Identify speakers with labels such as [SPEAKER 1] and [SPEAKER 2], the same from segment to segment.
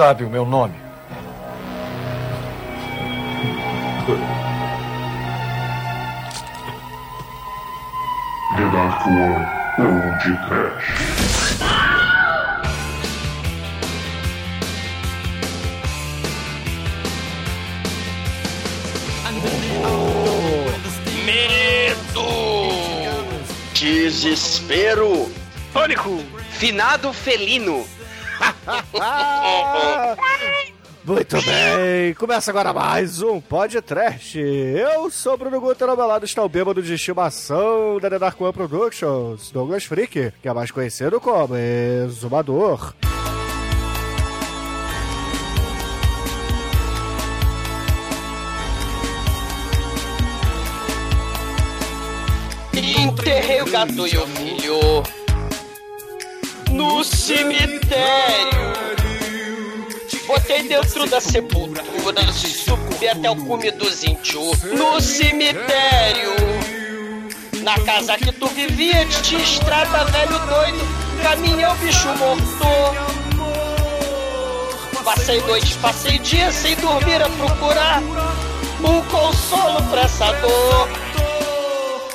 [SPEAKER 1] sabe o meu nome?
[SPEAKER 2] The Dark One Trash.
[SPEAKER 3] Medo! Desespero!
[SPEAKER 4] Pânico!
[SPEAKER 3] Finado felino!
[SPEAKER 5] Muito bem, começa agora mais um podcast. Eu sou Bruno Guter, ao meu lado está o bêbado de estimação da The Dark One Productions, Douglas Freak, que é mais conhecido como Exumador.
[SPEAKER 3] Enterrei o gato e o filho no cemitério. Botei dentro da sepultura, subi até o cume dos índios no cemitério. Na casa que tu vivia tinha estrada, velho doido, caminhão, bicho morto. Passei noite, passei dia sem dormir a procurar um consolo pra essa dor.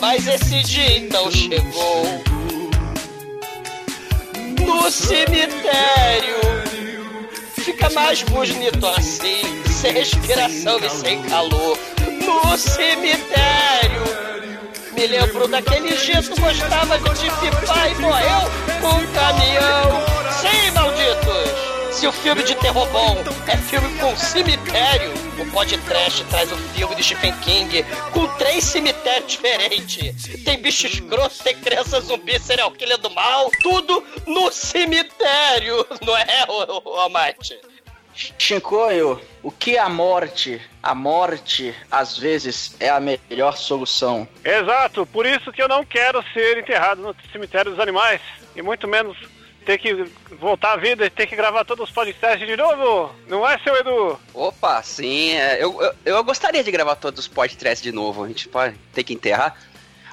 [SPEAKER 3] Mas esse dia então chegou no cemitério. Fica mais bonito assim, sem respiração e sem calor. No cemitério. Me lembro daquele jeito, gostava de pipar e morreu com um caminhão. Sim, malditos! Se o filme de terror bom é filme com cemitério, o podcast traz o filme do Stephen King com três cemitérios diferentes. Tem bicho escroto, tem criança zumbi, serial killer do mal, tudo no cemitério, não é, ô, ô, Amate?
[SPEAKER 6] Shinkoio, o que é a morte? A morte, às vezes, é a melhor solução.
[SPEAKER 4] Exato, por isso que eu não quero ser enterrado no cemitério dos animais. E muito menos ter que voltar à vida e ter que gravar todos os podcasts de novo. Não é, seu Edu?
[SPEAKER 3] Opa, sim, é, eu, eu, eu gostaria de gravar todos os podcasts de novo. A gente pode ter que enterrar.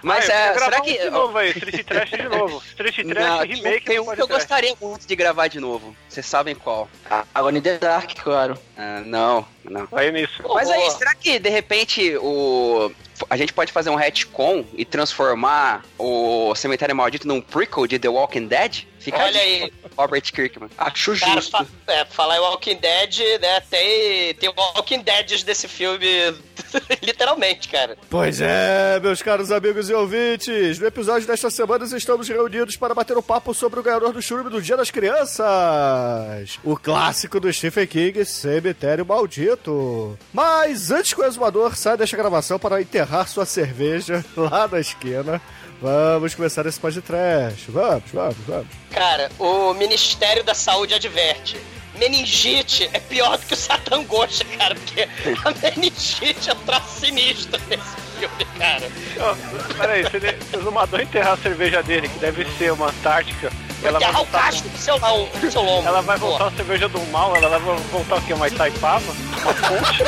[SPEAKER 3] Mas
[SPEAKER 4] ah,
[SPEAKER 3] é, será que.
[SPEAKER 4] de novo aí, Street Trash de novo. Street Trash
[SPEAKER 3] Não,
[SPEAKER 4] remake
[SPEAKER 3] tem um que eu gostaria muito de gravar de novo. Vocês sabem qual?
[SPEAKER 6] Agora in the Dark, claro.
[SPEAKER 3] Ah, não, não.
[SPEAKER 4] Vai nisso.
[SPEAKER 3] Mas aí, será que de repente o. A gente pode fazer um retcon e transformar o Cemitério Maldito num prequel de The Walking Dead? Fica
[SPEAKER 7] Olha aí.
[SPEAKER 3] Robert Kirkman.
[SPEAKER 6] Acho
[SPEAKER 7] Cara,
[SPEAKER 6] justo.
[SPEAKER 7] fa é, falar em Walking Dead, né? Tem, tem Walking Deads desse filme, literalmente, cara.
[SPEAKER 5] Pois é, meus caros amigos e ouvintes, no episódio desta semana estamos reunidos para bater um papo sobre o ganhador do churume do Dia das Crianças, o clássico do Stephen King, Cemitério Maldito. Mas antes que o exumador saia desta gravação para enterrar sua cerveja lá na esquina, vamos começar esse podcast. Vamos, vamos, vamos.
[SPEAKER 7] Cara, o Ministério da Saúde adverte. Meningite é pior do que o Satangosha, cara, porque a meningite é um traço sinistro nesse filme, cara.
[SPEAKER 4] Ó, Peraí, se, ele, se o Zumador enterrar a cerveja dele, que deve ser uma Antártica, ela vai
[SPEAKER 7] Enterrar o
[SPEAKER 4] voltar.
[SPEAKER 7] casco do seu, do seu lombo.
[SPEAKER 4] Ela vai voltar
[SPEAKER 7] Pô.
[SPEAKER 4] a cerveja do mal, ela vai voltar o quê? Uma Itaipava? Uma fonte?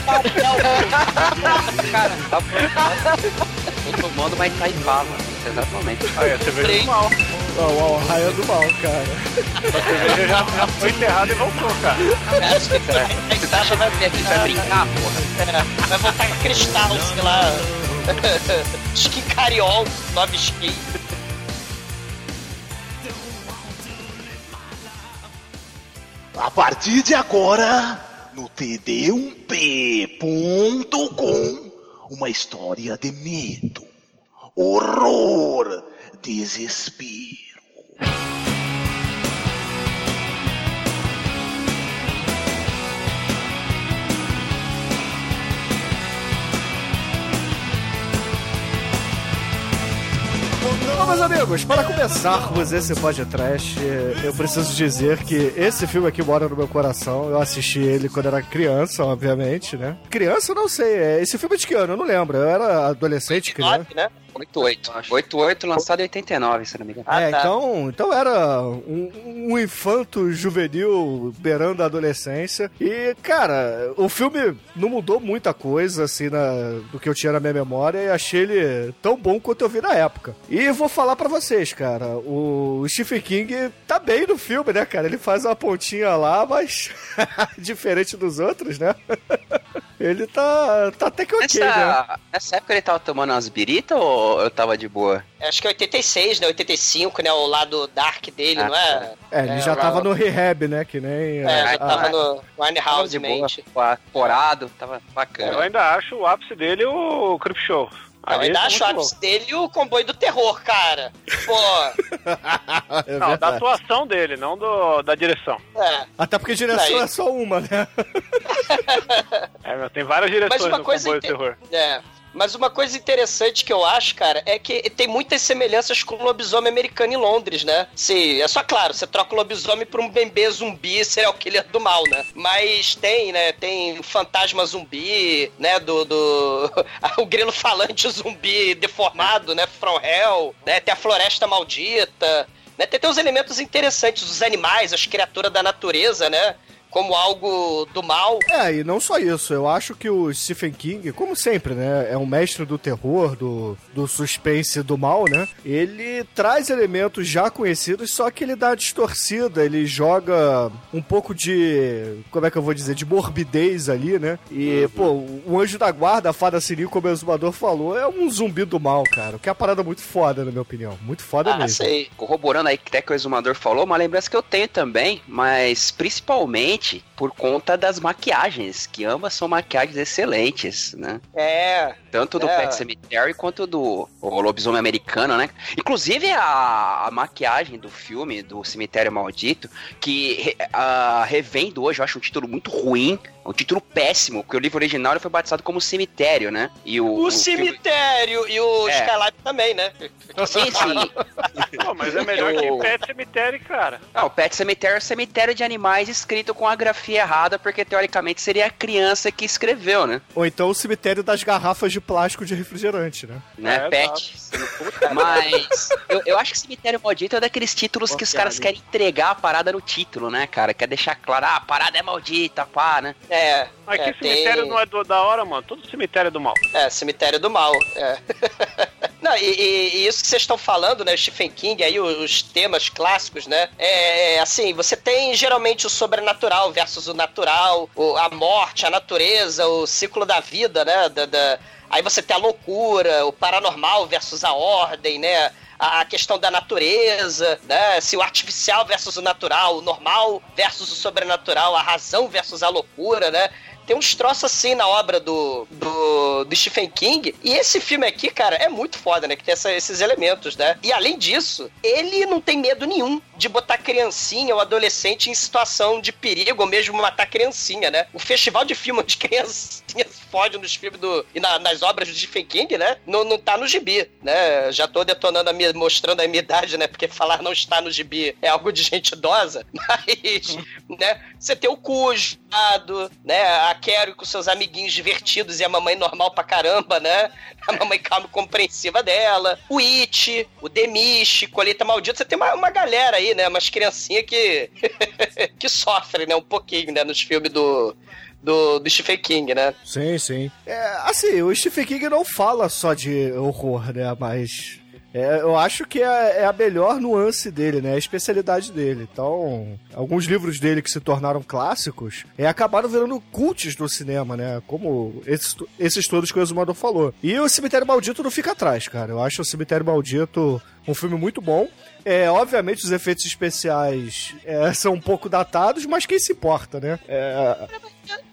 [SPEAKER 3] Cara, tá Tô tomando uma Itaipava. Exatamente.
[SPEAKER 4] Ah, é a cerveja do mal.
[SPEAKER 5] Ó, o raio do mal, cara.
[SPEAKER 4] A cerveja já, já foi enterrada e voltou, cara.
[SPEAKER 7] Acho que vai, vai,
[SPEAKER 3] Você tá achando que a gente vai brincar, porra?
[SPEAKER 7] vai voltar com cristal, sei lá. Skin Cariol, nove skin.
[SPEAKER 8] A partir de agora, no td1p.com, uma história de medo, horror, desespero.
[SPEAKER 5] Bom, meus amigos, para começarmos esse podcast, eu preciso dizer que esse filme aqui mora no meu coração. Eu assisti ele quando era criança, obviamente, né? Criança, não sei. é- Esse filme é de que ano? Eu não lembro. Eu era adolescente, criança.
[SPEAKER 7] 99, né?
[SPEAKER 9] 88. 88, lançado em 89, se não me engano.
[SPEAKER 7] Ah,
[SPEAKER 5] é,
[SPEAKER 7] tá.
[SPEAKER 5] então, então era um, um infanto juvenil beirando a adolescência. E, cara, o filme não mudou muita coisa, assim, na, do que eu tinha na minha memória. E achei ele tão bom quanto eu vi na época. E vou falar pra vocês, cara. O Stephen King tá bem no filme, né, cara? Ele faz uma pontinha lá, mas diferente dos outros, né? Ele tá, tá até que ok, né?
[SPEAKER 9] Nessa, nessa época ele tava tomando umas biritas ou eu tava de boa?
[SPEAKER 7] Acho que é 86, né? 85, né? O lado dark dele,
[SPEAKER 9] Ah,
[SPEAKER 7] não é?
[SPEAKER 5] É, ele já tava no rehab, né? Que nem.
[SPEAKER 7] É, já
[SPEAKER 5] a-
[SPEAKER 7] tava no
[SPEAKER 9] Tava
[SPEAKER 7] Winehouse
[SPEAKER 9] de boa,
[SPEAKER 7] mente.
[SPEAKER 9] porado, tava
[SPEAKER 4] Eu
[SPEAKER 9] bacana.
[SPEAKER 4] ainda acho o ápice dele o Crip Show.
[SPEAKER 7] Eu
[SPEAKER 4] Ali
[SPEAKER 7] ainda
[SPEAKER 4] tá
[SPEAKER 7] acho o ápice dele e o comboio do terror, cara. Pô,
[SPEAKER 5] É.
[SPEAKER 4] Não, da atuação dele, não do, da direção.
[SPEAKER 7] é.
[SPEAKER 5] Até porque direção
[SPEAKER 7] Aí.
[SPEAKER 5] é só uma, né?
[SPEAKER 4] É, meu, tem várias direções
[SPEAKER 7] Mas uma
[SPEAKER 4] no
[SPEAKER 7] coisa
[SPEAKER 4] comboio do terror.
[SPEAKER 7] É. Mas uma coisa interessante que eu acho, cara, é que tem muitas semelhanças com o lobisomem americano em Londres, né? Sim, é só claro, você troca o lobisomem por um bebê zumbi, serial killer do mal, né? Mas tem, né? Tem o fantasma zumbi, né? Do. do... o grilo falante zumbi deformado, né? From Hell, né? Tem a floresta maldita. Né? Tem, tem uns elementos interessantes, os animais, as criaturas da natureza, né? Como algo do mal.
[SPEAKER 5] É, e não só isso. Eu acho que o Stephen King, como sempre, né? É um mestre do terror, do, do suspense do mal, né? Ele traz elementos já conhecidos, só que ele dá distorcida. Ele joga um pouco de. Como é que eu vou dizer? De morbidez ali, né? E, pô, o anjo da guarda, a fada sininho, como o exumador falou, é um zumbi do mal, cara. Que é uma parada muito foda, na minha opinião. Muito foda
[SPEAKER 7] Ah,
[SPEAKER 5] mesmo.
[SPEAKER 7] sei.
[SPEAKER 9] Corroborando aí até que o exumador falou, uma lembrança que eu tenho também, mas principalmente речи por conta das maquiagens, que ambas são maquiagens excelentes, né?
[SPEAKER 7] É.
[SPEAKER 9] Tanto do
[SPEAKER 7] É.
[SPEAKER 9] Pet Cemetery quanto do o Lobisomem Americano, né? Inclusive a, a maquiagem do filme, do Cemitério Maldito, que re- a, revendo hoje, eu acho um título muito ruim, um título péssimo, porque o livro original ele foi batizado como Cemitério, né? E o,
[SPEAKER 7] O,
[SPEAKER 9] o filme-
[SPEAKER 7] cemitério e o
[SPEAKER 9] É.
[SPEAKER 7] Skylab também, né?
[SPEAKER 9] Sim, sim.
[SPEAKER 4] Pô, mas é melhor
[SPEAKER 9] Eu-
[SPEAKER 4] que Pet Cemitério, cara.
[SPEAKER 9] Não, o Pet Cemetery é um cemitério de animais escrito com a grafia errada, porque teoricamente seria a criança que escreveu, né?
[SPEAKER 5] Ou então o cemitério das garrafas de plástico de refrigerante, né?
[SPEAKER 9] né?
[SPEAKER 4] É,
[SPEAKER 9] Pet. Mas eu, eu acho que Cemitério Maldito é daqueles títulos que os caras querem entregar a parada no título, né, cara? Quer deixar claro, ah, a parada é maldita, pá, né?
[SPEAKER 7] É.
[SPEAKER 4] Mas
[SPEAKER 7] é,
[SPEAKER 4] que cemitério
[SPEAKER 7] tem-
[SPEAKER 4] não é do- da hora, mano? Todo cemitério é do mal.
[SPEAKER 7] É, cemitério do mal. É. Não, e, e- e isso que vocês estão falando, né? Stephen King, aí, os, os temas clássicos, né? É, é, assim, você tem geralmente o sobrenatural versus o natural, o- a morte, a natureza, o ciclo da vida, né? Da, da- Aí você tem a loucura, o paranormal versus a ordem, né? A a questão da natureza, né? Se o artificial versus o natural, o normal versus o sobrenatural, a razão versus a loucura, né? Tem uns troços assim na obra do, do, do Stephen King. E esse filme aqui, cara, é muito foda, né? Que tem essa- esses elementos, né? E além disso, ele não tem medo nenhum de botar criancinha ou adolescente em situação de perigo ou mesmo matar criancinha, né? O festival de filme de criancinhas fode nos filmes do. e na- nas obras do Stephen King, né? Não, não tá no gibi, né? Já tô detonando a minha, mostrando a minha idade, né? Porque falar não está no gibi é algo de gente idosa. Mas, né? Você tem o Cujo, né? A Carrie com seus amiguinhos divertidos e a mamãe normal pra caramba, né? A mamãe calma e compreensiva dela. O It, o Demiche, Colheita Maldita. Você tem uma, uma galera aí, né? Umas criancinhas que. que sofrem, né? Um pouquinho, né? Nos filmes do. Do, do Stephen King, né?
[SPEAKER 5] Sim, sim. É, assim, o Stephen King não fala só de horror, né? Mas é, eu acho que é, é a melhor nuance dele, né? A especialidade dele. Então, alguns livros dele que se tornaram clássicos é, acabaram virando cultos no cinema, né? Como esses, esses todos que o Exumador falou. E o Cemitério Maldito não fica atrás, cara. Eu acho o Cemitério Maldito um filme muito bom. É, obviamente os efeitos especiais é, são um pouco datados, mas quem se importa, né? É,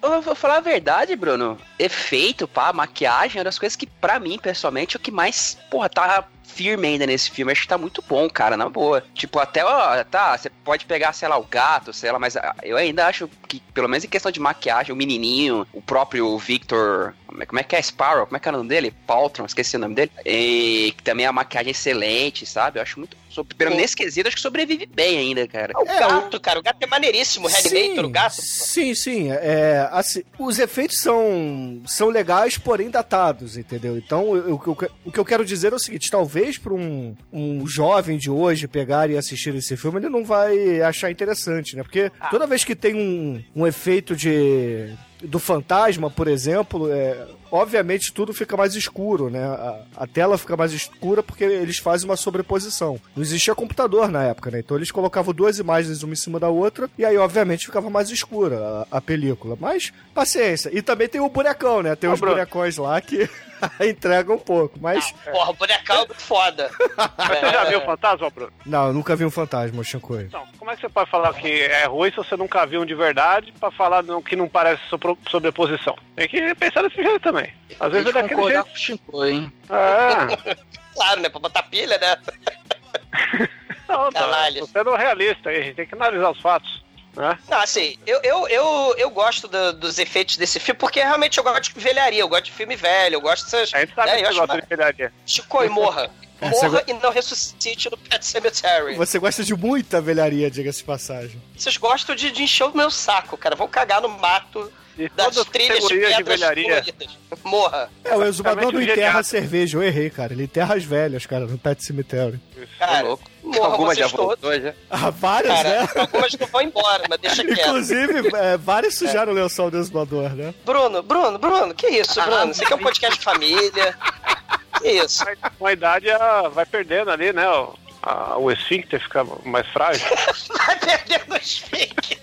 [SPEAKER 9] Eu vou falar a verdade, Bruno. Efeito, pá, maquiagem, é uma das coisas que, pra mim, pessoalmente, é o que mais, porra, tá firme ainda nesse filme. Acho que tá muito bom, cara, na boa. Tipo, até, ó, tá, você pode pegar, sei lá, o gato, sei lá, mas ah, eu ainda acho que, pelo menos em questão de maquiagem, o menininho, o próprio Victor como é que é Sparrow? Como é que é o nome dele? Paltron, esqueci o nome dele. E que também é a maquiagem excelente, sabe? Eu acho muito. Sobre, nesse quesito, acho que sobrevive bem ainda, cara.
[SPEAKER 7] O gato, cara, o gato é maneiríssimo. Reanimator, o gato.
[SPEAKER 5] Sim, sim. É, assim, os efeitos são, são legais, porém datados, entendeu? Então, eu- eu- eu- o que eu quero dizer é o seguinte: talvez para um, um jovem de hoje pegar e assistir esse filme, ele não vai achar interessante, né? Porque toda vez que tem um, um efeito de. Do fantasma, por exemplo, é, obviamente tudo fica mais escuro, né? A, a tela fica mais escura porque eles fazem uma sobreposição. Não existia computador na época, né? Então eles colocavam duas imagens uma em cima da outra e aí, obviamente, ficava mais escura a, a película. Mas, paciência. E também tem o bonecão, né? Tem
[SPEAKER 4] Ô,
[SPEAKER 5] os
[SPEAKER 4] Bruno.
[SPEAKER 5] bonecões lá que entregam um pouco. Mas,
[SPEAKER 7] Porra, o bonecão é foda.
[SPEAKER 4] Mas você já viu o fantasma, Bruno?
[SPEAKER 5] não, eu nunca vi um fantasma, Shinkoi.
[SPEAKER 4] Então, como é que você pode falar que é ruim se você nunca viu um de verdade pra falar não- que não parece sobre- sobreposição? Tem que pensar desse jeito também. Às vezes é daquele
[SPEAKER 6] concordar
[SPEAKER 4] jeito.
[SPEAKER 6] com o hein?
[SPEAKER 4] É.
[SPEAKER 7] Claro, né? Pra botar pilha, né?
[SPEAKER 4] Não, tá.
[SPEAKER 7] Caralho.
[SPEAKER 4] Tô sendo realista aí, a gente tem que analisar os fatos. Né?
[SPEAKER 7] Não, assim, eu, eu, eu, eu gosto do- dos efeitos desse filme, porque realmente eu gosto de velharia, eu gosto de filme velho, eu gosto dessas.
[SPEAKER 4] A gente sabe
[SPEAKER 7] né,
[SPEAKER 4] que
[SPEAKER 7] eu
[SPEAKER 4] gosta de velharia.
[SPEAKER 7] Chico e morra.
[SPEAKER 5] É,
[SPEAKER 7] Morra
[SPEAKER 5] go-
[SPEAKER 7] e não ressuscite no Pet Cemetery.
[SPEAKER 5] Você gosta de muita velharia, diga-se de passagem.
[SPEAKER 7] Vocês gostam de, de encher o meu saco, cara. Vão cagar no mato
[SPEAKER 4] E
[SPEAKER 7] das
[SPEAKER 4] todas as
[SPEAKER 7] trilhas de pedras coloridas. Morra.
[SPEAKER 5] É, o exumador não enterra
[SPEAKER 4] genial.
[SPEAKER 5] cerveja, eu errei, cara. Ele enterra as velhas, cara, no Pet Cemitério.
[SPEAKER 7] Cara,
[SPEAKER 9] louco.
[SPEAKER 7] morra
[SPEAKER 9] Alguma já
[SPEAKER 7] todos.
[SPEAKER 9] voltou já.
[SPEAKER 5] Ah, várias,
[SPEAKER 7] Cara,
[SPEAKER 5] né?
[SPEAKER 7] algumas não vão embora, mas deixa quieto.
[SPEAKER 5] Inclusive, é, várias sujaram o lençol do exumador, né?
[SPEAKER 7] Bruno, Bruno, Bruno, que isso, Bruno? Você quer um podcast de família? Que isso?
[SPEAKER 4] Com a idade a- vai perdendo ali, né? O, a- o esfíncter fica mais frágil.
[SPEAKER 7] Vai perdendo os esfíncter.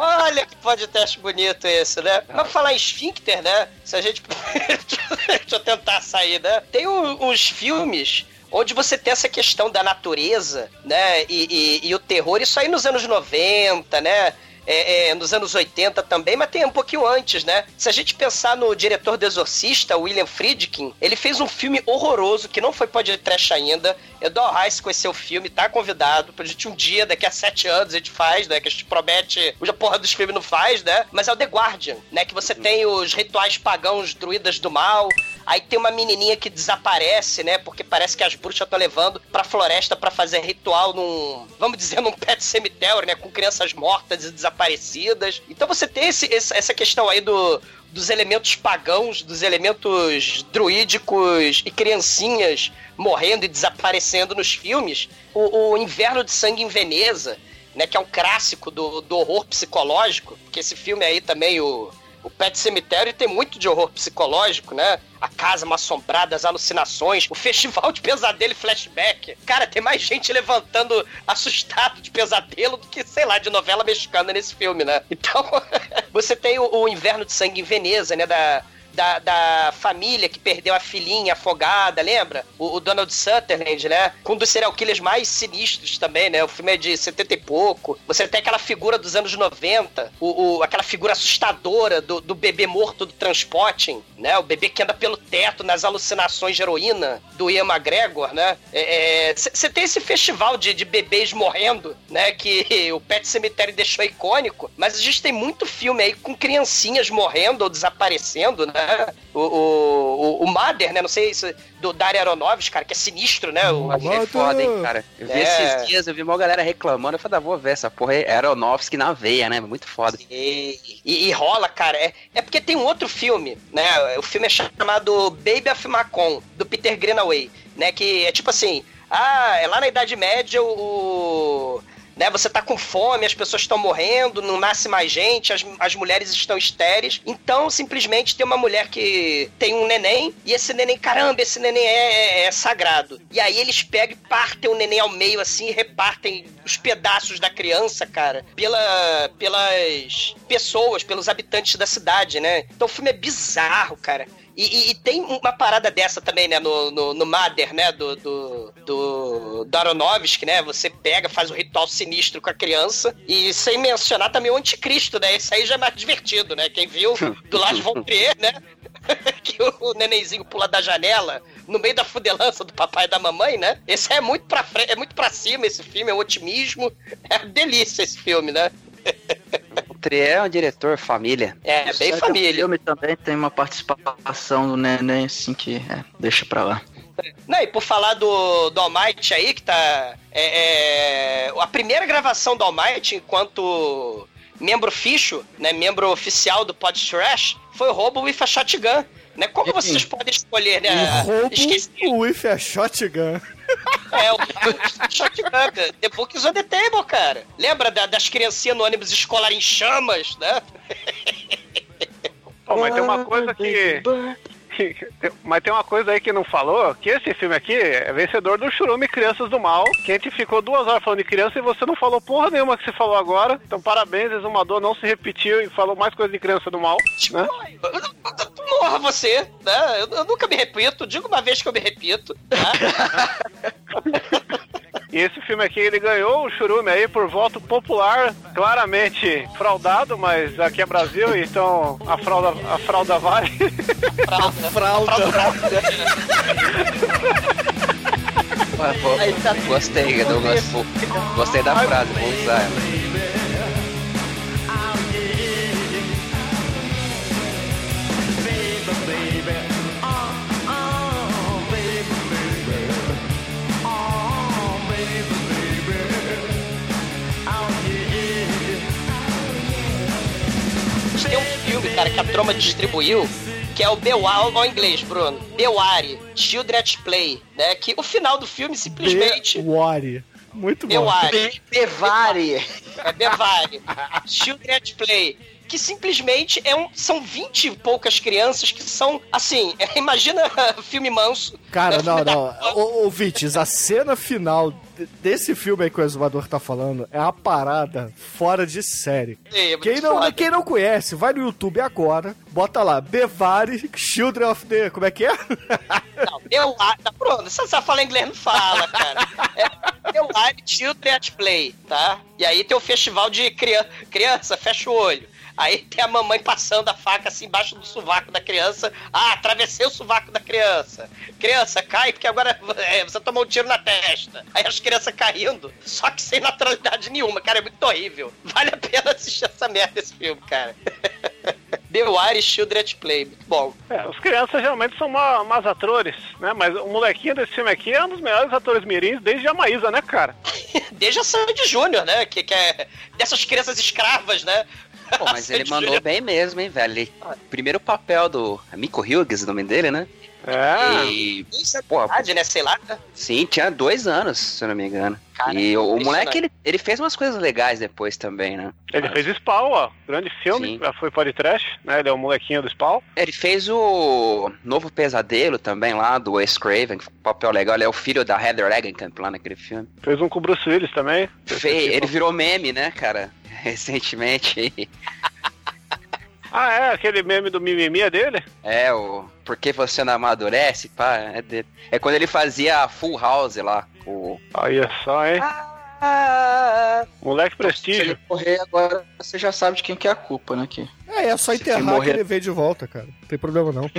[SPEAKER 7] Olha que podcast bonito esse, né? Mas pra falar em esfíncter, né? Se a gente. Deixa eu tentar sair, né? Tem um- uns filmes onde você tem essa questão da natureza, né? E, e- e o terror, isso aí nos anos 90, né? É, é, nos anos 80 também, mas tem um pouquinho antes, né? Se a gente pensar no diretor do Exorcista, William Friedkin, ele fez um filme horroroso que não foi podcast ainda. Eduardo Reis conheceu o filme, tá convidado pra gente um dia, daqui a sete anos, a gente faz, né? Que a gente promete, hoje a porra dos filmes não faz, né? Mas é o The Guardian, né? Que você tem os rituais pagãos druidas do mal. Aí tem uma menininha que desaparece, né? Porque parece que as bruxas estão levando pra floresta pra fazer ritual num, vamos dizer, num pet cemitério, né? Com crianças mortas e desaparecidas. Então você tem esse- essa questão aí do, dos elementos pagãos, dos elementos druídicos e criancinhas morrendo e desaparecendo nos filmes. O, o Inverno de Sangue em Veneza, né? Que é um clássico do, do horror psicológico. Que esse filme aí também, o, o Pet Cemitério, tem muito de horror psicológico, né? A casa mal assombrada, as alucinações, o festival de pesadelo e flashback. Cara, tem mais gente levantando assustado de pesadelo do que, sei lá, de novela mexicana nesse filme, né? Então, você tem o, o Inverno de Sangue em Veneza, né? Da, da, da família que perdeu a filhinha afogada, lembra? O, o Donald Sutherland, né? Um dos serial killers mais sinistros também, né? O filme é de 70 e pouco. Você tem aquela figura dos anos 90, o, o- aquela figura assustadora do, do bebê morto do Transporting, né? O bebê que anda pelo teto nas alucinações de heroína do Ian McGregor, né? Você tem esse festival de, de bebês morrendo, né? Que o Pet Cemetery deixou icônico, mas a gente tem muito filme aí com criancinhas morrendo ou desaparecendo, né? O, o, o, o Mother, né? Não sei se do Dario Aronofsky, cara, que é sinistro, né? O,
[SPEAKER 9] Achei
[SPEAKER 5] Mother.
[SPEAKER 9] foda, hein, cara. Eu vi
[SPEAKER 7] É.
[SPEAKER 9] esses dias, eu vi uma galera reclamando. Eu falei, ah, vou ver essa porra aí. Aronofsky na veia, né? Muito foda.
[SPEAKER 7] E, e- e rola, cara. É, é porque tem um outro filme, né? O filme é chamado Baby of Macon, do Peter Greenaway, né? Que é tipo assim, ah, é lá na Idade Média o... Né, você tá com fome, as pessoas estão morrendo, não nasce mais gente, as, as mulheres estão estéreis. Então, simplesmente, tem uma mulher que tem um neném, e esse neném, caramba, esse neném é, é- é sagrado. E aí eles pegam e partem o neném ao meio, assim, e repartem os pedaços da criança, cara, pela, pelas pessoas, pelos habitantes da cidade, né? Então o filme é bizarro, cara. E, e- e tem uma parada dessa também, né, no, no, no Mother, né, do, do, do, do Aronofsky, né, você pega, faz um ritual sinistro com a criança, e sem mencionar também o anticristo, né, esse aí já é mais divertido, né, quem viu do Lars von Trier, né, que o nenenzinho pula da janela no meio da fudelança do papai e da mamãe, né, esse é muito pra, frente, é muito pra cima esse filme, é um otimismo, é uma delícia esse filme, né.
[SPEAKER 9] É um diretor família.
[SPEAKER 7] É, bem
[SPEAKER 6] O
[SPEAKER 7] família.
[SPEAKER 6] filme também tem uma participação do Neném, assim, que é, deixa pra lá.
[SPEAKER 7] Não, e por falar do, do Almighty aí, que tá. É, é, a primeira gravação do Almighty enquanto membro ficho, né? Membro oficial do Pod Trash, foi o Robo with a Shotgun. Né? Como vocês podem escolher, né?
[SPEAKER 5] O roubo
[SPEAKER 7] Esqueci.
[SPEAKER 5] with a shotgun.
[SPEAKER 7] É, o Shotgun. The Book is on the Table, cara. Lembra da- das criancinhas no ônibus escolar em chamas, né?
[SPEAKER 4] Pô, mas tem uma coisa que. Mas tem uma coisa aí que não falou, que esse filme aqui é vencedor do Churume Crianças do Mal, que a gente ficou duas horas falando de criança e você não falou porra nenhuma que você falou agora. Então parabéns, Exumador não se repetiu e falou mais coisa de criança do mal. Né?
[SPEAKER 7] Morra você, né? Eu, eu nunca me repito, digo uma vez que eu me repito, tá?
[SPEAKER 4] E esse filme aqui ele ganhou o Churume aí por voto popular, claramente fraudado, mas aqui é Brasil, então a frauda, a frauda vale.
[SPEAKER 7] Fralda.
[SPEAKER 9] Ué, pô,
[SPEAKER 7] Aí tá
[SPEAKER 9] gostei, Douglas. Gostei da frase, vou usar ela.
[SPEAKER 7] Cara, que a Troma distribuiu, que é o Beware, ao inglês, Bruno. Beware, Children at Play, né? Que o final do filme simplesmente...
[SPEAKER 5] Beware. Muito bom.
[SPEAKER 7] Beware. É Beware. Children at Play. Que simplesmente é um, são 20 e poucas crianças que são, assim, é, imagina filme manso.
[SPEAKER 5] Cara,
[SPEAKER 7] né,
[SPEAKER 5] não, não. Ô, Vites, a cena final desse filme aí que o Exumador tá falando é uma parada fora de série.
[SPEAKER 7] É,
[SPEAKER 5] Quem não,
[SPEAKER 7] foda.
[SPEAKER 5] quem não conhece, vai no YouTube agora, bota lá, Bevari Children of the... Como é que é?
[SPEAKER 7] Não, Beware, tá pronto. Se você fala inglês, não fala, cara. É Beware Children at Play, tá? E aí tem o festival de criança, criança, fecha o olho. Aí tem a mamãe passando a faca assim embaixo do sovaco da criança. Ah, atravessei o sovaco da criança. Criança, cai porque agora é, você tomou um tiro na testa. Aí as crianças caindo, só que sem naturalidade nenhuma. Cara, é muito horrível. Vale a pena assistir essa merda, esse filme, cara. The Wire Children at Play. Muito bom.
[SPEAKER 4] É, os crianças geralmente são ma, mas atores, né? Mas o molequinho desse filme aqui é um dos melhores atores mirins desde a Maísa, né, cara?
[SPEAKER 7] Desde a Sandy Júnior, né? Que, que é dessas crianças escravas, né?
[SPEAKER 9] Pô, mas ele mandou bem mesmo, hein, velho. Ele- Primeiro papel do Mico Hughes, o nome dele, né?
[SPEAKER 4] É.
[SPEAKER 9] E,
[SPEAKER 7] Isso é
[SPEAKER 9] porra,
[SPEAKER 7] verdade, né? Sei lá. né?
[SPEAKER 9] sim, tinha dois anos, se eu não me engano.
[SPEAKER 7] Cara,
[SPEAKER 9] e o, o moleque, ele, ele fez umas coisas legais depois também, né?
[SPEAKER 4] Ele fez Spawn, ó. Grande filme,
[SPEAKER 9] Sim.
[SPEAKER 4] já foi podcast, né? Ele é o molequinho do Spawn.
[SPEAKER 9] Ele fez o Novo Pesadelo também lá, do Wes Craven, que foi um papel legal. Ele é o filho da Heather Langenkamp lá naquele filme.
[SPEAKER 4] Fez um com o Bruce Willis também.
[SPEAKER 9] Fe- ele virou meme, né, cara? Recentemente.
[SPEAKER 4] Ah, é? Aquele meme do mimimi é dele?
[SPEAKER 9] É, o Por que você não amadurece, pá, é dele. É quando ele fazia a Full House lá. O...
[SPEAKER 4] Aí é só, hein?
[SPEAKER 7] Ah,
[SPEAKER 4] Moleque
[SPEAKER 6] Se ele
[SPEAKER 4] prestígio.
[SPEAKER 6] morrer agora, você já sabe de quem que é a culpa, né? Que...
[SPEAKER 5] É, é só
[SPEAKER 6] Se
[SPEAKER 5] enterrar
[SPEAKER 6] morrer-
[SPEAKER 5] que ele vem de volta, cara. Não tem problema não.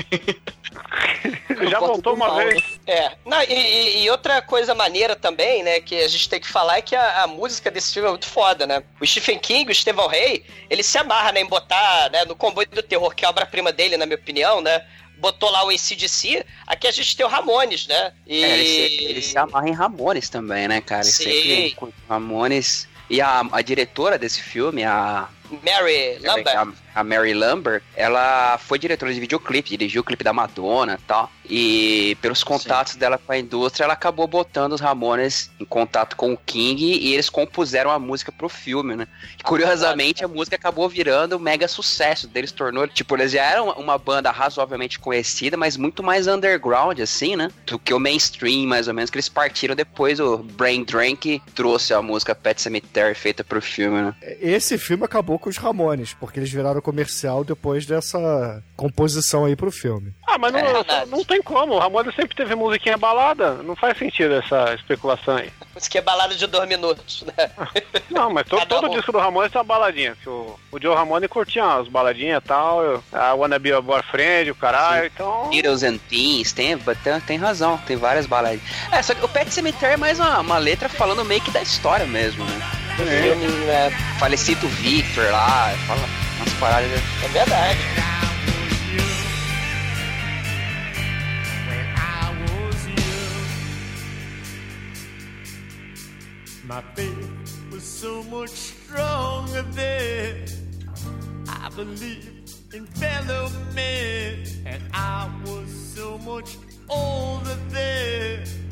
[SPEAKER 4] Já voltou uma
[SPEAKER 6] mal,
[SPEAKER 4] vez.
[SPEAKER 7] é. Não, e, e- e outra coisa maneira também, né, que a gente tem que falar é que a, a música desse filme é muito foda, né? O Stephen King, o Estevão Rey, ele se amarra, né, em botar, né, no comboio do terror, que é a obra-prima dele, na minha opinião, né? Botou lá o ACDC, aqui a gente tem o Ramones, né? E...
[SPEAKER 9] É, ele, se, ele se amarra em Ramones também, né, cara? Ele
[SPEAKER 7] Sim.
[SPEAKER 9] sempre Ramones. E a, a diretora desse filme, a,
[SPEAKER 7] Mary Lambert.
[SPEAKER 9] A, Mary Lambert, ela foi diretora de videoclipe, dirigiu o clipe da Madonna e tal. E pelos contatos dela com a indústria, ela acabou botando os Ramones em contato com o King e eles compuseram a música pro filme, né? E, curiosamente, a música acabou virando um mega sucesso. Deles tornou, tipo, eles já eram uma banda razoavelmente conhecida, mas muito mais underground, assim, né? Do que o mainstream, mais ou menos, que eles partiram depois. O Brain Drink trouxe a música Pet Cemetery feita pro filme, né?
[SPEAKER 5] Esse filme acabou com os Ramones, porque eles viraram comercial depois dessa composição aí pro filme.
[SPEAKER 4] Ah, mas não,
[SPEAKER 7] É
[SPEAKER 4] não tem como. O Ramones sempre teve musiquinha balada. Não faz sentido essa especulação aí.
[SPEAKER 7] Isso que é balada de dois minutos, né?
[SPEAKER 4] Não, mas to, todo
[SPEAKER 7] um.
[SPEAKER 4] disco do Ramones tem uma baladinha. Que o, o Joe Ramone curtia as baladinhas e tal. eu- A Wanna Be a Boyfriend, o caralho. Então.
[SPEAKER 9] Heroes and Teens, tem, tem, tem razão, tem várias baladinhas. É, só que o Pet Cemetery é mais uma, uma letra falando meio que da história mesmo, né?
[SPEAKER 7] Filme, né?
[SPEAKER 9] Falecido Victor lá, fala umas paradas.
[SPEAKER 7] É verdade.
[SPEAKER 10] My faith was so much stronger then. I believed in fellow men, and I was so much older then.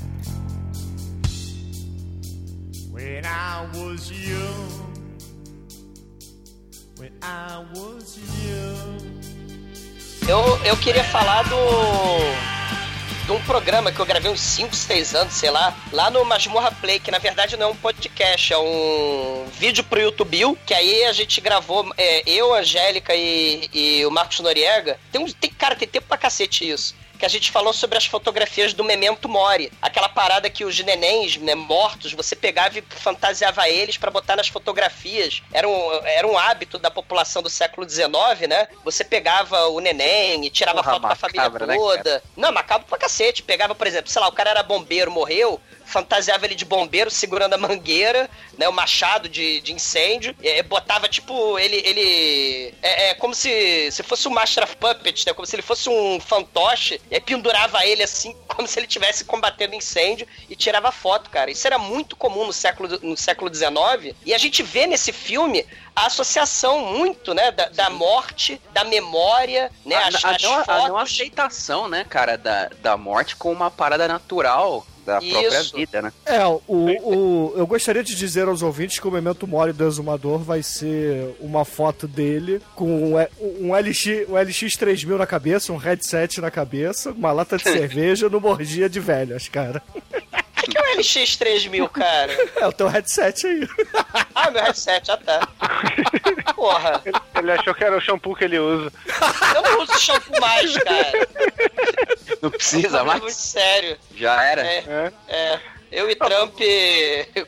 [SPEAKER 10] When I was young, when I was young.
[SPEAKER 7] Eu, eu queria falar do. de um programa que eu gravei uns 5, 6 anos, sei lá, lá no Masmorra Play, que na verdade não é um podcast, é um vídeo pro YouTube, que aí a gente gravou, é, eu, Angélica e, e o Marcos Noriega. Tem, um, tem, cara, tem tempo pra cacete isso que a gente falou sobre as fotografias do Memento Mori. Aquela parada que os nenéns né, mortos, você pegava e fantasiava eles para botar nas fotografias. Era um, era um hábito da população do século XIX, né? Você pegava o neném e tirava
[SPEAKER 9] Porra,
[SPEAKER 7] foto da família
[SPEAKER 9] né,
[SPEAKER 7] toda.
[SPEAKER 9] cara?
[SPEAKER 7] Não, macabro pra cacete. Pegava, por exemplo, sei lá, o cara era bombeiro, morreu, fantasiava ele de bombeiro segurando a mangueira, né, o machado de, de incêndio, e, botava tipo ele ele é, é como se se fosse um Master of Puppets, né, como se ele fosse um fantoche, e aí pendurava ele assim, como se ele estivesse combatendo incêndio e tirava foto, cara. Isso era muito comum no século no século XIX, e a gente vê nesse filme a associação muito, né, da, da morte, da memória, né,
[SPEAKER 9] a,
[SPEAKER 7] as,
[SPEAKER 9] a
[SPEAKER 7] as
[SPEAKER 9] não, a
[SPEAKER 7] fotos.
[SPEAKER 9] não aceitação, né, cara, da, da morte como uma parada natural da própria
[SPEAKER 7] Isso.
[SPEAKER 9] vida, né?
[SPEAKER 5] É, o, o, eu gostaria de dizer aos ouvintes que o Memento Mori do Exumador vai ser uma foto dele com um, um, LX, um LX3000 na cabeça, um headset na cabeça, uma lata de cerveja no mordia de velhas, cara.
[SPEAKER 7] O que, que é o LX3000, cara?
[SPEAKER 5] É o teu headset aí.
[SPEAKER 7] Ah, meu headset, já tá. Porra,
[SPEAKER 4] Ele, ele achou que era o shampoo que ele usa.
[SPEAKER 7] eu não uso shampoo mais, cara.
[SPEAKER 9] Não precisa
[SPEAKER 7] É muito
[SPEAKER 9] mais.
[SPEAKER 7] sério.
[SPEAKER 9] Já era.
[SPEAKER 7] É,
[SPEAKER 4] É.
[SPEAKER 7] é. Eu e Trump,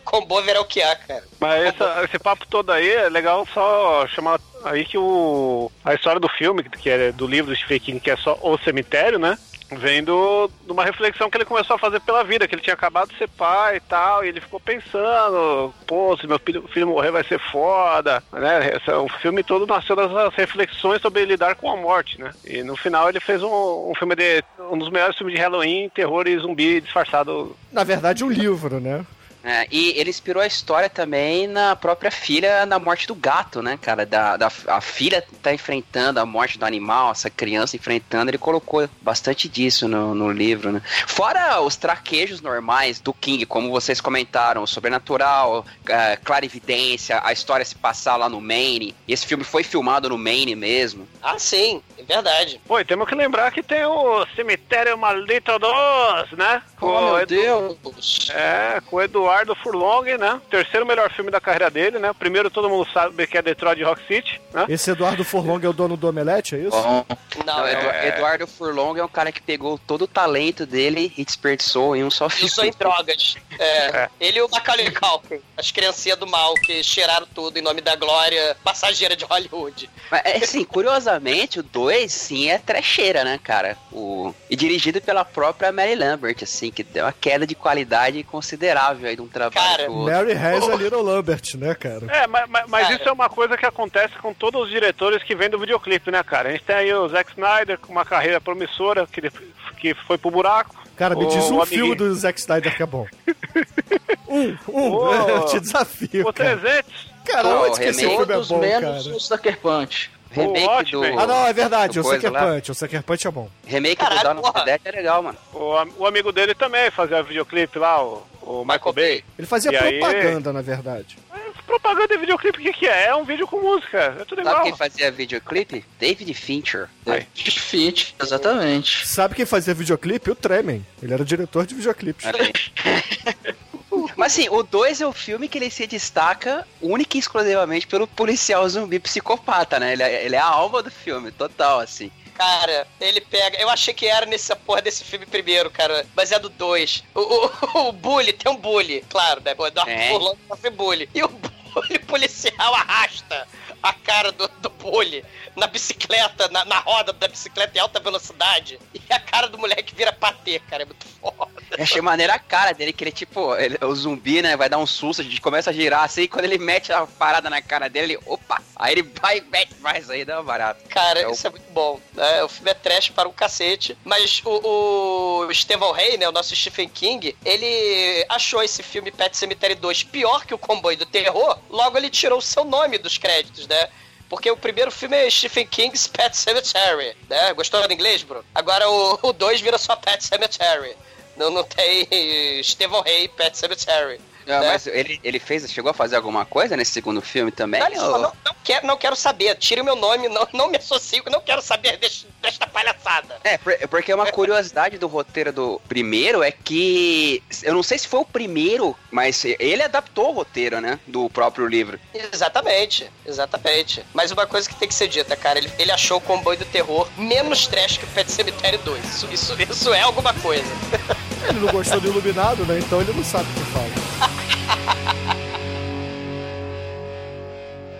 [SPEAKER 7] combo que há, cara.
[SPEAKER 4] Mas essa- esse papo todo aí é legal só chamar aí que o a história do filme, que é do livro do Stephen King, que é só O Cemitério, né? Vem do, de uma reflexão que ele começou a fazer pela vida, que ele tinha acabado de ser pai e tal, e ele ficou pensando, pô, se meu filho, filho morrer vai ser foda, né? Esse- o filme todo nasceu das reflexões sobre lidar com a morte, né? E no final ele fez um, um filme de. um dos melhores filmes de Halloween, terror e zumbi disfarçado.
[SPEAKER 5] Na verdade, um livro, né?
[SPEAKER 9] É, e ele inspirou a história também na própria filha, na morte do gato, né, cara? Da, da, a filha tá enfrentando a morte do animal, essa criança enfrentando, ele colocou bastante disso no, no livro, né? Fora os traquejos normais do King, como vocês comentaram, o sobrenatural, é, clarividência, a história se passar lá no Maine. Esse filme foi filmado no Maine mesmo.
[SPEAKER 7] Ah, sim, é verdade.
[SPEAKER 4] Pô, e temos que lembrar que tem o Cemitério Maldito 2, né? Com
[SPEAKER 6] Oh,
[SPEAKER 4] o
[SPEAKER 6] meu
[SPEAKER 4] Edu-
[SPEAKER 6] Deus.
[SPEAKER 4] É, com o Eduardo Furlong, né? Terceiro melhor filme da carreira dele, né? Primeiro todo mundo sabe que é Detroit Rock City, né?
[SPEAKER 5] Esse Eduardo Forlong é o dono do Omelete, é isso?
[SPEAKER 7] Não, é...
[SPEAKER 9] Edu- Eduardo Furlong é um cara que pegou todo o talento dele e desperdiçou em um só filme.
[SPEAKER 7] Usou em drogas. É, Ele e o Macaulay Culkin, as criancinhas do mal que cheiraram tudo em nome da glória passageira de Hollywood.
[SPEAKER 9] Mas, é, assim, curiosamente, o 2, sim, é trecheira, né, cara? O... E dirigido pela própria Mary Lambert, assim, que deu uma queda de qualidade considerável aí de um trabalho
[SPEAKER 7] Cara,
[SPEAKER 9] pro outro.
[SPEAKER 5] Mary has a Little Lambert, né, cara?
[SPEAKER 4] É, mas, mas- mas
[SPEAKER 7] Cara.
[SPEAKER 4] isso é uma coisa que acontece com todos os diretores que vêm do videoclipe, né, cara? A gente tem aí o Zack Snyder com uma carreira promissora que, ele- que foi pro buraco.
[SPEAKER 5] Cara, me
[SPEAKER 4] O
[SPEAKER 5] diz um filme do Zack Snyder que é bom. Um, um,
[SPEAKER 4] Ô,
[SPEAKER 5] eu te desafio,
[SPEAKER 4] O
[SPEAKER 5] cara.
[SPEAKER 4] 300.
[SPEAKER 5] Cara,
[SPEAKER 9] Ô,
[SPEAKER 5] onde que esse filme é bom,
[SPEAKER 6] menos
[SPEAKER 5] cara?
[SPEAKER 6] o Sucker Punch.
[SPEAKER 9] Remake
[SPEAKER 4] O Watchmen.
[SPEAKER 9] do...
[SPEAKER 5] Ah, não, é verdade, o Sucker. Punch, o Sucker Punch é bom.
[SPEAKER 9] Remake
[SPEAKER 7] Caralho,
[SPEAKER 9] do Dawn of
[SPEAKER 7] porra.
[SPEAKER 9] the Dead é legal, mano.
[SPEAKER 4] O, o amigo dele também fazia videoclipe lá, o, o Michael, Bay.
[SPEAKER 5] Ele fazia
[SPEAKER 4] E aí?
[SPEAKER 5] propaganda, na verdade.
[SPEAKER 4] Propaganda e videoclipe, o que, que é? É um vídeo com música, é tudo
[SPEAKER 9] Sabe
[SPEAKER 4] igual.
[SPEAKER 9] quem fazia videoclipe? David Fincher.
[SPEAKER 6] Fit, exatamente.
[SPEAKER 5] Sabe quem fazia videoclipe? O Tremen. Ele era diretor de videoclipes.
[SPEAKER 9] Mas assim, o 2 é o filme que ele se destaca única e exclusivamente pelo policial zumbi psicopata, né? Ele é, ele é a alma do filme, total, assim.
[SPEAKER 7] Cara, ele pega. Eu achei que era nessa porra desse filme primeiro, cara. Mas é do 2. O, o, o bully, tem um bully, claro, né? O Eduardo
[SPEAKER 9] Tem.
[SPEAKER 7] Furlong sofre bully. E o bully policial arrasta a cara do, do bully na bicicleta, na, na roda da bicicleta em alta velocidade. E a cara do moleque vira patê, cara. É muito foda.
[SPEAKER 9] Eu achei maneira a cara dele, que ele, tipo, ele- o zumbi, né, vai dar um susto, a gente começa a girar assim, e quando ele mete a parada na cara dele, ele, opa! Aí ele vai e mete mais aí, dá um barato.
[SPEAKER 7] Cara,
[SPEAKER 9] É o-
[SPEAKER 7] isso é muito bom. Né? O filme é trash para um cacete. Mas o, o Stephen Rey, né, o nosso Stephen King, ele achou esse filme Pet Cemetery 2 pior que o Comboio do Terror, logo ele tirou o seu nome dos créditos, né? Porque o primeiro filme é Stephen King's Pet Cemetery, né? Gostou do inglês, bro? Agora o 2 vira só Pet Cemetery. Não, não tem Stephen Rey Pet Cemetery.
[SPEAKER 9] Ah,
[SPEAKER 7] né?
[SPEAKER 9] mas ele, ele fez, chegou a fazer alguma coisa nesse segundo filme também?
[SPEAKER 7] Não,
[SPEAKER 9] ou-
[SPEAKER 7] não, não quero, não quero saber. Tire o meu nome, não, não me associo, não quero saber deste- desta palhaçada.
[SPEAKER 9] É, por- porque uma curiosidade do roteiro do primeiro é que. Eu não sei se foi o primeiro, mas ele adaptou o roteiro, né? Do próprio livro.
[SPEAKER 7] Exatamente, exatamente. Mas uma coisa que tem que ser dita, cara, ele, ele achou o comboio do terror menos trash que o Pet Cemitério 2. Isso, isso, isso é alguma coisa.
[SPEAKER 5] Ele não gostou do Iluminado, né? Então ele não sabe o que fala.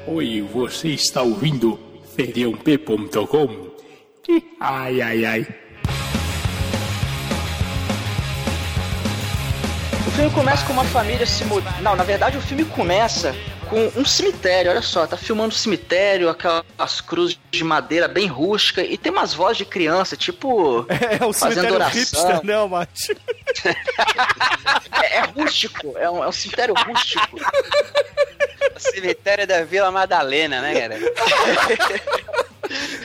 [SPEAKER 11] Oi, você está ouvindo feriãop.com? Ai, ai, ai.
[SPEAKER 6] O filme começa com uma família se mudando. Não, na verdade o filme começa com um cemitério, olha só, tá filmando um cemitério, aquelas cruzes de madeira bem rústica, e tem umas vozes de criança, tipo.
[SPEAKER 5] É o
[SPEAKER 6] fazendo
[SPEAKER 5] cemitério
[SPEAKER 6] oração.
[SPEAKER 5] hipster, né, Mate?
[SPEAKER 6] É, é rústico, é um, é um cemitério rústico.
[SPEAKER 9] O cemitério da Vila Madalena, né, cara?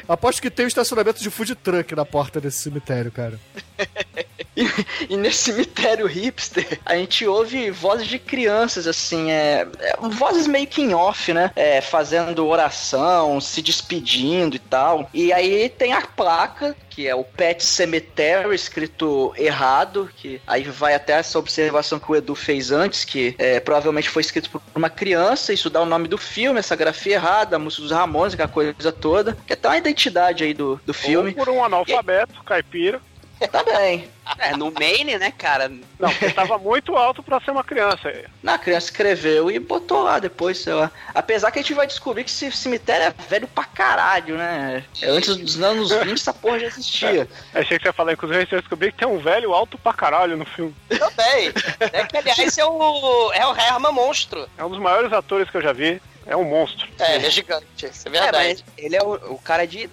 [SPEAKER 5] Aposto que tem um estacionamento de food truck na porta desse cemitério, cara.
[SPEAKER 6] E, e nesse cemitério hipster, a gente ouve vozes de crianças, assim, é, é, vozes meio que em off, né? É, fazendo oração, se despedindo e tal. E aí tem a placa, que é o Pet Cemetery, escrito errado, que aí vai até essa observação que o Edu fez antes, que é, provavelmente foi escrito por uma criança, isso dá o nome do filme, essa grafia errada, a música dos Ramones, aquela coisa toda, que é até uma identidade aí do, do filme.
[SPEAKER 4] Ou por um analfabeto, caipira.
[SPEAKER 6] Também.
[SPEAKER 9] É, no Maine, né, cara?
[SPEAKER 4] Não, porque tava muito alto pra ser uma criança.
[SPEAKER 6] Na criança escreveu e botou lá depois, sei lá. Apesar que a gente vai descobrir que esse cemitério é velho pra caralho, né? É, Antes dos anos 20 essa porra já existia.
[SPEAKER 4] Achei que você ia falar, inclusive, eu descobri que tem um velho alto pra caralho no filme.
[SPEAKER 7] Também. É que, aliás, é o, é o Herman Monstro.
[SPEAKER 4] É um dos maiores atores que eu já vi. É um monstro.
[SPEAKER 7] É, ele é gigante, isso é
[SPEAKER 9] É,
[SPEAKER 7] verdade.
[SPEAKER 9] mas ele é o, o cara de.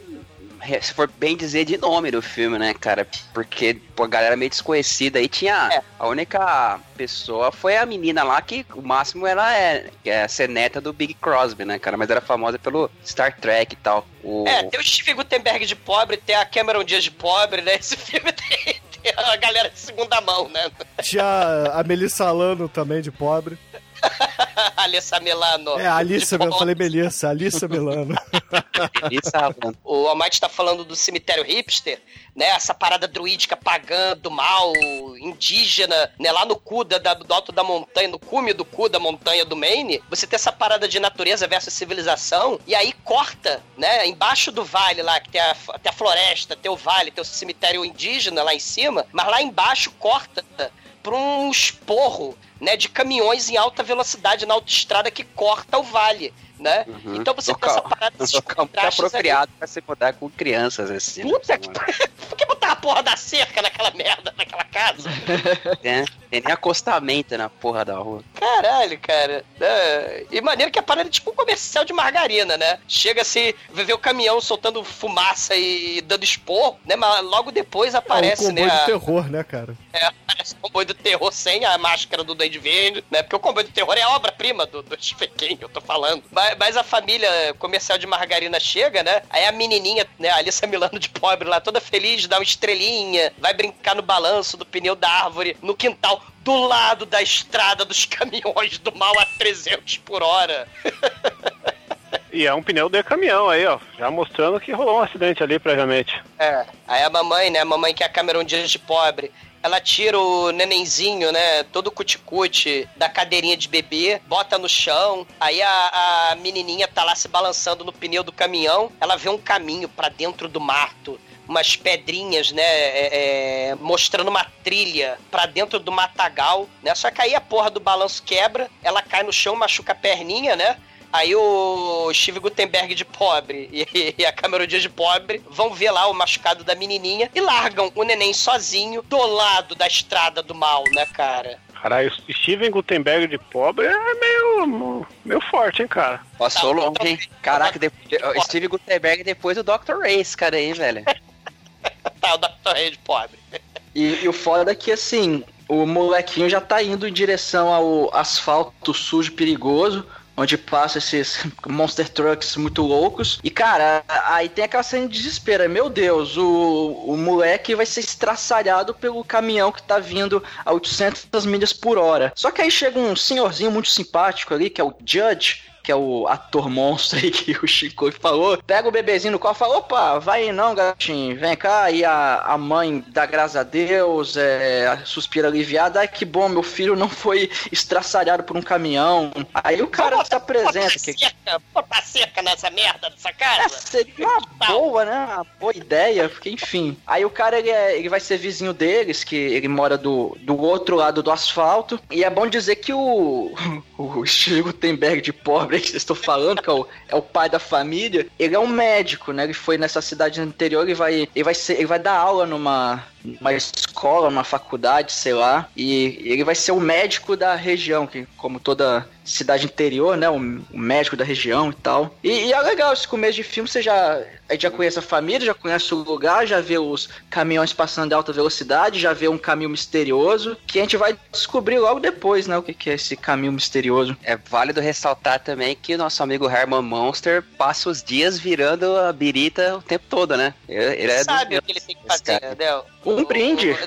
[SPEAKER 9] Se for bem dizer de nome do filme, né, cara? Porque pô, a galera meio desconhecida aí tinha.
[SPEAKER 7] É.
[SPEAKER 9] A única pessoa foi a menina lá que o máximo ela é, é ser neta do Big Crosby, né, cara? Mas era famosa pelo Star Trek e tal. O...
[SPEAKER 7] É, tem o Steve Gutenberg de pobre, tem a Cameron Diaz de pobre, né? Esse filme tem, tem a galera de segunda mão, né?
[SPEAKER 5] Tinha a Melissa Alano também, de pobre.
[SPEAKER 7] Alessa Milano.
[SPEAKER 5] É, Alissa, eu falei Melissa, Alissa Melano.
[SPEAKER 9] Alan.
[SPEAKER 7] O Almighty tá falando do cemitério hipster, né? Essa parada druídica pagã do mal, indígena, né? Lá no cu da- do alto da montanha, no cume do cu da montanha do Maine, você tem essa parada de natureza versus civilização, e aí corta, né? Embaixo do vale lá, que tem a, tem a floresta, tem o vale, tem o cemitério indígena lá em cima, mas lá embaixo corta pra um esporro, né? De caminhões em alta velocidade na autoestrada que corta o vale. Né?
[SPEAKER 9] Uhum.
[SPEAKER 7] Então você tem
[SPEAKER 9] Local-
[SPEAKER 7] essa parada
[SPEAKER 9] local muito
[SPEAKER 7] contrastes aí.
[SPEAKER 9] apropriado pra se mudar com crianças, assim. né?
[SPEAKER 7] Puta que Por que botar a porra da cerca naquela merda, naquela casa?
[SPEAKER 9] Tem, tem nem acostamento na porra da rua.
[SPEAKER 7] Caralho, cara. É, E maneiro que a parada é tipo um comercial de margarina, né? Chega assim, vê o caminhão soltando fumaça e dando esporro, né? Mas logo depois
[SPEAKER 5] É
[SPEAKER 7] aparece,
[SPEAKER 5] um comboio
[SPEAKER 7] né?
[SPEAKER 5] de
[SPEAKER 7] a-
[SPEAKER 5] terror, né, cara?
[SPEAKER 7] É, aparece o comboio do terror sem a máscara do Duende Verde, né? Porque o comboio do terror é a obra-prima do, do Stephen King, eu tô falando. Mas, mas a família comercial de margarina chega, né? Aí a menininha, né? A Alissa Milano de pobre lá, toda feliz, dá uma estrelinha, vai brincar no balanço do pneu da árvore, no quintal, do lado da estrada dos caminhões do mal a 300 por hora.
[SPEAKER 4] E é um pneu de caminhão aí, ó. Já mostrando que rolou um acidente ali previamente.
[SPEAKER 7] É. Aí a mamãe, né? A mamãe que é a Cameron Diaz de pobre. Ela tira o nenenzinho, né? Todo cuticute da cadeirinha de bebê, bota no chão. Aí a, a menininha tá lá se balançando no pneu do caminhão. Ela vê um caminho pra dentro do mato. Umas pedrinhas, né? é, é, mostrando uma trilha pra dentro do matagal, né? Só que aí a porra do balanço quebra. Ela cai no chão, machuca a perninha, né? Aí o Steve Gutenberg de pobre e, a Cameron Diaz de pobre vão ver lá o machucado da menininha e largam o neném sozinho do lado da estrada do mal, né, cara?
[SPEAKER 4] Caralho, Steven Gutenberg de pobre é meio, meio forte, hein, cara?
[SPEAKER 9] Passou
[SPEAKER 7] Tá,
[SPEAKER 9] longe, hein? Caraca, de, de- Steve Gutenberg depois do Dr. Esse cara aí, velho.
[SPEAKER 7] Tá, o Dr. De pobre.
[SPEAKER 6] E, e o foda é que, assim, o molequinho já tá indo em direção ao asfalto sujo perigoso, onde passa esses monster trucks muito loucos. E, cara, aí tem aquela cena de desespero. Meu Deus, o, o moleque vai ser estraçalhado pelo caminhão que tá vindo a 800 milhas por hora. Só que aí chega um senhorzinho muito simpático ali, que é o Judge, que é o ator monstro aí que o Chico falou, pega o bebezinho no colo e fala, opa, vai aí não, gatinho, vem cá, e a, a mãe dá graças a Deus, é, suspira aliviada, ai que bom, meu filho não foi estraçalhado por um caminhão. Aí o cara se apresenta, que
[SPEAKER 7] Seca, seca nessa merda dessa casa.
[SPEAKER 6] seria uma boa, né? Uma boa ideia, porque enfim. Aí o cara ele, é- ele vai ser vizinho deles, que ele mora do, do outro lado do asfalto. E é bom dizer que o, o Steve Gutenberg de pobre que estão falando, que é o, é o pai da família, ele é um médico, né? Ele foi nessa cidade anterior e vai, ele vai, ser, ele vai dar aula numa, numa escola, numa faculdade, sei lá. E ele vai ser o médico da região, que como toda cidade interior, né? O, o médico da região e tal. E, e é legal esse começo de filme, você já, a gente já conhece a família, já conhece o lugar, já vê os caminhões passando em alta velocidade, já vê um caminho misterioso, que a gente vai descobrir logo depois, né? O que, que é esse caminho misterioso.
[SPEAKER 9] É válido ressaltar também que o nosso amigo Herman Monster passa os dias virando a birita o tempo todo, né? Ele, ele é
[SPEAKER 7] sabe o que ele tem que fazer,
[SPEAKER 9] cara.
[SPEAKER 6] Um brinde.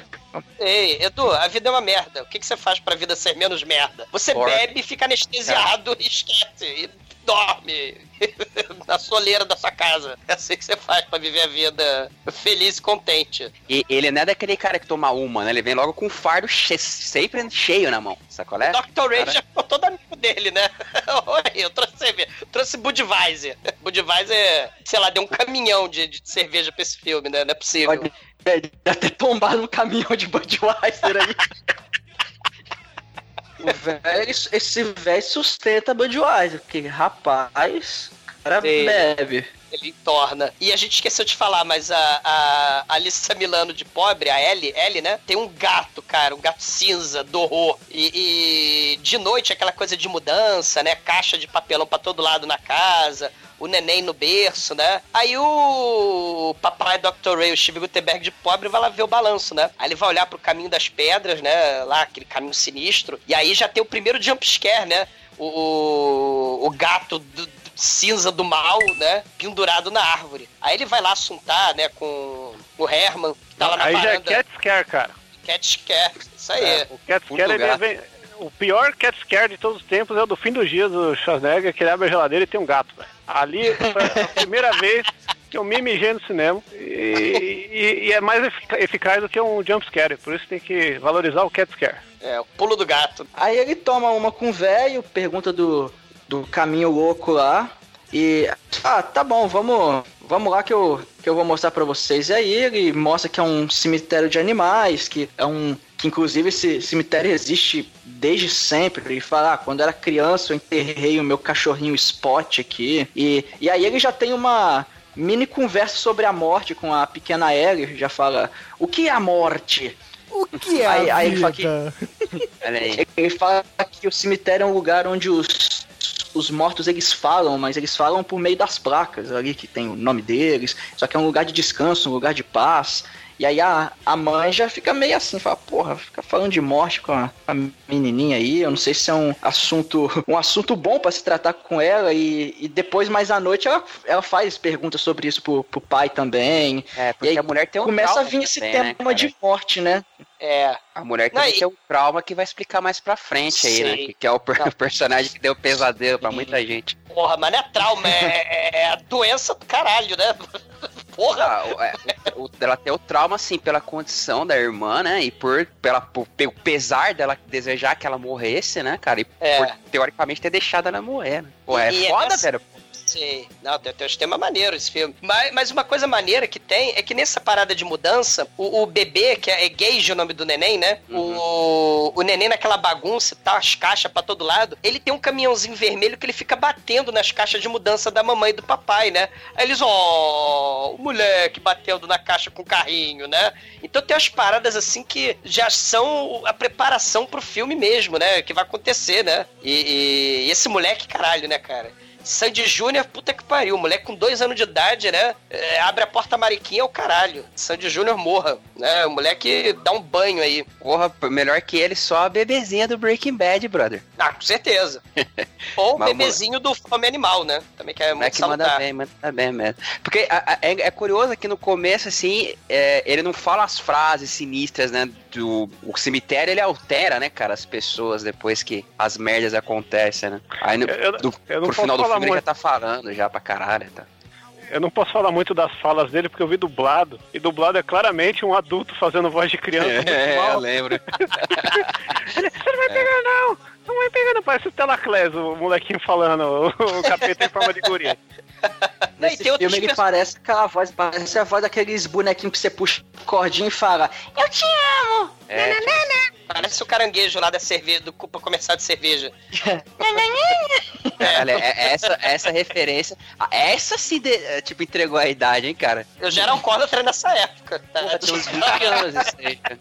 [SPEAKER 7] Ei, Edu, a vida é uma merda. O que, que você faz pra vida ser menos merda? Você bebe, fica anestesiado e esquece. E dorme na soleira da sua casa. É assim que você faz pra viver a vida feliz e contente.
[SPEAKER 9] E ele não é daquele cara que toma uma, né? Ele vem logo com um fardo che- sempre cheio na mão, sacolé?
[SPEAKER 7] Dr. Ray
[SPEAKER 9] Cara.
[SPEAKER 7] já ficou todo amigo dele, né? Oi, eu trouxe cerveja. Trouxe Budweiser. Budweiser, sei lá, deu um caminhão de, de cerveja pra esse filme, né? Não é possível.
[SPEAKER 6] Pode é, até tombar no caminhão de Budweiser aí. O velho, esse velho sustenta Budweiser, porque rapaz, o cara
[SPEAKER 7] Sim.
[SPEAKER 6] bebe.
[SPEAKER 7] Ele torna. E a gente esqueceu de falar, mas a, a Alissa Milano de pobre, a Ellie, Ellie, né? Tem um gato, cara, um gato cinza, do horror. E, e de noite aquela coisa de mudança, né? Caixa de papelão pra todo lado na casa. O neném no berço, né? Aí o papai Dr. Ray, o Steve Gutenberg de pobre, vai lá ver o balanço, né? Aí ele vai olhar pro caminho das pedras, né? Lá, aquele caminho sinistro. E aí já tem o primeiro jump scare, né? O, o, o gato do cinza do mal, né? Pendurado na árvore. Aí ele vai lá assuntar, né? Com o Herman, que tá lá na
[SPEAKER 4] Aí já é. Cat Scare, cara.
[SPEAKER 7] Cat Scare. Isso aí.
[SPEAKER 4] É, o Cat Scare,
[SPEAKER 9] do
[SPEAKER 4] ele vem... O pior Cat Scare de todos os tempos é o do fim dos dias do Schwarzenegger, que ele abre a geladeira e tem um gato, velho. Ali foi a primeira vez que eu me mijei no cinema e, e- e é mais efica- eficaz do que um jump scare, por isso tem que valorizar o Cat Scare.
[SPEAKER 7] É, o pulo do gato.
[SPEAKER 6] Aí ele toma uma com o velho, pergunta do, do caminho louco lá. E. Ah, tá bom, vamos. Vamos lá que eu, que eu vou mostrar pra vocês. E aí ele mostra que é um cemitério de animais, que é um. Que inclusive esse cemitério existe desde sempre. Ele fala, ah, quando era criança eu enterrei o meu cachorrinho Spot aqui. E, e aí ele já tem uma mini conversa sobre a morte com a pequena Ellie. Já fala, o que é a morte?
[SPEAKER 5] O que é
[SPEAKER 6] Aí-
[SPEAKER 5] a
[SPEAKER 6] aí ele fala
[SPEAKER 5] vida?
[SPEAKER 9] Aí.
[SPEAKER 6] Ele fala que o cemitério é um lugar onde os, os mortos eles falam, mas eles falam por meio das placas ali que tem o nome deles. Só que é um lugar de descanso, um lugar de paz. E aí a, a mãe já fica meio assim, fala, porra, fica falando de morte com a, a menininha aí, eu não sei se é um assunto um assunto bom pra se tratar com ela e, e depois mais à noite ela, ela faz perguntas sobre isso pro, pro pai também.
[SPEAKER 9] É,
[SPEAKER 6] E
[SPEAKER 9] porque
[SPEAKER 6] aí
[SPEAKER 9] a mulher tem um
[SPEAKER 6] começa a vir esse
[SPEAKER 9] também,
[SPEAKER 6] tema
[SPEAKER 9] né,
[SPEAKER 6] de morte, né?
[SPEAKER 7] É.
[SPEAKER 9] A mulher
[SPEAKER 7] Não,
[SPEAKER 9] também
[SPEAKER 7] e-
[SPEAKER 9] tem um trauma que vai explicar mais pra frente aí, né?
[SPEAKER 7] Sim.
[SPEAKER 9] Que, que é o, per-
[SPEAKER 7] Não.
[SPEAKER 9] personagem que deu pesadelo pra muita gente.
[SPEAKER 7] Porra, mas não é trauma, é, é a doença do caralho, né? Porra!
[SPEAKER 9] O- é, o- ela tem o trauma, assim, pela condição da irmã, né? E por, pela, por, pelo pesar dela desejar que ela morresse, né, cara? E
[SPEAKER 7] É.
[SPEAKER 9] por, teoricamente, ter deixado ela morrer, né? Pô, é
[SPEAKER 7] E- e
[SPEAKER 9] foda,
[SPEAKER 7] essa-
[SPEAKER 9] velho.
[SPEAKER 7] Sei. Não, tem, tem uns temas maneiros esse filme. Mas, mas uma coisa maneira que tem é que nessa parada de mudança, o, o bebê, que é, é Gage o nome do neném, né? O, o neném naquela bagunça, tá as caixas pra todo lado, ele tem um caminhãozinho vermelho que ele fica batendo nas caixas de mudança da mamãe e do papai, né? Aí eles, ó, o moleque batendo na caixa com o carrinho, né? Então tem umas paradas assim que já são a preparação pro filme mesmo, né? Que vai acontecer, né? E, e- e esse moleque, caralho, né, cara? Sandy Júnior, puta que pariu. Moleque com dois anos de idade, né? É, abre a porta mariquinha, é o caralho. Sandy Júnior morra, né? O moleque dá um banho aí.
[SPEAKER 9] Porra, melhor que ele, só a bebezinha do Breaking Bad, brother.
[SPEAKER 7] Ah, com certeza. Ou o bebezinho do Fome Animal, né? Também que é
[SPEAKER 9] Não é
[SPEAKER 7] muito
[SPEAKER 9] que manda
[SPEAKER 7] salutar.
[SPEAKER 9] bem, manda bem mesmo. Porque a- a- é, é curioso que no começo, assim, é, ele não fala as frases sinistras, né? Do, o cemitério, ele altera, né, cara, as pessoas depois que as merdas acontecem, né? Aí no,
[SPEAKER 4] Eu-
[SPEAKER 9] do-
[SPEAKER 4] eu não
[SPEAKER 9] pro final do
[SPEAKER 4] falar
[SPEAKER 9] ele já
[SPEAKER 4] muito.
[SPEAKER 9] tá falando já pra caralho, tá?
[SPEAKER 4] Eu não posso falar muito das falas dele porque eu vi dublado. E dublado é claramente um adulto fazendo voz de criança. muito
[SPEAKER 9] É,
[SPEAKER 4] mal.
[SPEAKER 9] eu lembro.
[SPEAKER 4] Você não vai pegar, não! Não vai pegar, não. Parece o Telaclés, o molequinho falando, o, o capeta em forma de guria.
[SPEAKER 6] Nesse
[SPEAKER 7] outros
[SPEAKER 6] filme ele
[SPEAKER 7] perso-
[SPEAKER 6] parece aquela voz, parece a voz daqueles bonequinhos que você puxa cordinha e fala Eu te amo!
[SPEAKER 9] É,
[SPEAKER 7] Parece o caranguejo lá da cerveja, do culpa comercial de cerveja.
[SPEAKER 9] Olha, é- é essa, essa referência, ah, essa se de- é, tipo entregou a idade, hein, cara?
[SPEAKER 7] Eu já era um alcoólatra nessa época. Tá?
[SPEAKER 9] Porra, tem uns 20 anos isso aí, cara.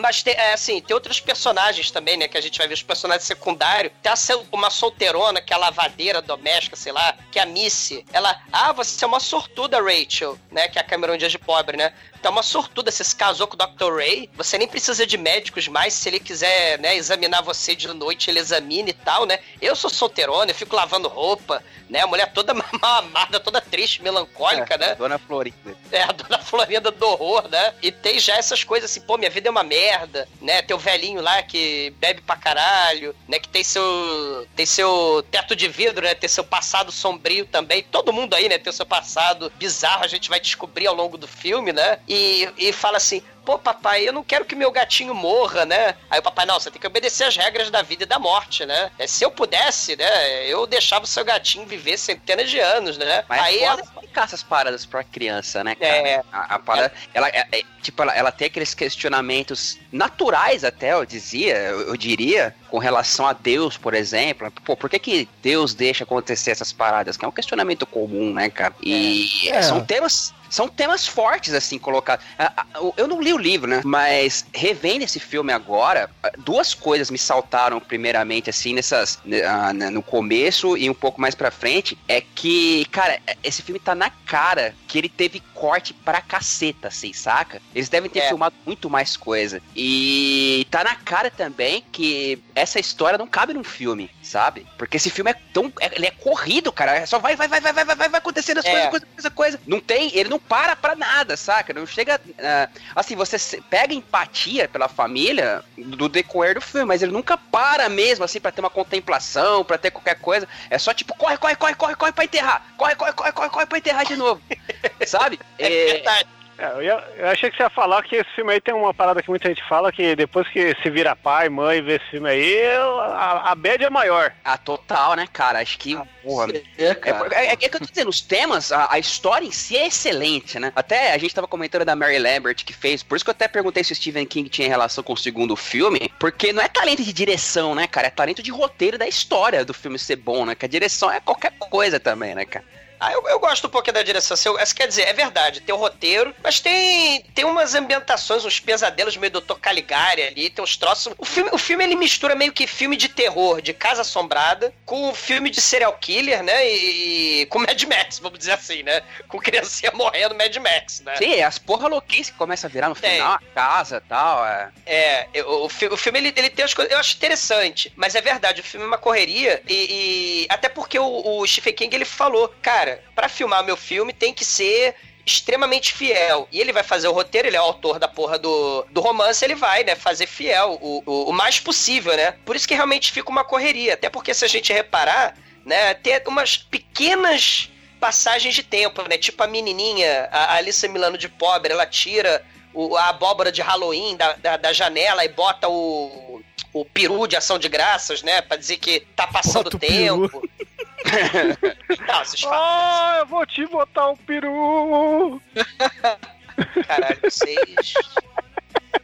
[SPEAKER 7] Mas tem, é, assim, tem outros personagens também, né? Que a gente vai ver os personagens secundários. Tem uma solteirona, que é a lavadeira doméstica, sei lá, que é a Missy. Ela, ah, você é uma sortuda, Rachel, né? Que é a Cameron Diaz de pobre, né? Então, uma sortuda, você se casou com o Dr. Ray, você nem precisa de médicos mais, se ele quiser, né, examinar você de noite, ele examina e tal, né? Eu sou solteirona, eu fico lavando roupa, né? A mulher toda mal amada, toda triste, melancólica, né?
[SPEAKER 9] Dona Florinda.
[SPEAKER 7] É, a dona Florinda do horror, né? E tem já essas coisas assim, pô, minha vida é uma merda, né? Tem o velhinho lá que bebe pra caralho, né? Que tem seu. tem seu teto de vidro, né? Tem seu passado sombrio também. Todo mundo aí, né? Tem o seu passado bizarro, a gente vai descobrir ao longo do filme, né? E, e fala assim. Pô, papai, eu não quero que meu gatinho morra, né? Aí o papai, não, você tem que obedecer as regras da vida e da morte, né? É, Se eu pudesse, né, eu deixava o seu gatinho viver centenas de anos, né?
[SPEAKER 9] Mas
[SPEAKER 7] Aí
[SPEAKER 9] é
[SPEAKER 7] ela,
[SPEAKER 9] explicar essas paradas pra criança, né, cara?
[SPEAKER 7] É.
[SPEAKER 9] A, a parada, ela, é- é, tipo, ela, ela tem aqueles questionamentos naturais até, eu dizia, eu, eu diria, com relação a Deus, por exemplo. Pô, por que que Deus deixa acontecer essas paradas? Que é um questionamento comum, né, cara? E
[SPEAKER 5] É.
[SPEAKER 9] são temas... São temas fortes, assim, colocados. Ah, ah, Eu não li o livro, né? Mas revendo esse filme agora, duas coisas me saltaram primeiramente, assim, nessas. ah, né, no começo e um pouco mais pra frente. É que, cara, esse filme tá na cara que ele teve corte pra caceta, assim, saca? Eles devem ter
[SPEAKER 7] É.
[SPEAKER 9] filmado muito mais coisa. E tá na cara também que essa história não cabe num filme, sabe? Porque esse filme é tão. é- ele é corrido, cara. É Só vai, vai, vai, vai, vai, vai, vai, acontecendo as
[SPEAKER 7] É.
[SPEAKER 9] coisas, coisa, coisa, coisa. Não tem. Ele não para pra nada, saca? Não chega. ah, assim, você pega empatia pela família do decorrer do filme, mas ele nunca para mesmo, assim, pra ter uma contemplação, pra ter qualquer coisa. É só tipo, corre, corre, corre, corre, corre pra enterrar. Corre, corre, corre, corre, corre pra enterrar de novo. sabe?
[SPEAKER 7] é verdade.
[SPEAKER 4] É, eu, ia- eu achei que você ia falar que esse filme aí tem uma parada que muita gente fala que depois que se vira pai, mãe e vê esse filme aí, a, a bad é maior.
[SPEAKER 9] Ah, total, né, cara? Acho que. porra,
[SPEAKER 6] É,
[SPEAKER 9] É,
[SPEAKER 6] cara.
[SPEAKER 9] é- é que eu tô dizendo, os temas, a, a história em si é excelente, né? Até a gente tava comentando da Mary Lambert que fez, por isso que eu até perguntei se o Stephen King tinha relação com o segundo filme, porque não é talento de direção, né, cara? É talento de roteiro da história do filme ser bom, né? Que a direção é qualquer coisa também, né, cara?
[SPEAKER 7] Ah, eu, eu gosto um pouquinho da direção. assim, eu- quer dizer, é verdade, tem o roteiro, mas tem, tem umas ambientações, uns pesadelos meio Dr. Caligari ali, tem uns troços. O filme, o filme ele mistura meio que filme de terror, de casa assombrada, com filme de serial killer, né? E, e com Mad Max, vamos dizer assim, né? Com criancinha morrendo Mad Max, né?
[SPEAKER 9] Sim, as porra louquice que começa a virar no
[SPEAKER 7] Tem.
[SPEAKER 9] final, a casa e tal. É.
[SPEAKER 7] É, o, fi- o filme ele, ele tem as coisas. Eu acho interessante, mas é verdade, o filme é uma correria. E, e- até porque o, o Stephen King ele falou, cara, pra filmar meu filme tem que ser extremamente fiel. E ele vai fazer o roteiro, ele é o autor da porra do, do romance, ele vai, né, fazer fiel o, o, o mais possível, né? Por isso que realmente fica uma correria. Até porque se a gente reparar, né, tem umas pequenas passagens de tempo, né? Tipo a menininha, a Alissa Milano de pobre, ela tira o- a abóbora de Halloween da, da, da janela e bota o, o peru de ação de graças, né? Pra dizer que tá passando
[SPEAKER 5] Bota
[SPEAKER 7] tempo. Não, vocês falam.
[SPEAKER 4] Ah, eu vou te botar um peru.
[SPEAKER 7] Caralho, vocês.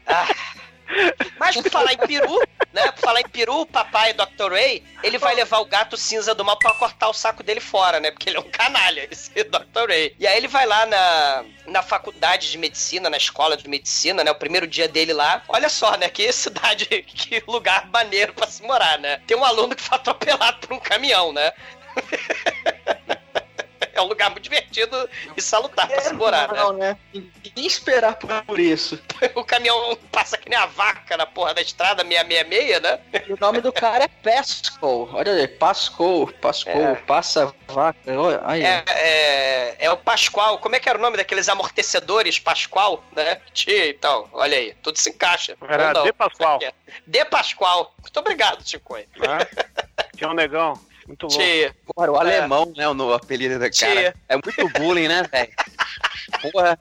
[SPEAKER 7] Ah. Mas por falar em peru, né? Por falar em peru, o papai Dr. Ray, ele vai levar o gato cinza do mal pra cortar o saco dele fora, né? Porque ele é um canalha, esse Dr. Ray. E aí ele vai lá na, na faculdade de medicina, na escola de medicina, né? O primeiro dia dele lá. Olha só, né? Que cidade, que lugar maneiro pra se morar, né? Tem um aluno que foi atropelado por um caminhão, né? É um lugar muito divertido e salutar pra se morar, né?
[SPEAKER 6] Não, né? Ninguém esperar por isso.
[SPEAKER 7] O caminhão passa que nem a vaca na porra da estrada 666, né?
[SPEAKER 6] E o nome do cara é Pascal. Olha aí, Pascal, Pascal,
[SPEAKER 7] É.
[SPEAKER 6] passa vaca. Olha, aí.
[SPEAKER 7] É, é, é o Pascoal. Como é que era o nome daqueles amortecedores Pascoal, né? Tia, então, olha aí, tudo se encaixa.
[SPEAKER 4] Era
[SPEAKER 7] não.
[SPEAKER 4] De Pascoal.
[SPEAKER 7] De Pascoal. Muito obrigado, Chico.
[SPEAKER 4] Ah, Tinha um negão. Muito louco.
[SPEAKER 7] Tia.
[SPEAKER 9] Porra, o
[SPEAKER 7] É.
[SPEAKER 9] alemão, né? O apelido da
[SPEAKER 7] Tia.
[SPEAKER 9] cara. É muito bullying, né, velho? Porra.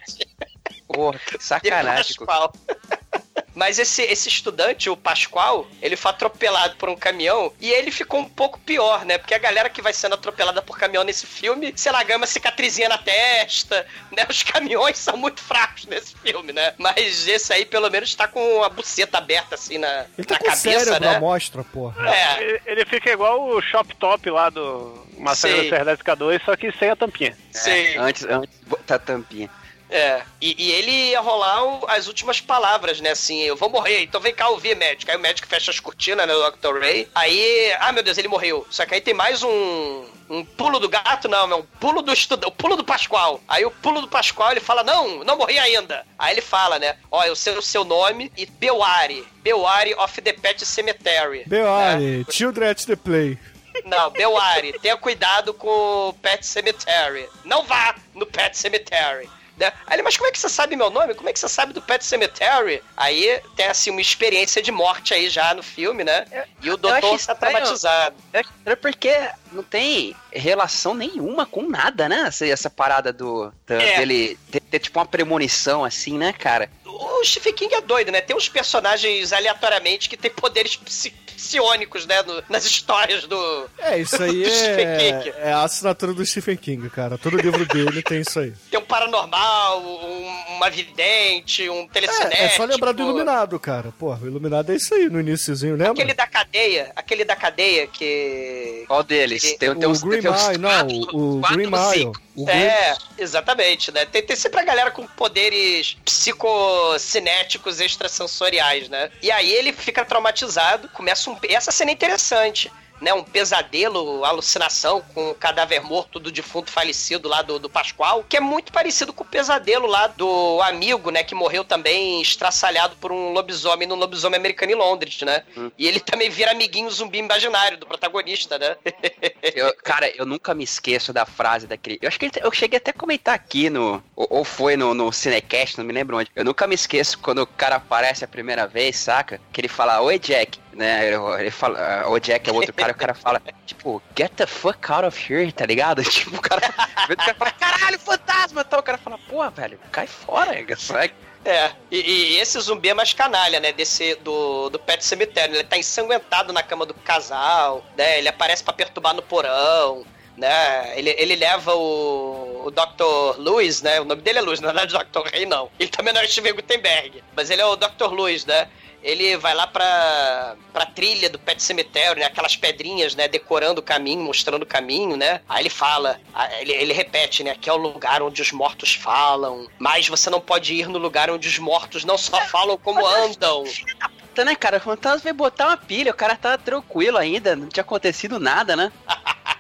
[SPEAKER 9] Porra, que sacanagem.
[SPEAKER 7] Mas esse, esse estudante, o Pascoal, ele foi atropelado por um caminhão e ele ficou um pouco pior, né? Porque a galera que vai sendo atropelada por caminhão nesse filme, sei lá, ganha uma cicatrizinha na testa, né? Os caminhões são muito fracos nesse filme, né? Mas esse aí, pelo menos, tá com a buceta aberta assim na,
[SPEAKER 5] Ele tá
[SPEAKER 7] na
[SPEAKER 5] com
[SPEAKER 7] cabeça,
[SPEAKER 5] cérebro
[SPEAKER 7] né?
[SPEAKER 5] mostra, porra.
[SPEAKER 7] É,
[SPEAKER 4] Ele, ele fica igual o Shop Top lá do Marcelo
[SPEAKER 7] Sei.
[SPEAKER 4] Serdez K2, só que sem a tampinha.
[SPEAKER 7] sim.
[SPEAKER 9] É, antes, antes de botar a tampinha.
[SPEAKER 7] É, e, e ele ia rolar o- as últimas palavras, né? Assim, eu vou morrer, então vem cá ouvir, médico. Aí o médico fecha as cortinas, né? O Dr. Ray. Aí, ah, meu Deus, ele morreu. Só que aí tem mais um. Um pulo do gato, não, é um pulo do estudante, o pulo do Pascoal. Aí o pulo do Pascoal, ele fala, não, não morri ainda. Aí ele fala, né, ó, eu sei o seu nome e Beware, Beware of the Pet Cemetery.
[SPEAKER 5] Beoare, Children at the Play.
[SPEAKER 7] Não, Beware, tenha cuidado com o Pet Cemetery. Não vá no Pet Cemetery. Né? Aí ele, mas como é que você sabe meu nome? Como é que você sabe do Pet Cemetery? Aí tem assim uma experiência de morte aí já no filme, né? E o doutor
[SPEAKER 9] acho
[SPEAKER 7] está traumatizado.
[SPEAKER 9] É estranho porque não tem relação nenhuma com nada, né? Essa, essa parada do. da-
[SPEAKER 7] É.
[SPEAKER 9] dele ter, ter tipo uma premonição assim, né, cara?
[SPEAKER 7] O Stephen King é doido, né? Tem uns personagens aleatoriamente que tem poderes psi- psionicos, né? no- nas histórias do.
[SPEAKER 5] É, isso aí
[SPEAKER 7] do Stephen King.
[SPEAKER 5] é, é a assinatura do Stephen King, cara. Todo livro dele tem isso aí.
[SPEAKER 7] Tem um paranormal, um, uma vidente, um telecinético.
[SPEAKER 5] É, é só lembrar do Iluminado, cara. Porra, o Iluminado é isso aí no iníciozinho, lembra?
[SPEAKER 7] Aquele da cadeia, aquele da cadeia que.
[SPEAKER 9] Qual deles? Tem, tem
[SPEAKER 5] o
[SPEAKER 9] uns,
[SPEAKER 5] Green
[SPEAKER 9] tem uns
[SPEAKER 5] Mile, não,
[SPEAKER 9] quatro-
[SPEAKER 5] o, o
[SPEAKER 9] quatro
[SPEAKER 5] Green Mile.
[SPEAKER 9] cinco.
[SPEAKER 7] É, exatamente, né? Tem, tem sempre a galera com poderes psicocinéticos extrasensoriais, né? E aí ele fica traumatizado, começa um. Essa cena é interessante. Né, um pesadelo, alucinação com o cadáver morto do defunto falecido lá do, do Pascoal, que é muito parecido com o pesadelo lá do amigo, né, que morreu também estraçalhado por um lobisomem no lobisomem americano em Londres, né? E ele também vira amiguinho zumbi imaginário do protagonista, né?
[SPEAKER 9] Eu- cara, eu nunca me esqueço da frase daquele. Eu acho que ele- eu cheguei até a comentar aqui no. Ou, ou foi no, no Cinecast, não me lembro onde. Eu nunca me esqueço quando o cara aparece a primeira vez, saca? Que ele fala, oi Jack. Né, ele, fala, ah, o Jack é outro cara, o cara fala, tipo, get the fuck out of here, tá ligado? Tipo, o cara, o cara fala, caralho, fantasma, tal. O cara fala, pô, velho, cai fora, sabe?
[SPEAKER 7] É, e, e esse zumbi é mais canalha, né? Desse, do, do Pet Cemitério. Ele tá ensanguentado na cama do casal, né? Ele aparece pra perturbar no porão, né? Ele, ele leva o, o Dr. Lewis, né? O nome dele é Lewis, não é Dr. Rei, não. Ele também não é Steven Gutenberg, mas ele é o Dr. Lewis, né? Ele vai lá pra, pra trilha do Pet Cemitério, né? Aquelas pedrinhas, né? Decorando o caminho, mostrando o caminho, né? Aí ele fala, ele, ele repete, né? Que é o lugar onde os mortos falam, mas você não pode ir no lugar onde os mortos não só falam como andam.
[SPEAKER 9] Tá, né, cara? O fantasma veio botar uma pilha, o cara tá tranquilo ainda, não tinha acontecido nada, né?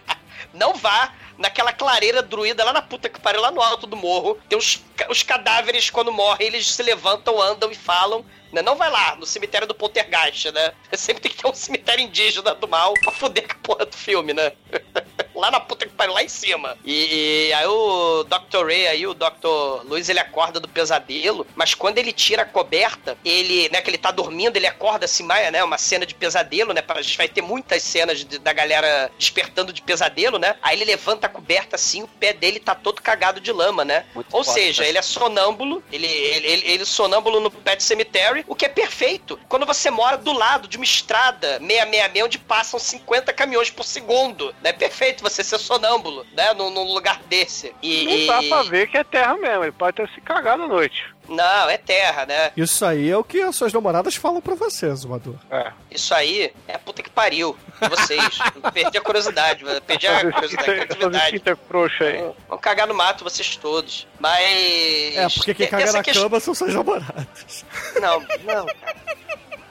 [SPEAKER 7] Não vá naquela clareira druida lá na puta que pariu, lá no alto do morro. Tem ca- os cadáveres, quando morrem, eles se levantam, andam e falam. Né? Não vai lá, no cemitério do Poltergeist, né? Sempre tem que ter um cemitério indígena do mal pra foder com a porra do filme, né? lá na puta que pariu, lá em cima. E, e aí o Dr. Ray, aí o Dr. Luiz, ele acorda do pesadelo, mas quando ele tira a coberta, ele, né, que ele tá dormindo, ele acorda assim, mais, né, uma cena de pesadelo, né, pra- a gente vai ter muitas cenas de- da galera despertando de pesadelo, né, aí ele levanta a coberta assim, o pé dele tá todo cagado de lama, né,
[SPEAKER 9] Muito
[SPEAKER 7] ou
[SPEAKER 9] foda,
[SPEAKER 7] seja? Ele é sonâmbulo, ele, ele, ele, ele é sonâmbulo no Pet Cemetery, o que é perfeito, quando você mora do lado de uma estrada 666, onde passam 50 caminhões por segundo, né, perfeito você ser sonâmbulo, né? Num, num lugar desse. E,
[SPEAKER 4] Não dá
[SPEAKER 7] e-
[SPEAKER 4] pra ver que é terra mesmo, ele pode ter se cagado à noite.
[SPEAKER 7] Não, é terra, né?
[SPEAKER 5] Isso aí é o que as suas namoradas falam pra você, Zumador.
[SPEAKER 4] É.
[SPEAKER 7] Isso aí é puta que pariu. Vocês. perdi a curiosidade, mano. perdi a curiosidade, a
[SPEAKER 4] frouxo aí.
[SPEAKER 7] Vão cagar no mato vocês todos. Mas.
[SPEAKER 5] É, porque quem caga na
[SPEAKER 7] questão-
[SPEAKER 5] cama são suas namoradas.
[SPEAKER 7] Não, não, cara.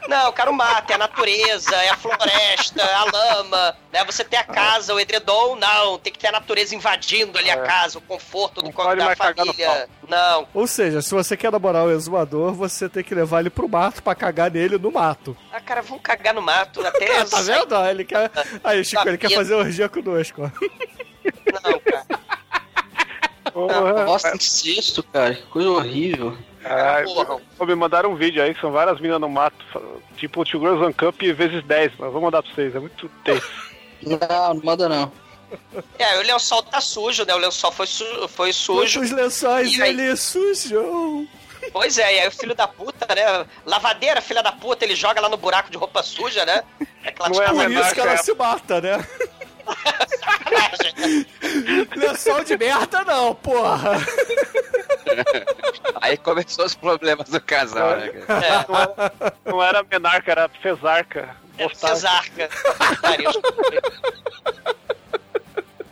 [SPEAKER 7] Não, cara, o mato, é a natureza, é a floresta, a lama, né? Você tem a casa, o edredom, não. Tem que ter a natureza invadindo ali a casa, o conforto do,
[SPEAKER 4] pode
[SPEAKER 7] da família. Não.
[SPEAKER 5] Ou seja, se você quer namorar o exumador, você tem que levar ele pro mato pra cagar nele no mato.
[SPEAKER 7] Ah, cara, vão cagar no mato até.
[SPEAKER 5] Ah, tá vendo? Ele quer... Aí, Chico, ele quer
[SPEAKER 7] Sabia.
[SPEAKER 5] fazer orgia conosco, ó.
[SPEAKER 7] Não, cara.
[SPEAKER 4] Porra,
[SPEAKER 6] Nossa, incesto, cara. Que coisa horrível.
[SPEAKER 4] Caralho, me mandaram um vídeo aí que são várias meninas no mato, tipo o Two Girls One Cup vezes 10, mas vou mandar pra vocês, é muito tenso.
[SPEAKER 6] Não, não manda não.
[SPEAKER 7] É, o lençol tá sujo, né? O lençol foi, su foi sujo.
[SPEAKER 5] Quantos lençóis
[SPEAKER 7] aí?
[SPEAKER 5] ele sujou?
[SPEAKER 7] Pois é, e aí o filho da puta, né? Lavadeira, filha da puta, ele joga lá no buraco de roupa suja, né? Aquela
[SPEAKER 4] Não é
[SPEAKER 5] Por isso que ela
[SPEAKER 4] é-
[SPEAKER 5] se mata, né? Lençol de merda não, porra.
[SPEAKER 9] Aí começou os problemas do casal, né, cara?
[SPEAKER 4] Não era, não menarca, era.
[SPEAKER 7] Cesarca. Pariu.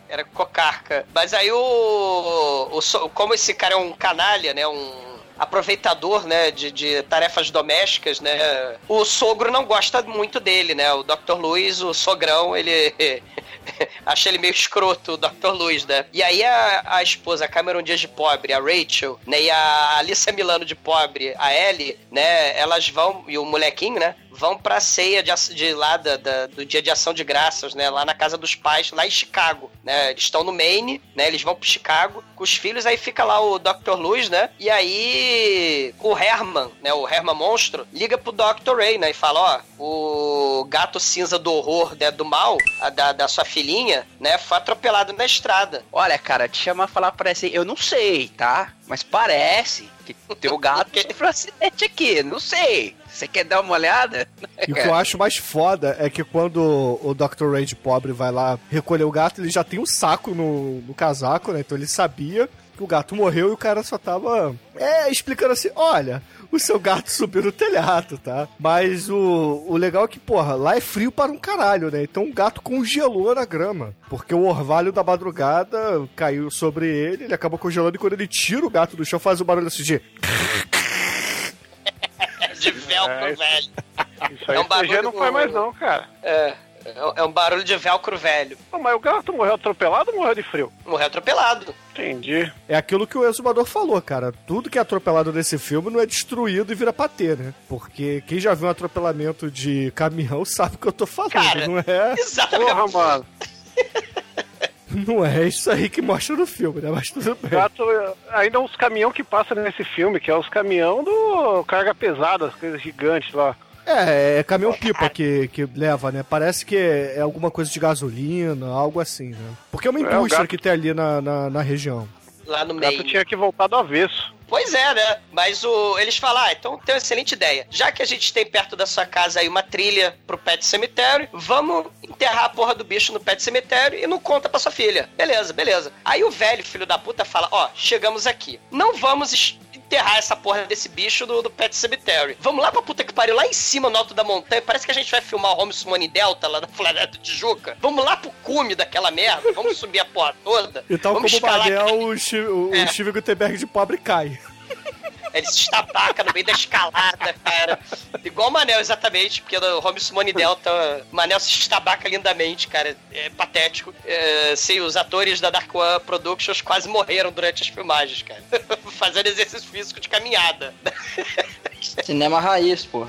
[SPEAKER 7] Era cocarca. Mas aí o, o Como esse cara é um canalha, né? Um aproveitador, né, de, de tarefas domésticas, né? O sogro não gosta muito dele, né? O Dr. Luiz, o sogrão, ele acha ele meio escroto, o Dr. Luiz, né? E aí a, a esposa, Cameron Diaz de pobre, a Rachel, né, e a Alicia Milano de pobre, a Ellie, né, elas vão e o molequinho, né, vão pra ceia de, de lá da- da- do dia de ação de graças, né? Lá na casa dos pais, lá em Chicago, né? Eles estão no Maine, né? Eles vão pro Chicago com os filhos, aí fica lá o Dr. Luz, né? E aí o Herman, né? O Herman Monstro, liga pro Dr. Ray, né? E fala, ó, o gato cinza do horror, né? Do mal, a da, da sua filhinha, né? Foi atropelado na estrada.
[SPEAKER 9] Olha, cara, te chamar falar parece. Eu não sei, tá? Mas parece que o teu gato sofreu um acidente aqui. Não sei. Você quer dar uma olhada?
[SPEAKER 5] E o que eu acho mais foda é que quando o Dr. Ray de pobre vai lá recolher o gato, ele já tem um saco no, no casaco, né? Então ele sabia que o gato morreu e o cara só tava é, explicando assim: olha. O seu gato subiu no telhado, tá? Mas o, o legal é que, porra, lá é frio para um caralho, né? Então o gato congelou na grama. Porque o orvalho da madrugada caiu sobre ele, ele acabou congelando e quando ele tira o gato do chão faz o barulho assim de.
[SPEAKER 7] De velcro,
[SPEAKER 4] É,
[SPEAKER 7] velho.
[SPEAKER 4] Isso aí
[SPEAKER 7] É um
[SPEAKER 4] CG não
[SPEAKER 7] barulho-
[SPEAKER 4] faz mais não, cara.
[SPEAKER 7] É. É um barulho de velcro velho.
[SPEAKER 4] Pô, mas o gato morreu atropelado ou morreu de frio?
[SPEAKER 7] Morreu atropelado.
[SPEAKER 4] Entendi.
[SPEAKER 5] É aquilo que o exumador falou, cara. Tudo que é atropelado nesse filme não é destruído e vira patê, né? Porque quem já viu um atropelamento de caminhão sabe o que eu tô falando,
[SPEAKER 7] Cara,
[SPEAKER 5] não é?
[SPEAKER 7] Exatamente.
[SPEAKER 4] Porra, mano.
[SPEAKER 5] Não é isso aí que mostra no filme, né? Mas tudo bem.
[SPEAKER 4] Gato, ainda uns caminhão que passam nesse filme, que é os caminhão do carga pesada, as coisas gigantes lá.
[SPEAKER 5] É, é caminhão-pipa que, que leva, né? Parece que é, é alguma coisa de gasolina, algo assim, né? Porque é uma
[SPEAKER 4] É,
[SPEAKER 5] indústria
[SPEAKER 4] gato-
[SPEAKER 5] que tem ali na, na, na região.
[SPEAKER 7] Lá no
[SPEAKER 4] O gato
[SPEAKER 7] meio.
[SPEAKER 4] tinha que voltar do avesso.
[SPEAKER 7] Pois é, né? Mas o, eles falam, ah, então tem uma excelente ideia. Já que a gente tem perto da sua casa aí uma trilha pro pet cemitério, vamos enterrar a porra do bicho no pet cemitério e não conta pra sua filha. Beleza, beleza. Aí o velho filho da puta fala, ó, chegamos aqui. Não vamos enterrar essa porra desse bicho do, do pet cemitério. Vamos lá pra puta que pariu, lá em cima no alto da montanha. Parece que a gente vai filmar o Holmes Money Delta lá na Floresta do Tijuca. Vamos lá pro cume daquela merda. Vamos subir a porra toda.
[SPEAKER 5] E tal
[SPEAKER 7] vamos
[SPEAKER 5] como o
[SPEAKER 7] escalar
[SPEAKER 5] Manel, o, Chi- o,
[SPEAKER 7] É.
[SPEAKER 5] o Steve Gutenberg de pobre cai.
[SPEAKER 7] Ele se estabaca no meio da escalada, cara. Igual o Manel, exatamente, porque no Home Simone Delta, o Manel se estabaca lindamente, cara. É patético. É, sim, os atores da Dark One Productions quase morreram durante as filmagens, cara. Fazendo exercício físico de caminhada.
[SPEAKER 6] Cinema raiz, pô.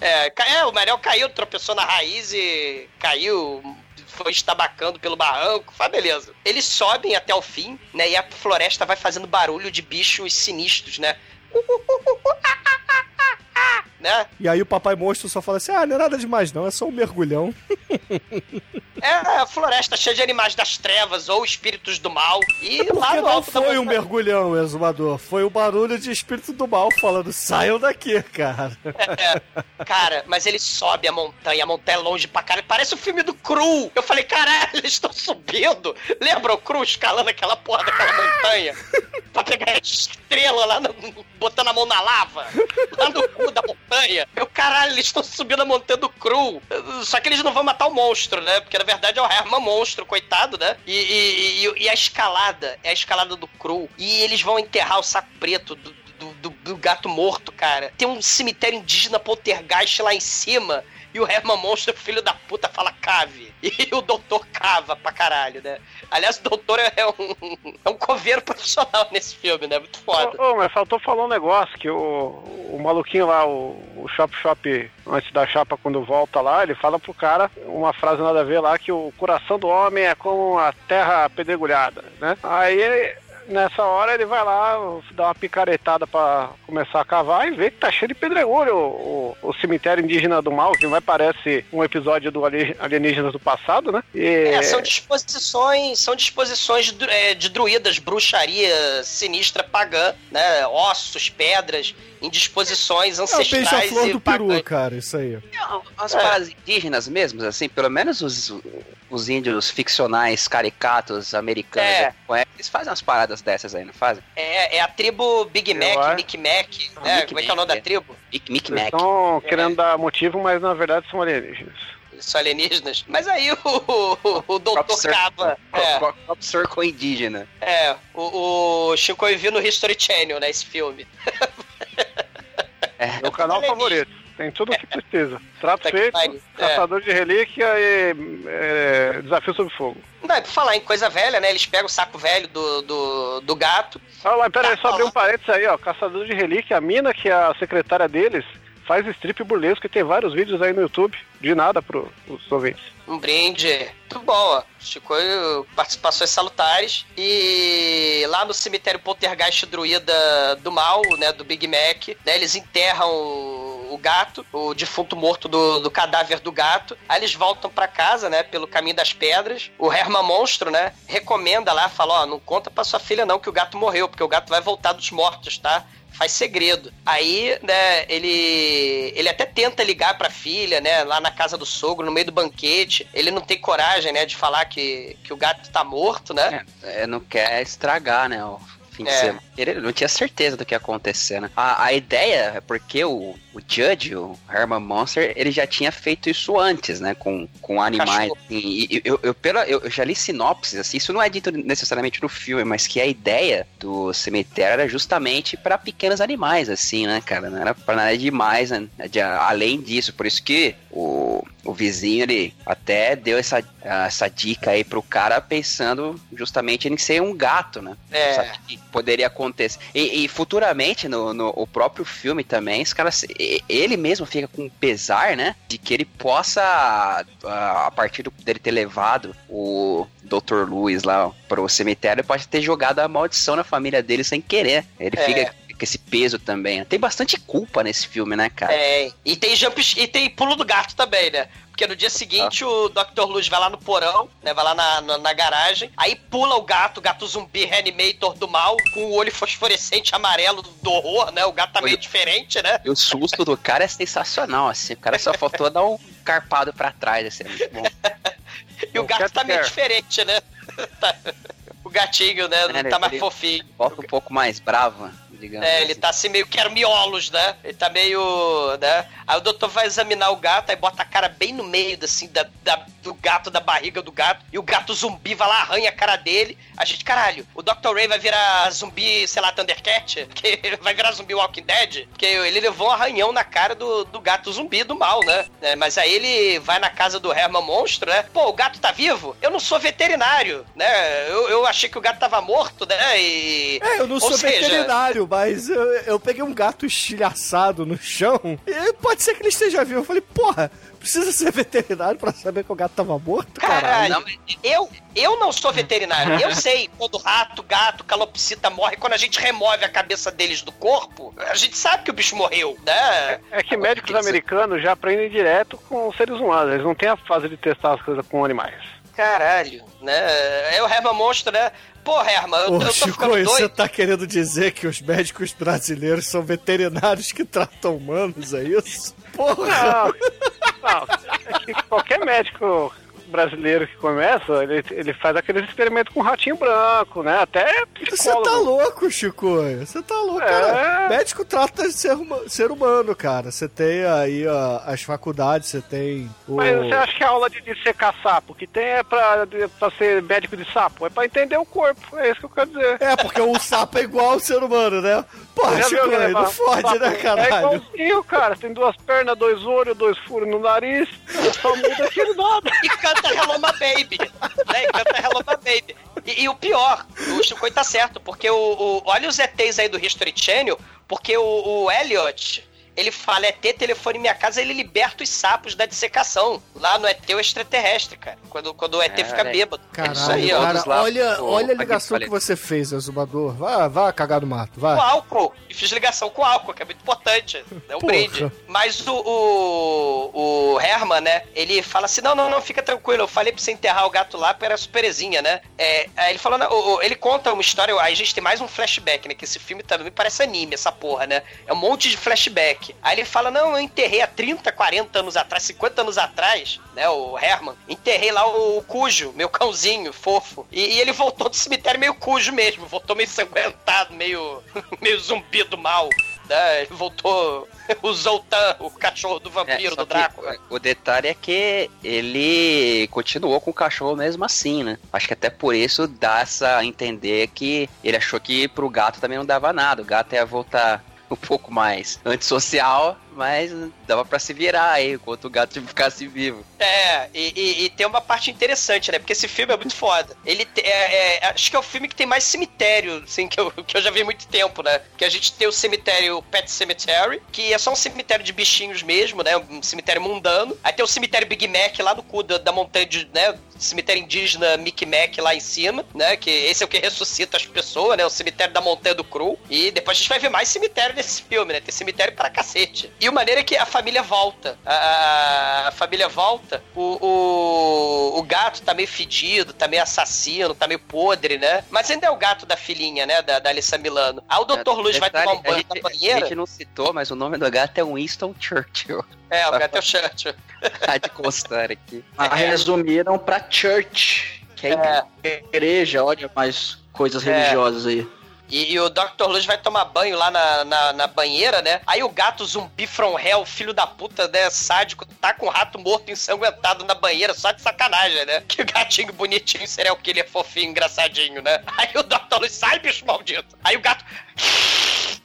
[SPEAKER 7] É, é, o Manel caiu, tropeçou na raiz e caiu, foi estabacando pelo barranco, faz beleza. Eles sobem até o fim, né? E a floresta vai fazendo barulho de bichos sinistros, né? 呼呼呼呼呼哈哈哈哈 né?
[SPEAKER 5] E aí o papai monstro só fala assim: ah, não é nada demais, não, é só um mergulhão.
[SPEAKER 7] É a floresta cheia de animais das trevas ou espíritos do mal. E lá
[SPEAKER 5] Porque
[SPEAKER 7] no
[SPEAKER 5] não
[SPEAKER 7] alto
[SPEAKER 5] foi um mergulhão, exumador. Foi o barulho de espírito do mal falando: saiam daqui, cara.
[SPEAKER 7] É, cara, mas ele sobe a montanha, a montanha é longe pra caralho. Parece o filme do Cru. Eu falei, caralho, eles estão subindo. Lembra o Cru escalando aquela porra daquela montanha? pra pegar a estrela lá, no- botando a mão na lava. Lá no da montanha. Eu, caralho, eles estão subindo a montanha do Cru. Só que eles não vão matar o monstro, né? Porque na verdade é o Herman monstro, coitado, né? E, e- e- e a escalada, é a escalada do Cru. E eles vão enterrar o saco preto do, do, do- do gato morto, cara. Tem um cemitério indígena poltergeist lá em cima. E o Herman Monstro, filho da puta, fala cave. E o doutor cava pra caralho, né? Aliás, o doutor é um, é um coveiro profissional nesse filme, né? Muito foda.
[SPEAKER 4] Ô, ô, mas faltou falar um negócio, que o, o maluquinho lá, o, o Shop antes da chapa, quando volta lá, ele fala pro cara uma frase nada a ver lá, que o coração do homem é como a terra pedregulhada, né? Aí nessa hora ele vai lá, dá uma picaretada pra começar a cavar e vê que tá cheio de pedregulho o, o, o cemitério indígena do mal, que vai parece um episódio do ali- Alienígenas do passado, né? E...
[SPEAKER 7] É, são disposições, são disposições de, é, de druidas, bruxaria sinistra pagã, né? Ossos, pedras, em disposições
[SPEAKER 5] É o
[SPEAKER 7] ancestrais e
[SPEAKER 5] do peru, cara, isso aí.
[SPEAKER 9] As
[SPEAKER 7] É.
[SPEAKER 9] paradas indígenas mesmo, assim, pelo menos os, os índios ficcionais, caricatos, americanos,
[SPEAKER 7] É.
[SPEAKER 9] é, eles fazem umas paradas dessas aí, não fazem?
[SPEAKER 7] É, é a tribo Big
[SPEAKER 4] Eu
[SPEAKER 7] Mac. Mic Mac, né?
[SPEAKER 9] Mic
[SPEAKER 7] Como é que é o nome da tribo?
[SPEAKER 9] Mic, Mac.
[SPEAKER 4] estão querendo dar motivo, mas na verdade são alienígenas.
[SPEAKER 7] São alienígenas. Mas aí o, o, o doutor. Cava. É,
[SPEAKER 9] circle indígena.
[SPEAKER 7] é o, o Chico viu no History Channel, né? Esse filme.
[SPEAKER 4] É o canal favorito. Tem tudo o que precisa. Trato
[SPEAKER 7] que
[SPEAKER 4] feito.
[SPEAKER 7] É.
[SPEAKER 4] caçador de relíquia e é, desafio sob fogo.
[SPEAKER 7] Não, é pra falar em coisa velha, né? Eles pegam o saco velho do, do, do gato.
[SPEAKER 4] Olha lá, pera aí,
[SPEAKER 7] Tá,
[SPEAKER 4] só abrir um parênteses aí, ó. Caçador de relíquia, a mina que é a secretária deles faz strip burlesco e tem vários vídeos aí no YouTube. De nada pros os ouvintes.
[SPEAKER 7] Um brinde. Muito bom, ó. Chico participações salutares. E lá no cemitério Poltergeist Druida do Mal, né? Do Big Mac, né? Eles enterram o, o gato, o defunto morto do, do cadáver do gato. Aí eles voltam pra casa, né? Pelo caminho das pedras. O Herman Monstro, né? Recomenda lá, fala, ó, não conta pra sua filha não que o gato morreu, porque o gato vai voltar dos mortos, tá? faz segredo. Aí, né, ele ele até tenta ligar pra filha, né, lá na casa do sogro, no meio do banquete. Ele não tem coragem, né, de falar que, que o gato tá morto, né?
[SPEAKER 9] É, não quer estragar, né, o fim de
[SPEAKER 7] É.
[SPEAKER 9] semana. Ele não tinha certeza do que ia acontecer, né? A, a ideia é porque o, o Judge, o Herman Monster, ele já tinha feito isso antes, né? Com, com animais. E, e eu, eu, pela, eu eu já li sinopses, assim, isso não é dito necessariamente no filme, mas que a ideia do cemitério era justamente para pequenos animais, assim, né, cara? Não era pra nada demais, né? De- além disso, por isso que o, o vizinho, ele até deu essa, essa dica aí pro cara pensando justamente em ser um gato, né?
[SPEAKER 7] É.
[SPEAKER 9] Sabe que poderia acontecer. E, e futuramente, no, no o próprio filme também, os caras, ele mesmo fica com pesar, né? De que ele possa, a a partir do- dele ter levado o Dr. Lewis lá pro cemitério, pode ter jogado a maldição na família dele sem querer. Ele
[SPEAKER 7] É.
[SPEAKER 9] fica com esse peso também. Tem bastante culpa nesse filme, né, cara?
[SPEAKER 7] É, e tem jump e tem pulo do gato também, né? Porque no dia seguinte o Dr. Luz vai lá no porão, né? Vai lá na, na, na garagem, aí pula o gato, o gato zumbi reanimator do mal, com o olho fosforescente amarelo do horror, né? O gato tá meio diferente, né?
[SPEAKER 9] E o susto do cara é sensacional, assim. O cara só faltou dar um carpado pra trás, assim. É muito bom.
[SPEAKER 7] E o gato tá meio
[SPEAKER 4] Care.
[SPEAKER 7] diferente, né? Tá- o gatinho, né? Não
[SPEAKER 9] É,
[SPEAKER 7] tá mais
[SPEAKER 9] ele-
[SPEAKER 7] fofinho.
[SPEAKER 9] Volta um pouco mais bravo, digamos.
[SPEAKER 7] É, ele
[SPEAKER 9] assim.
[SPEAKER 7] tá assim meio que miolos, né? Ele tá meio, né? Aí o doutor vai examinar o gato, aí bota a cara bem no meio, assim, da, da- do gato, da barriga do gato, e o gato zumbi vai lá, arranha a cara dele. A gente, caralho, o Dr. Ray vai virar zumbi, sei lá, Thundercat? Que vai virar zumbi Walking Dead? Porque ele levou um arranhão na cara do, do gato zumbi do mal, né? É, mas aí ele vai na casa do Herman Monstro, né? Pô, o gato tá vivo? Eu não sou veterinário, né? Eu, eu achei que o gato tava morto, né? E...
[SPEAKER 5] É, eu não
[SPEAKER 7] Ou
[SPEAKER 5] sou
[SPEAKER 7] seja,
[SPEAKER 5] veterinário, mas eu, eu peguei um gato estilhaçado no chão e pode ser que ele esteja vivo. Eu falei, porra, precisa ser veterinário pra saber que o gato tava morto, caralho.
[SPEAKER 7] Caralho, eu, eu não sou veterinário. Eu sei quando rato, gato, calopsita morre, quando a gente remove a cabeça deles do corpo, a gente sabe que o bicho morreu, né?
[SPEAKER 4] É que médicos americanos já aprendem direto com os seres humanos. Eles não têm a fase de testar as coisas com animais.
[SPEAKER 7] Caralho, né? É o Herman Monstro, né? Pô, Herman, eu,
[SPEAKER 5] Ô,
[SPEAKER 7] eu tô
[SPEAKER 5] Chico,
[SPEAKER 7] ficando
[SPEAKER 5] você
[SPEAKER 7] doido.
[SPEAKER 5] tá querendo dizer que os médicos brasileiros são veterinários que tratam humanos, é isso? Porra!
[SPEAKER 4] Não, não. É que qualquer médico brasileiro que começa, ele, ele faz aqueles experimentos com ratinho branco, né? Até
[SPEAKER 5] Você tá louco, Chico? Você tá louco,
[SPEAKER 4] É.
[SPEAKER 5] cara. Médico trata de ser, ser humano, cara. Você tem aí ó, as faculdades, você tem o...
[SPEAKER 4] Mas você acha que a aula de dissecar sapo que tem é pra, de- pra ser médico de sapo? É pra entender o corpo, é isso que eu quero dizer.
[SPEAKER 5] É, porque o sapo é igual ao ser humano, né? Porra, Chico,
[SPEAKER 4] viu aquele
[SPEAKER 5] não
[SPEAKER 4] sapo?
[SPEAKER 5] fode, né,
[SPEAKER 4] É
[SPEAKER 5] caralho?
[SPEAKER 4] igualzinho, cara. Tem duas pernas, dois olhos, dois furos no nariz. Só muda aquele nada.
[SPEAKER 7] E canta Hello My Baby. Né? Canta Hello My Baby. E, e o pior, o Chico tá certo, porque o, o- olha os ETs aí do History Channel, porque o, o Elliot, ele fala ET, telefone em minha casa, ele liberta os sapos da dissecação. Lá no ET o extraterrestre, cara. Quando, quando o ET
[SPEAKER 9] É,
[SPEAKER 7] fica
[SPEAKER 9] né?
[SPEAKER 7] bêbado. é
[SPEAKER 5] Caralho,
[SPEAKER 7] isso aí, ó.
[SPEAKER 5] cara, olha,
[SPEAKER 9] pô,
[SPEAKER 5] olha a ligação
[SPEAKER 9] que
[SPEAKER 5] que você fez, Exumador. Vá, vá cagar no mato,
[SPEAKER 7] Com
[SPEAKER 5] vai.
[SPEAKER 7] álcool. E fiz ligação com álcool, que é muito importante. É um
[SPEAKER 5] Porra.
[SPEAKER 7] brinde. Mas o, o, o Herman, né? Ele fala assim: não, não, não, fica tranquilo. Eu falei pra você enterrar o gato lá, porque era superezinha, né? É, aí ele falou, não, ele conta uma história. Aí a gente tem mais um flashback, né? Que esse filme também parece anime, essa porra, né? É um monte de flashback. Aí ele fala: não, eu enterrei há 30, 40 anos atrás, 50 anos atrás, né? O Herman. Enterrei lá o, o Cujo, meu cãozinho fofo. E, e ele voltou do cemitério meio cujo mesmo. Voltou meio ensanguentado, meio, meio zumbi do mal. Né? Ele voltou o Zoltan, o cachorro do
[SPEAKER 9] É,
[SPEAKER 7] vampiro,
[SPEAKER 9] só
[SPEAKER 7] do
[SPEAKER 9] que
[SPEAKER 7] Drácula.
[SPEAKER 9] O detalhe é que ele continuou com o cachorro mesmo assim, né? Acho que até por isso dá essa a entender que ele achou que pro gato também não dava nada. O gato ia voltar um pouco mais antissocial, mas dava pra se virar aí, enquanto o gato ficasse vivo.
[SPEAKER 7] É, e, e- e tem uma parte interessante, né? Porque esse filme é muito foda. Ele é, é, acho que é o filme que tem mais cemitério, assim, que eu, que eu já vi há muito tempo, né? Que a gente tem o cemitério Pet Cemetery, que é só um cemitério de bichinhos mesmo, né? Um cemitério mundano. Aí tem o cemitério Big Mac lá no cu da, da montanha de, né? Cemitério indígena Mickey Mac lá em cima, né? Que esse é o que ressuscita as pessoas, né? O cemitério da montanha do Cru. E depois a gente vai ver mais cemitério nesse filme, né? Tem cemitério para cacete. E o maneiro é que a família volta. A, a família volta. O, o, o gato tá meio fedido, tá meio assassino, tá meio podre, né? Mas ainda é o gato da filhinha, né? Da, da Alissa Milano. Aí o Dr. Luz vai tomar um banho
[SPEAKER 9] a gente,
[SPEAKER 7] na
[SPEAKER 9] A
[SPEAKER 7] banheira.
[SPEAKER 9] gente não citou, mas o nome do gato é Winston Churchill.
[SPEAKER 7] É, o gato é o Churchill.
[SPEAKER 9] Tá de constar aqui.
[SPEAKER 6] Mas resumiram pra church, que é, igreja, olha mais coisas
[SPEAKER 7] É.
[SPEAKER 6] religiosas aí.
[SPEAKER 7] E, e o Dr. Luz vai tomar banho lá na, na, na banheira, né? Aí o gato zumbi from hell, filho da puta, né? Sádico, tá com o rato morto ensanguentado na banheira, só de sacanagem, né? Que gatinho bonitinho, seria o que ele é fofinho, engraçadinho, né? Aí o Dr. Luz sai, bicho maldito. Aí o gato.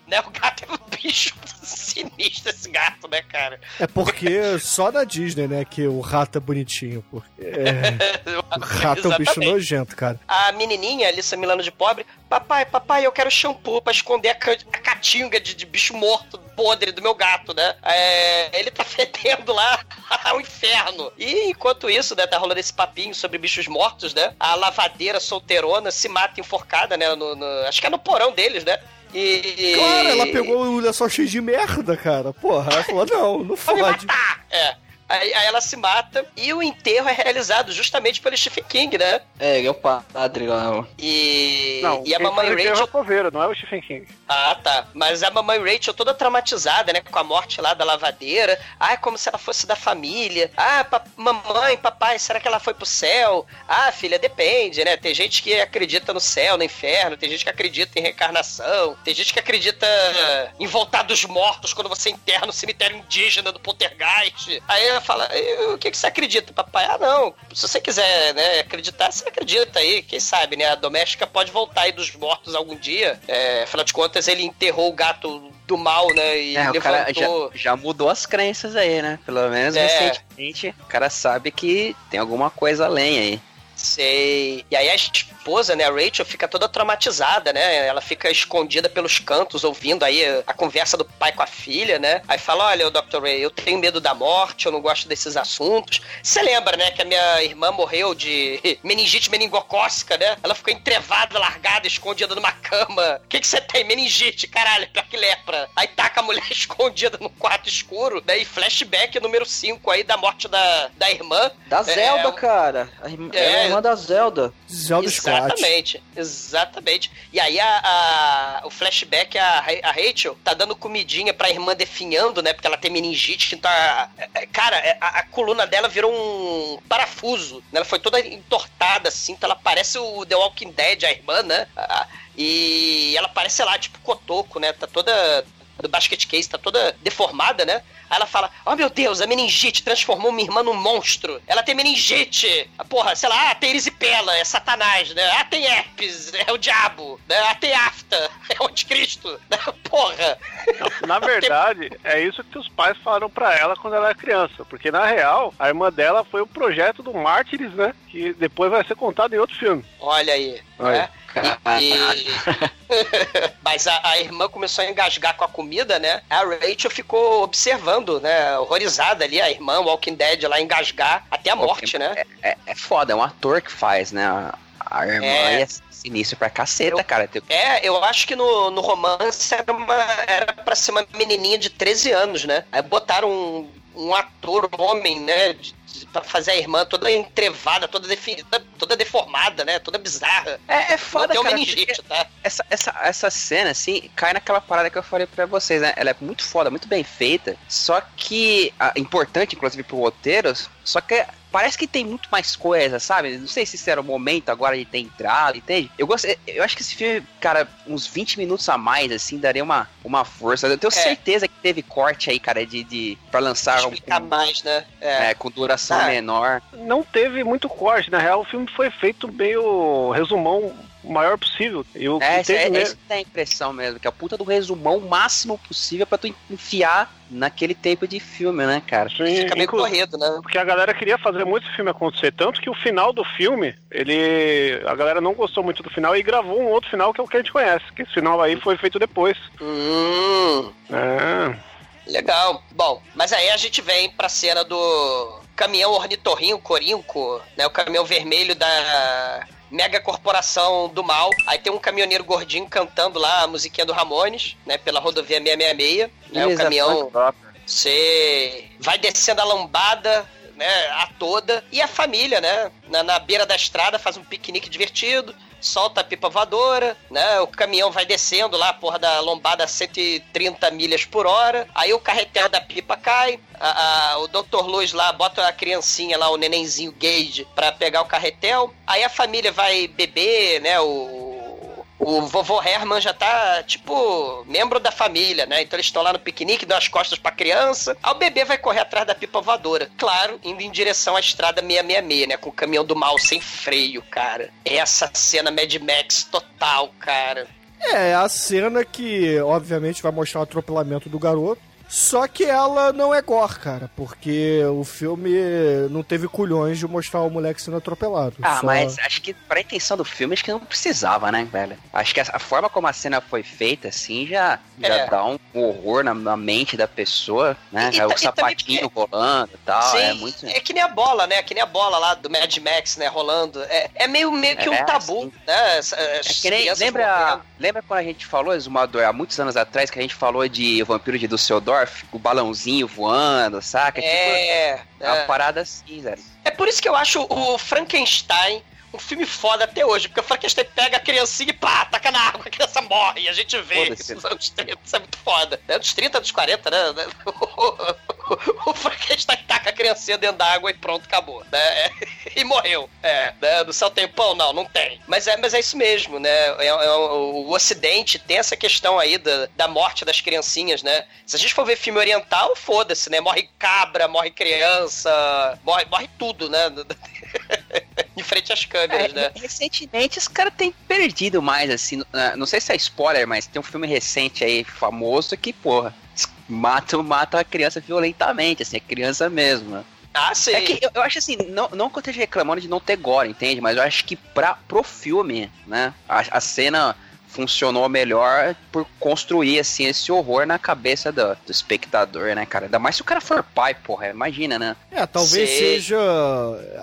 [SPEAKER 7] Né? O gato é um bicho sinistro, esse gato, né, cara?
[SPEAKER 5] É porque só na Disney, né, que o rato é bonitinho. Porque é, o rato é um bicho nojento, cara.
[SPEAKER 7] A menininha, Alissa Milano de pobre, papai, papai, eu quero shampoo pra esconder a, a catinga de, de bicho morto, podre do meu gato, né? É, ele tá fedendo lá ao inferno. E enquanto isso, né, tá rolando esse papinho sobre bichos mortos, né? A lavadeira solteirona se mata enforcada, né? no- no- acho que é no porão deles, né? E.
[SPEAKER 5] Claro, ela pegou o lençol cheio de merda, cara. Porra, ela falou, não, não fode.
[SPEAKER 7] É. Aí, aí ela se mata e o enterro é realizado justamente pelo Stephen King, né?
[SPEAKER 6] É, é o padre lá.
[SPEAKER 7] E,
[SPEAKER 4] Não,
[SPEAKER 7] e a mamãe
[SPEAKER 4] enterro é
[SPEAKER 7] Rachel
[SPEAKER 4] o coveiro, não é o Stephen King.
[SPEAKER 7] Ah, tá. Mas a mamãe Rachel toda traumatizada, né? Com a morte lá da lavadeira. Ah, como se ela fosse da família. Ah, pa- mamãe, papai, será que ela foi pro céu? Ah, filha, depende, né? Tem gente que acredita no céu, no inferno. Tem gente que acredita em reencarnação. Tem gente que acredita em voltar dos mortos quando você enterra no cemitério indígena do Poltergeist. Aí fala, "E o que, que você acredita, papai? Ah, não. Se você quiser, né, acreditar, você acredita aí. Quem sabe, né? A doméstica pode voltar aí dos mortos algum dia. É, afinal de contas, ele enterrou o gato do mal, né? E
[SPEAKER 9] É, cara já,
[SPEAKER 7] levantou.
[SPEAKER 9] já mudou as crenças aí, né? Pelo menos
[SPEAKER 7] É.
[SPEAKER 9] recentemente, o cara sabe que tem alguma coisa além aí.
[SPEAKER 7] Sei. E aí as esposa, né, a Rachel, fica toda traumatizada, né? Ela fica escondida pelos cantos, ouvindo aí a conversa do pai com a filha, né? Aí fala: Olha, o Dr. Ray, eu tenho medo da morte, eu não gosto desses assuntos. Você lembra, né, que a minha irmã morreu de meningite meningocócica, né? Ela ficou entrevada, largada, escondida numa cama. O que que você tem? Meningite, caralho, pior que lepra. Aí taca a mulher escondida no quarto escuro, daí né? flashback número 5 aí da morte da, da irmã.
[SPEAKER 6] Da Zelda, cara. A irmã, é, a irmã da Zelda.
[SPEAKER 5] Zelda
[SPEAKER 7] Exatamente, exatamente. E aí a, a, o flashback, a, a Rachel tá dando comidinha pra irmã definhando, né? Porque ela tem meningite, então a, cara, a, a, coluna dela virou um parafuso. Né? Ela foi toda entortada assim, então ela parece o The Walking Dead, a irmã, né? E ela parece, sei lá, tipo cotoco, né? Tá toda do basket case, tá toda deformada, né? Aí ela fala: Oh meu Deus, a meningite transformou minha irmã num monstro. Ela tem meningite. Porra, sei lá, ah, tem erisipela, é Satanás, né? Ah, tem herpes, é o diabo. Né? Ah, tem afta, é o anticristo. Né? Porra.
[SPEAKER 4] Na verdade, é isso que os pais falaram para ela quando ela era criança. Porque na real, a irmã dela foi o projeto do Mártires, né? Que depois vai ser contado em outro filme.
[SPEAKER 7] Olha aí.
[SPEAKER 4] Olha.
[SPEAKER 7] Né? E. Mas a, a, irmã começou a engasgar com a comida, né? A Rachel ficou observando, né? Horrorizada ali, a irmã Walking Dead lá engasgar até a morte, né?
[SPEAKER 9] É, é, é foda, é um ator que faz, né? A irmã é, é sinistro pra caceta,
[SPEAKER 7] eu,
[SPEAKER 9] cara.
[SPEAKER 7] É, eu acho que no, no romance era, uma, era pra ser uma menininha de 13 anos, né? Aí botaram um, um ator homem, né? De, pra fazer a irmã toda entrevada, toda, definida, toda deformada, né? Toda bizarra.
[SPEAKER 9] É, é foda,
[SPEAKER 7] Não
[SPEAKER 9] cara.
[SPEAKER 7] meningite, tá?
[SPEAKER 9] Essa, essa, essa cena, assim, cai naquela parada que eu falei pra vocês, né? Ela é muito foda, muito bem feita. Só que, a, importante, inclusive, pro roteiro, só que parece que tem muito mais coisa, sabe? Não sei se isso era o momento agora de ter entrado, entende? Eu gosto, eu acho que esse filme, cara, uns 20 minutos a mais, assim, daria uma, uma força. Eu tenho é. certeza que teve corte aí, cara, de, de pra lançar
[SPEAKER 7] Explicar um, mais, né?
[SPEAKER 9] É. é com duração ah, menor.
[SPEAKER 4] Não teve muito corte, na real, o filme foi feito meio resumão o maior possível. Eu
[SPEAKER 9] é, essa, é, essa é a impressão mesmo, que é a puta do resumão o máximo possível para tu enfiar naquele tempo de filme, né, cara?
[SPEAKER 7] Sim, Fica meio corrido, né?
[SPEAKER 4] Porque a galera queria fazer muito esse filme acontecer, tanto que o final do filme, ele. A galera não gostou muito do final e gravou um outro final que é o que a gente conhece, que esse final aí foi feito depois.
[SPEAKER 7] Hum.
[SPEAKER 4] É.
[SPEAKER 7] Legal. Bom, mas aí a gente vem pra cena do caminhão ornitorrinho corinco, né? O caminhão vermelho da mega corporação do mal. Aí tem um caminhoneiro gordinho cantando lá a musiquinha do Ramones, né? Pela rodovia 666, né? o caminhão. Você vai descendo a lambada, né, a toda, e a família, né, na, na, beira da estrada faz um piquenique divertido, solta a pipa voadora, né? O caminhão vai descendo lá, porra da lombada a 130 milhas por hora. Aí o carretel da pipa cai. A, a, o Dr. Luz lá bota a criancinha lá, o nenenzinho Gage, pra pegar o carretel. Aí a família vai beber, né? O, o vovô Herman já tá, tipo, membro da família, né? Então eles estão lá no piquenique, dão as costas pra criança. Aí o bebê vai correr atrás da pipa voadora. Claro, indo em direção à estrada 666, né? Com o caminhão do mal sem freio, cara. Essa cena Mad Max total, cara.
[SPEAKER 5] É, a cena que, obviamente, vai mostrar o atropelamento do garoto. Só que ela não é gore, cara, porque o filme não teve culhões de mostrar o moleque sendo atropelado.
[SPEAKER 9] Ah,
[SPEAKER 5] Só...
[SPEAKER 9] mas acho que pra intenção do filme, acho que não precisava, né, velho? Acho que a, forma como a cena foi feita, assim, já, já é. dá um horror na, na, mente da pessoa, né? E, e, o sapatinho rolando e tal. Sim, é, muito...
[SPEAKER 7] é que nem a bola, né? Que nem a bola lá do Mad Max, né? Rolando. É, é meio, meio que um é, tabu, assim. né? As,
[SPEAKER 9] é que nem, lembra, lembra quando a gente falou, Exumador, há muitos anos atrás, que a gente falou de Vampiro de Dusseldorf? O balãozinho voando, saca?
[SPEAKER 7] É,
[SPEAKER 9] tipo, é uma parada assim, velho.
[SPEAKER 7] É por isso que eu acho o Frankenstein um filme foda até hoje, porque o Frankenstein pega a criancinha e pá, taca na água, a criança morre, e a gente vê isso nos anos 30, isso é muito foda. É dos 30, dos 40, né? O, Frankenstein taca a criancinha dentro da água e pronto, acabou, né? E morreu. É, né? Do céu tem pão? Não, não tem. Mas é, mas é isso mesmo, né? É, é, o Ocidente tem essa questão aí da, da morte das criancinhas, né? Se a gente for ver filme oriental, foda-se, né? Morre cabra, morre criança, morre, morre tudo, né? frente às câmeras, é, né?
[SPEAKER 9] Recentemente os caras têm perdido mais, assim. Não sei se é spoiler, mas tem um filme recente aí, famoso, que, porra, mata, mata a criança violentamente, assim, a criança mesmo, né?
[SPEAKER 7] Ah, sim.
[SPEAKER 9] É que eu, eu acho assim, não, não que eu esteja reclamando de não ter gore, entende? Mas eu acho que pra, pro filme, né, a, a cena funcionou melhor por construir, assim, esse horror na cabeça do, do espectador, né, cara? Ainda mais se o cara for pai, porra, imagina, né?
[SPEAKER 5] É, talvez
[SPEAKER 9] Sei.
[SPEAKER 5] seja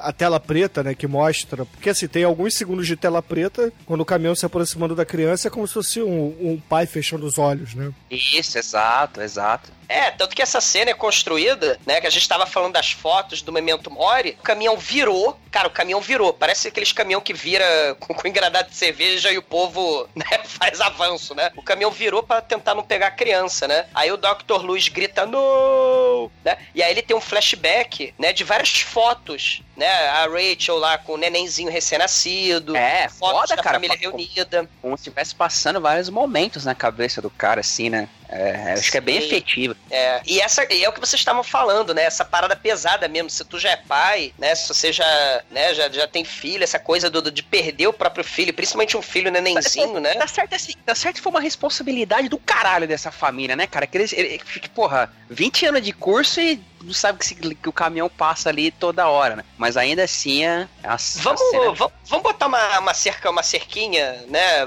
[SPEAKER 5] a tela preta, né, que mostra. Porque assim, tem alguns segundos de tela preta, quando o caminhão se aproximando da criança, é como se fosse um, um pai fechando os olhos, né?
[SPEAKER 9] Isso, exato, exato.
[SPEAKER 7] É, tanto que essa cena é construída, né? Que a gente tava falando das fotos do Memento Mori. O caminhão virou. Cara, o caminhão virou. Parece aqueles caminhão que vira com, com engradado de cerveja e o povo, né, faz avanço, né? O caminhão virou pra tentar não pegar a criança, né? Aí o Dr. Luz grita, não! Né? E aí ele tem um flashback, né, de várias fotos, né? A Rachel lá com o nenenzinho recém-nascido.
[SPEAKER 9] É, foda,
[SPEAKER 7] da
[SPEAKER 9] cara.
[SPEAKER 7] família reunida.
[SPEAKER 9] Como se estivesse passando vários momentos na cabeça do cara, assim, né? É, acho que é bem
[SPEAKER 7] Sim.
[SPEAKER 9] efetivo.
[SPEAKER 7] É, e essa e é o que vocês estavam falando, né? Essa parada pesada mesmo. Se tu já é pai, né? Se você já, né, já, já tem filho, essa coisa do, de perder o próprio filho, principalmente um filho nenenzinho, né?
[SPEAKER 9] Tá certo assim, tá certo que foi uma responsabilidade do caralho dessa família, né, cara? Que eles, ele, porra, 20 anos de curso e não sabe que, se- que o caminhão passa ali toda hora, né? Mas ainda assim, é, a, a
[SPEAKER 7] Vamos,
[SPEAKER 9] cena-
[SPEAKER 7] vamos, vamos botar uma, uma cerca, uma cerquinha, né?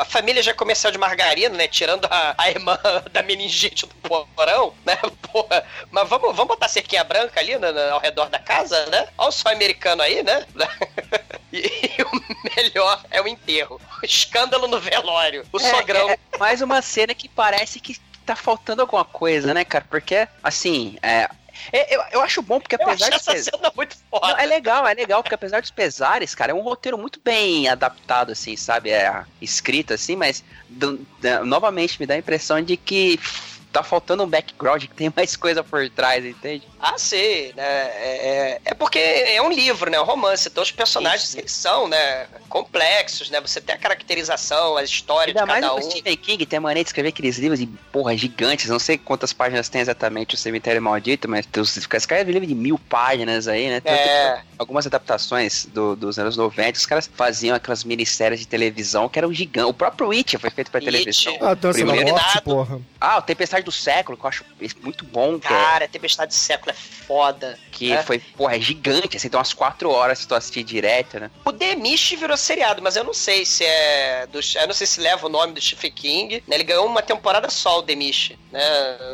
[SPEAKER 7] A família já comercial de margarina, né? Tirando a, a irmã da meningite do porão, né? Porra, mas vamos, vamos botar a cerquinha branca ali na- na- ao redor da casa, né? Olha o sol americano aí, né? E, o melhor é o enterro. O escândalo no velório. O
[SPEAKER 9] É,
[SPEAKER 7] sogrão.
[SPEAKER 9] é, é mais uma cena que parece que tá faltando alguma coisa, né, cara? Porque, assim, é. É, Eu, eu acho bom, porque
[SPEAKER 7] Eu
[SPEAKER 9] apesar
[SPEAKER 7] acho
[SPEAKER 9] de
[SPEAKER 7] essa cena muito foda.
[SPEAKER 9] Não, é legal, é legal, porque apesar dos pesares, cara, é um roteiro muito bem adaptado, assim, sabe? É escrito, assim, mas do- da- novamente me dá a impressão de que tá faltando um background, que tem mais coisa por trás, entende?
[SPEAKER 7] Ah, sim, né? É, é- é porque é um livro, né? Um romance. Então os personagens eles são, né? Complexos, né? Você tem a caracterização, a história
[SPEAKER 9] Ainda
[SPEAKER 7] de
[SPEAKER 9] mais
[SPEAKER 7] cada
[SPEAKER 9] o
[SPEAKER 7] um.
[SPEAKER 9] Stephen King tem a mania de escrever aqueles livros de porra gigantes, não sei quantas páginas tem exatamente o Cemitério Maldito, mas tu escreve livro de mil páginas aí, né? Tanto
[SPEAKER 7] É.
[SPEAKER 9] algumas adaptações do- dos anos 90, os caras faziam aquelas minisséries de televisão que eram gigantes. O próprio It foi feito pra
[SPEAKER 7] It.
[SPEAKER 9] televisão.
[SPEAKER 5] A dança da
[SPEAKER 9] Primeiro-
[SPEAKER 5] morte, porra.
[SPEAKER 9] Ah, o Tempestade do Século, que eu acho muito bom, é-
[SPEAKER 7] Cara, Tempestade de Século é foda.
[SPEAKER 9] que
[SPEAKER 7] né?
[SPEAKER 9] foi, porra, é gigante, assim, tem umas quatro horas se tu assistir direto, né?
[SPEAKER 7] O The Mist virou seriado, mas eu não sei se é do. Eu não sei se leva o nome do Stephen King. Né? Ele ganhou uma temporada só, o The Mist. Né?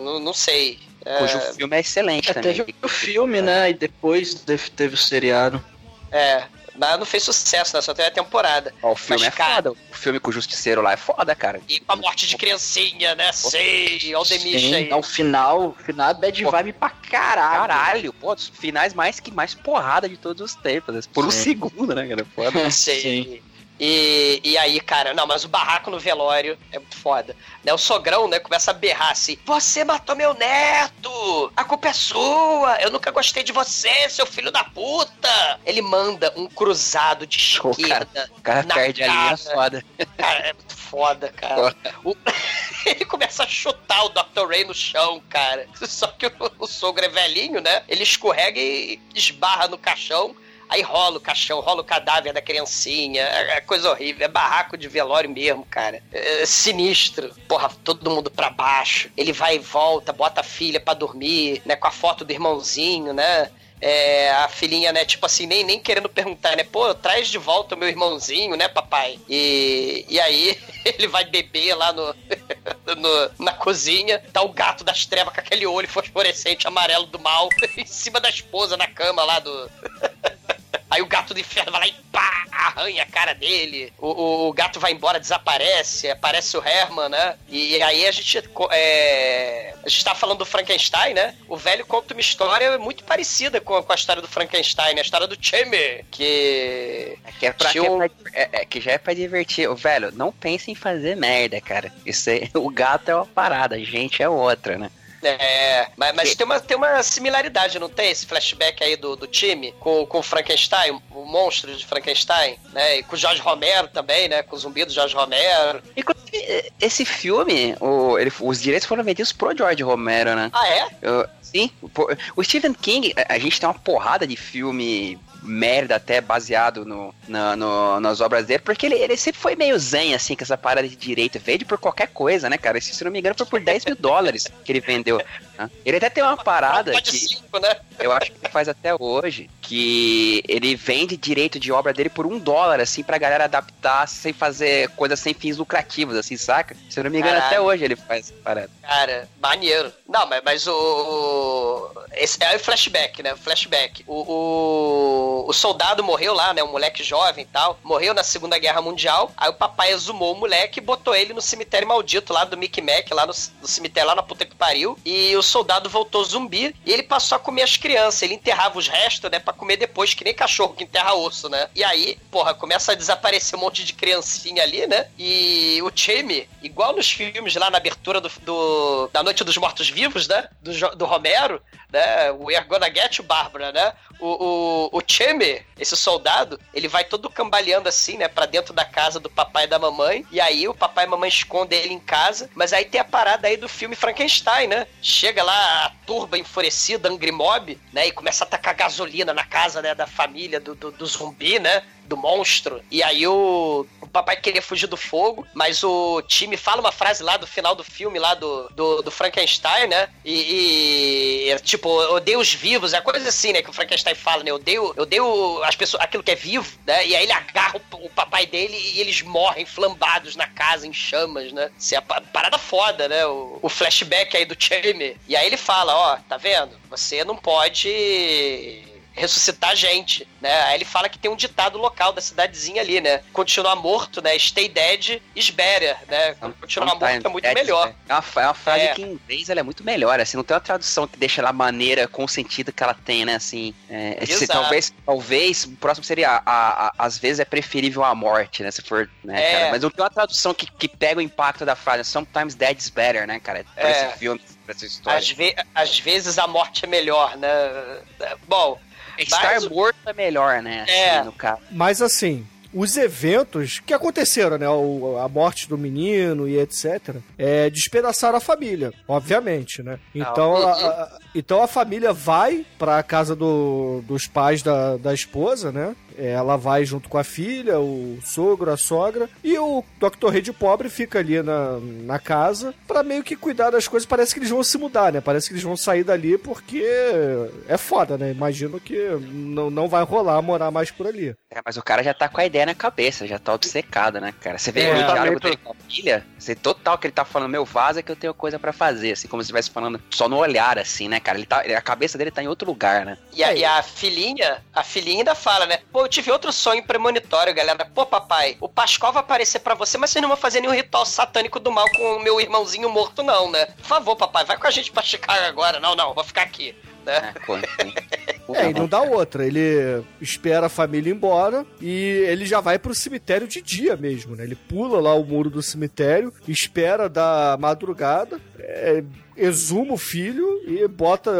[SPEAKER 7] Não, não sei. É,
[SPEAKER 9] Cujo filme é excelente
[SPEAKER 6] É,
[SPEAKER 9] também.
[SPEAKER 6] teve o filme, né? E depois teve, teve o seriado.
[SPEAKER 7] É, mas não fez sucesso, né? Só teve a temporada.
[SPEAKER 9] Ó, o filme
[SPEAKER 7] Mas,
[SPEAKER 9] é
[SPEAKER 7] cara,
[SPEAKER 9] foda. O filme com o Justiceiro lá é foda, cara.
[SPEAKER 7] E com a morte de criancinha, né? Sei, olha o
[SPEAKER 6] Sim,
[SPEAKER 7] aí.
[SPEAKER 6] ao final, o final é bad
[SPEAKER 9] Pô,
[SPEAKER 6] vibe pra caralho.
[SPEAKER 9] Caralho, pô, os finais mais que mais porrada de todos os tempos. né? Por um
[SPEAKER 6] Sim.
[SPEAKER 9] segundo, né, cara? Foda.
[SPEAKER 7] Sei.
[SPEAKER 6] Sim.
[SPEAKER 7] E, e aí, cara, não, mas o barraco no velório é muito foda. Né, o sogrão, né, começa a berrar assim: Você matou meu neto! A culpa é sua! Eu nunca gostei de você, seu filho da puta! Ele manda um cruzado de
[SPEAKER 9] cara,
[SPEAKER 7] esquerda.
[SPEAKER 9] O cara
[SPEAKER 7] na
[SPEAKER 9] perde a linha
[SPEAKER 7] cara.
[SPEAKER 9] foda.
[SPEAKER 7] Cara, é muito foda, cara. O- Ele começa a chutar o Dr. Ray no chão, cara. Só que o, o sogro é velhinho, né? Ele escorrega e esbarra no caixão. Aí rola o caixão, rola o cadáver da criancinha. É, é coisa horrível. É barraco de velório mesmo, cara. É sinistro. Porra, todo mundo pra baixo. Ele vai e volta, bota a filha pra dormir, né? Com a foto do irmãozinho, né? É, a filhinha, né, tipo assim, nem, nem querendo perguntar, né? Pô, traz de volta o meu irmãozinho, né, papai? E, e aí ele vai beber lá no, no- na cozinha, tá o gato das trevas com aquele olho fosforescente amarelo do mal em cima da esposa na cama lá do. Aí o gato do inferno vai lá e pá, arranha a cara dele. O, o- o gato vai embora, desaparece, aparece o Herman, né? E, aí a gente. é, a gente tá falando do Frankenstein, né? O velho conta uma história muito parecida com, com a história do Frankenstein, a história do Chamber, que.
[SPEAKER 9] Que, é pra, que, é pra- é- é que já é pra divertir. Ô, Velho, não pense em fazer merda, cara. Isso aí, o gato é uma parada, a gente é outra, né?
[SPEAKER 7] É, mas, mas tem, uma, tem uma similaridade, não tem? Esse flashback aí do, do time com, com o Frankenstein, o monstro de Frankenstein, né? E com o Jorge Romero também, né? Com o zumbi do Jorge Romero.
[SPEAKER 9] Inclusive, esse filme, o- ele- os direitos foram vendidos pro George Romero, né?
[SPEAKER 7] Ah, é?
[SPEAKER 9] Eu- sim, o Stephen King, a gente tem uma porrada de filme merda até baseado no, na- no- nas obras dele, porque ele, ele sempre foi meio zen, assim, com essa parada de direito. Vende por qualquer coisa, né, cara? Esse, se não me engano, foi por 10 mil dólares que ele vendeu. né? Ele até tem uma parada
[SPEAKER 7] Pode
[SPEAKER 9] que...
[SPEAKER 7] cinco, né?
[SPEAKER 9] eu acho que ele faz até hoje, que ele vende direito de obra dele por um dólar, assim, pra galera adaptar sem fazer coisas sem fins lucrativos, assim, saca? Se eu não me engano,
[SPEAKER 7] Caralho.
[SPEAKER 9] até hoje ele faz essa parada.
[SPEAKER 7] Cara, maneiro. Não, mas, mas o. o- Esse é o flashback, né? Flashback. O, o, o soldado morreu lá, né? Um moleque jovem e tal. Morreu na Segunda Guerra Mundial. Aí o papai exumou o moleque e botou ele no cemitério maldito lá do Mickey Mac, lá no, no cemitério lá na puta que pariu. E o soldado voltou zumbi e ele passou a comer as crianças. Ele enterrava os restos, né? Pra comer depois, que nem cachorro que enterra osso, né? E aí, porra, começa a desaparecer um monte de criancinha ali, né? E o Jamie, igual nos filmes lá na abertura do, do- da Noite dos Mortos-Vivos, né? Do, do Romero, né? O We're Gonna Get Bárbara, né? O, o, o Jamie, esse soldado, ele vai todo cambaleando assim, né? Pra dentro da casa do papai e da mamãe. E aí o papai e a mamãe escondem ele em casa. Mas aí tem a parada aí do filme Frankenstein, né? Chega lá a turba enfurecida, Angry Mob, né? E começa a tacar gasolina na casa, né? Da família do, do, do zumbi, né? Do monstro. E aí o papai queria fugir do fogo, mas o time fala uma frase lá do final do filme, lá do, do, do Frankenstein, né? E, e, tipo, odeio os vivos, é coisa assim, né? Que o Frankenstein fala, né? Eu odeio, odeio as pessoas, aquilo que é vivo, né? E aí ele agarra o, o papai dele e eles morrem flambados na casa, em chamas, né? Isso é a pa- parada foda, né? O, o flashback aí do Jamie. E aí ele fala, ó, tá vendo? Você não pode ressuscitar gente, né? Aí ele fala que tem um ditado local da cidadezinha ali, né? Continuar morto, né? Stay dead is better, né? Continuar morto é muito melhor.
[SPEAKER 9] É uma, é uma frase
[SPEAKER 7] É.
[SPEAKER 9] que em inglês ela é muito melhor, assim, não tem uma tradução que deixa ela maneira com o sentido que ela tem, né, assim. É, se- talvez, talvez, o próximo seria, a, a- às vezes é preferível a morte, né, se for, né,
[SPEAKER 7] É.
[SPEAKER 9] cara, mas não tem uma tradução que, que pega o impacto da frase, sometimes dead is better, né, cara, pra
[SPEAKER 7] É.
[SPEAKER 9] esse filme, pra essa história.
[SPEAKER 7] Às, ve- às vezes a morte é melhor, né? Bom,
[SPEAKER 9] Estar
[SPEAKER 7] mas
[SPEAKER 9] morto é melhor, né, assim,
[SPEAKER 7] É.
[SPEAKER 9] no caso.
[SPEAKER 5] Mas assim, os eventos que aconteceram, né? o- a morte do menino e etc. É, despedaçaram a família, obviamente, né? Então, a, a- então a família vai pra casa do- dos pais da, da esposa, né? Ela vai junto com a filha, o sogro, a sogra, e o Dr. Rei de Pobre fica ali na, na casa pra meio que cuidar das coisas. Parece que eles vão se mudar, né? Parece que eles vão sair dali porque é foda, né? Imagino que não, não vai rolar morar mais por ali.
[SPEAKER 9] É, mas o cara já tá com a ideia na cabeça, já tá obcecado, né, cara? Você vê
[SPEAKER 5] É,
[SPEAKER 9] o diálogo dele com a filha, você total que ele tá falando, meu, vaza que eu tenho coisa pra fazer, assim, como se estivesse falando só no olhar, assim, né, cara? Ele tá, a cabeça dele tá em outro lugar, né?
[SPEAKER 7] E a, e a filhinha, a filhinha ainda fala, né? Pô, eu tive outro sonho premonitório, galera. Pô, papai, o Pascoal vai aparecer pra você, mas vocês não vão fazer nenhum ritual satânico do mal com o meu irmãozinho morto, não, né? Por favor, papai, vai com a gente pra Chicago agora. Não, não, vou ficar aqui. Né?
[SPEAKER 5] É, e não dá outra. Ele espera a família ir embora e ele já vai pro cemitério de dia mesmo, né? Ele pula lá o muro do cemitério, espera da madrugada, é, exuma o filho e bota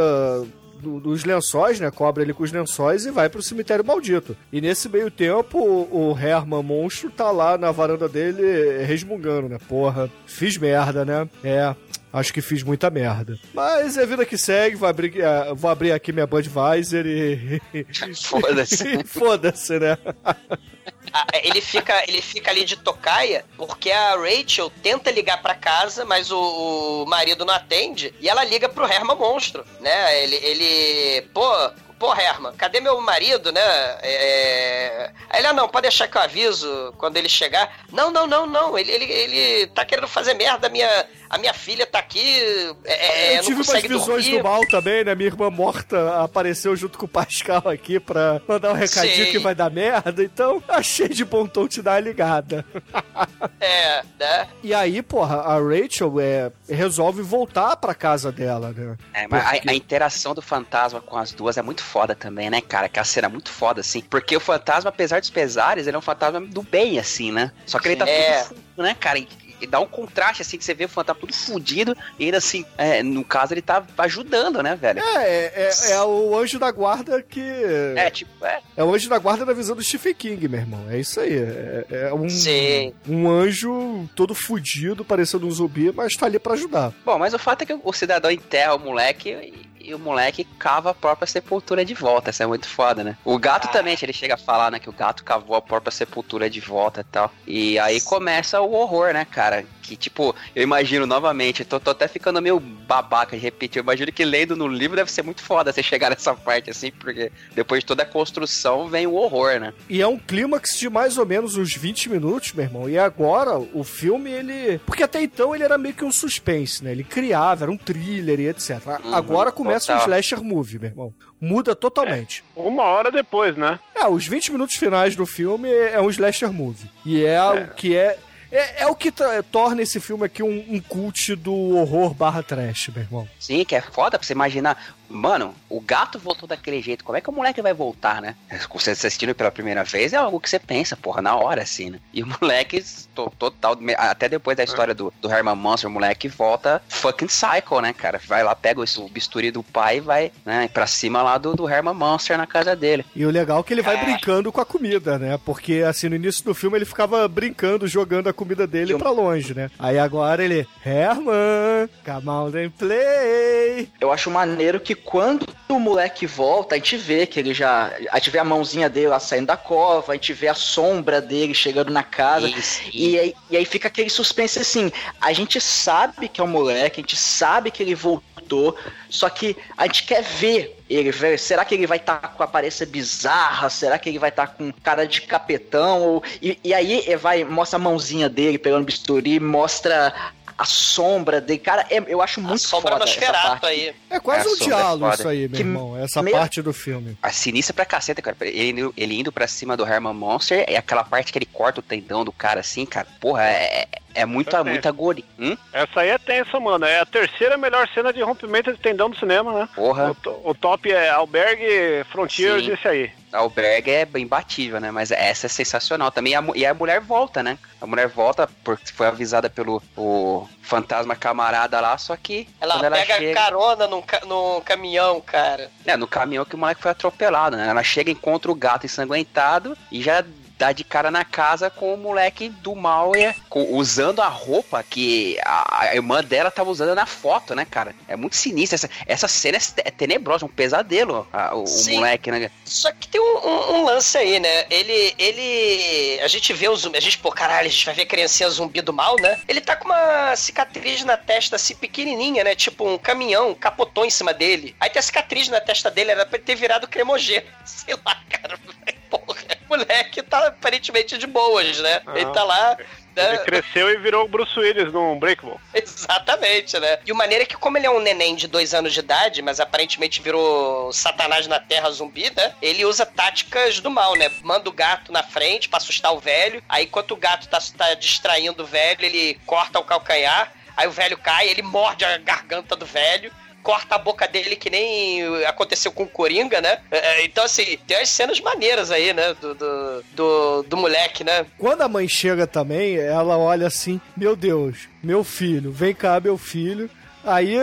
[SPEAKER 5] do- dos lençóis, né? Cobre ele com os lençóis e vai pro cemitério maldito. E nesse meio tempo, o, o Herman Monstro tá lá na varanda dele resmungando, né? Porra, fiz merda, né? É. Acho que fiz muita merda. Mas é a vida que segue, vou abrir, eh, vou abrir aqui minha Budweiser e.
[SPEAKER 9] Foda-se.
[SPEAKER 5] Foda-se, né?
[SPEAKER 7] Ele fica, ele fica ali de tocaia porque a Rachel tenta ligar pra casa, mas o, o marido não atende e ela liga pro Herman Monstro, né? Ele, ele pô, pô, Herman, cadê meu marido, né? É... Aí ele, ah, não, pode deixar que eu aviso quando ele chegar. Não, não, não, não, ele, ele, ele tá querendo fazer merda, a minha, a minha filha tá aqui, é,
[SPEAKER 5] eu
[SPEAKER 7] não
[SPEAKER 5] tive umas visões
[SPEAKER 7] dormir.
[SPEAKER 5] do mal também, né? Minha irmã morta apareceu junto com o Pascal aqui pra mandar um recadinho
[SPEAKER 7] Sei.
[SPEAKER 5] que vai dar merda. Então, achei de bom tom te dar a ligada.
[SPEAKER 7] É, né?
[SPEAKER 5] E aí, porra, a Rachel é, resolve voltar pra casa dela, né?
[SPEAKER 9] É, mas
[SPEAKER 5] Porque-
[SPEAKER 9] a, a interação do fantasma com as duas é muito foda também, né, cara? Que a cena é muito foda, assim. Porque o fantasma, apesar dos pesares, ele é um fantasma do bem, assim, né? Só que ele tá
[SPEAKER 7] É.
[SPEAKER 9] tudo fudido, né, cara? E, e dá um contraste, assim, que você vê o fantasma tudo fudido e ainda assim, é, no caso, ele tá ajudando, né, velho?
[SPEAKER 5] É, é, é, é o anjo da guarda que.
[SPEAKER 9] É, tipo, é.
[SPEAKER 5] É o anjo da guarda na visão do Stephen King, meu irmão. É isso aí. É, é um,
[SPEAKER 7] Sim.
[SPEAKER 5] um anjo todo fudido, parecendo um zumbi, mas tá ali pra ajudar.
[SPEAKER 9] Bom, mas o fato é que o cidadão enterra o moleque e, o moleque cava a própria sepultura de volta. Isso é muito foda, né? O gato também, ele chega a falar, né? Que o gato cavou a própria sepultura de volta e tal. E aí começa o horror, né, cara? Que, tipo, eu imagino novamente, tô, tô até ficando meio babaca de repetir. Eu imagino que lendo no livro deve ser muito foda você chegar nessa parte, assim, porque depois de toda a construção vem o horror, né?
[SPEAKER 5] E é um clímax de mais ou menos uns 20 minutos, meu irmão. E agora, o filme, ele. Porque até então ele era meio que um suspense, né? Ele criava, era um thriller e etc.
[SPEAKER 9] Uhum,
[SPEAKER 5] agora começa um
[SPEAKER 9] total.
[SPEAKER 5] slasher movie, meu irmão. Muda totalmente.
[SPEAKER 4] Uma hora depois, né?
[SPEAKER 5] É, os 20 minutos finais do filme é um slasher movie. E é, o que é. É, é o que torna esse filme aqui um, um cult do horror barra trash, meu irmão.
[SPEAKER 9] Sim, que é foda pra você imaginar. Mano, o gato voltou daquele jeito. Como é que o moleque vai voltar, né? Você assistindo pela primeira vez é algo que você pensa, porra, na hora, assim, né? E o moleque, to- total, até depois da história do, do Herman Monster, o moleque volta fucking psycho, né, cara? Vai lá, pega o bisturi do pai e vai, né, pra cima lá do, do Herman Monster na casa dele.
[SPEAKER 5] E o legal é que ele vai brincando com a comida, né? Porque, assim, no início do filme ele ficava brincando, jogando a comida dele pra longe, né? Aí agora ele, Herman, come out and play.
[SPEAKER 6] Eu acho maneiro que quando o moleque volta, a gente vê que ele já. A gente vê a mãozinha dele lá saindo da cova, a gente vê a sombra dele chegando na casa. E, aí, e aí fica aquele suspense assim: a gente sabe que é o moleque, a gente sabe que ele voltou, só que a gente quer ver ele, velho. Será que ele vai estar com a aparência bizarra? Será que ele vai estar com cara de capetão? Ou- E, e aí ele vai, mostra a mãozinha dele pegando bisturi, mostra. A sombra dele, cara, é- eu acho muito
[SPEAKER 7] sombra
[SPEAKER 6] foda essa parte.
[SPEAKER 7] aí.
[SPEAKER 5] É quase
[SPEAKER 9] É,
[SPEAKER 5] um
[SPEAKER 9] a é
[SPEAKER 5] diálogo
[SPEAKER 9] foda.
[SPEAKER 5] isso aí, meu
[SPEAKER 9] Que
[SPEAKER 5] irmão. Essa
[SPEAKER 9] meio-
[SPEAKER 5] parte do filme.
[SPEAKER 9] A sinistra pra caceta, cara. Ele, indo- ele indo pra cima do Herman Monster, é aquela parte que ele corta o tendão do cara assim, cara. Porra, é, é muita, muita agonia. Hum?
[SPEAKER 4] Essa aí é tensa, mano. É a terceira melhor cena de rompimento de tendão do cinema, né?
[SPEAKER 9] Porra.
[SPEAKER 4] O, o top é Albergue Frontier
[SPEAKER 9] Sim.
[SPEAKER 4] desse aí.
[SPEAKER 9] Albergue é bem imbatível, né? Mas essa é sensacional também. E a, e a mulher volta, né? A mulher volta porque foi avisada pelo o fantasma camarada lá, só que
[SPEAKER 7] Ela
[SPEAKER 9] quando ela
[SPEAKER 7] pega
[SPEAKER 9] chega...
[SPEAKER 7] carona num, ca- num caminhão, cara.
[SPEAKER 9] É, no caminhão que o moleque foi atropelado, né? Ela chega, encontra o gato ensanguentado e já dá de cara na casa com o moleque do mal com- usando a roupa que a, irmã dela tava usando na foto, né, cara? É muito sinistra. Essa, essa cena é é tenebrosa, um pesadelo, a- o, o moleque, né?
[SPEAKER 7] Só que tem um, um- um lance aí, né? Ele. ele. A gente vê o zumbi. A gente, pô, caralho, a gente vai ver a criancinha zumbi do mal, né? Ele tá com uma cicatriz na testa assim, pequenininha, né? Tipo um caminhão capotou em cima dele. Aí tem a cicatriz na testa dele, era pra ele ter virado cremogê. Sei lá, cara. Moleque tá aparentemente de boas, né?
[SPEAKER 4] Ah.
[SPEAKER 7] Ele tá lá. né?
[SPEAKER 4] Ele cresceu e virou o Bruce Willis no Unbreakable.
[SPEAKER 7] Exatamente, né? E o maneiro é que, como ele é um neném de dois anos de idade, mas aparentemente virou Satanás na Terra zumbi, né? Ele usa táticas do mal, né? Manda o gato na frente pra assustar o velho. Aí, enquanto o gato tá, tá distraindo o velho, ele corta o calcanhar. Aí o velho cai, ele morde a garganta do velho. Corta a boca dele que nem aconteceu com o Coringa, né? É, Então, assim, tem as cenas maneiras aí, né? Do, do, do, do moleque, né?
[SPEAKER 5] Quando a mãe chega também, ela olha assim: Meu Deus, meu filho, vem cá, meu filho. Aí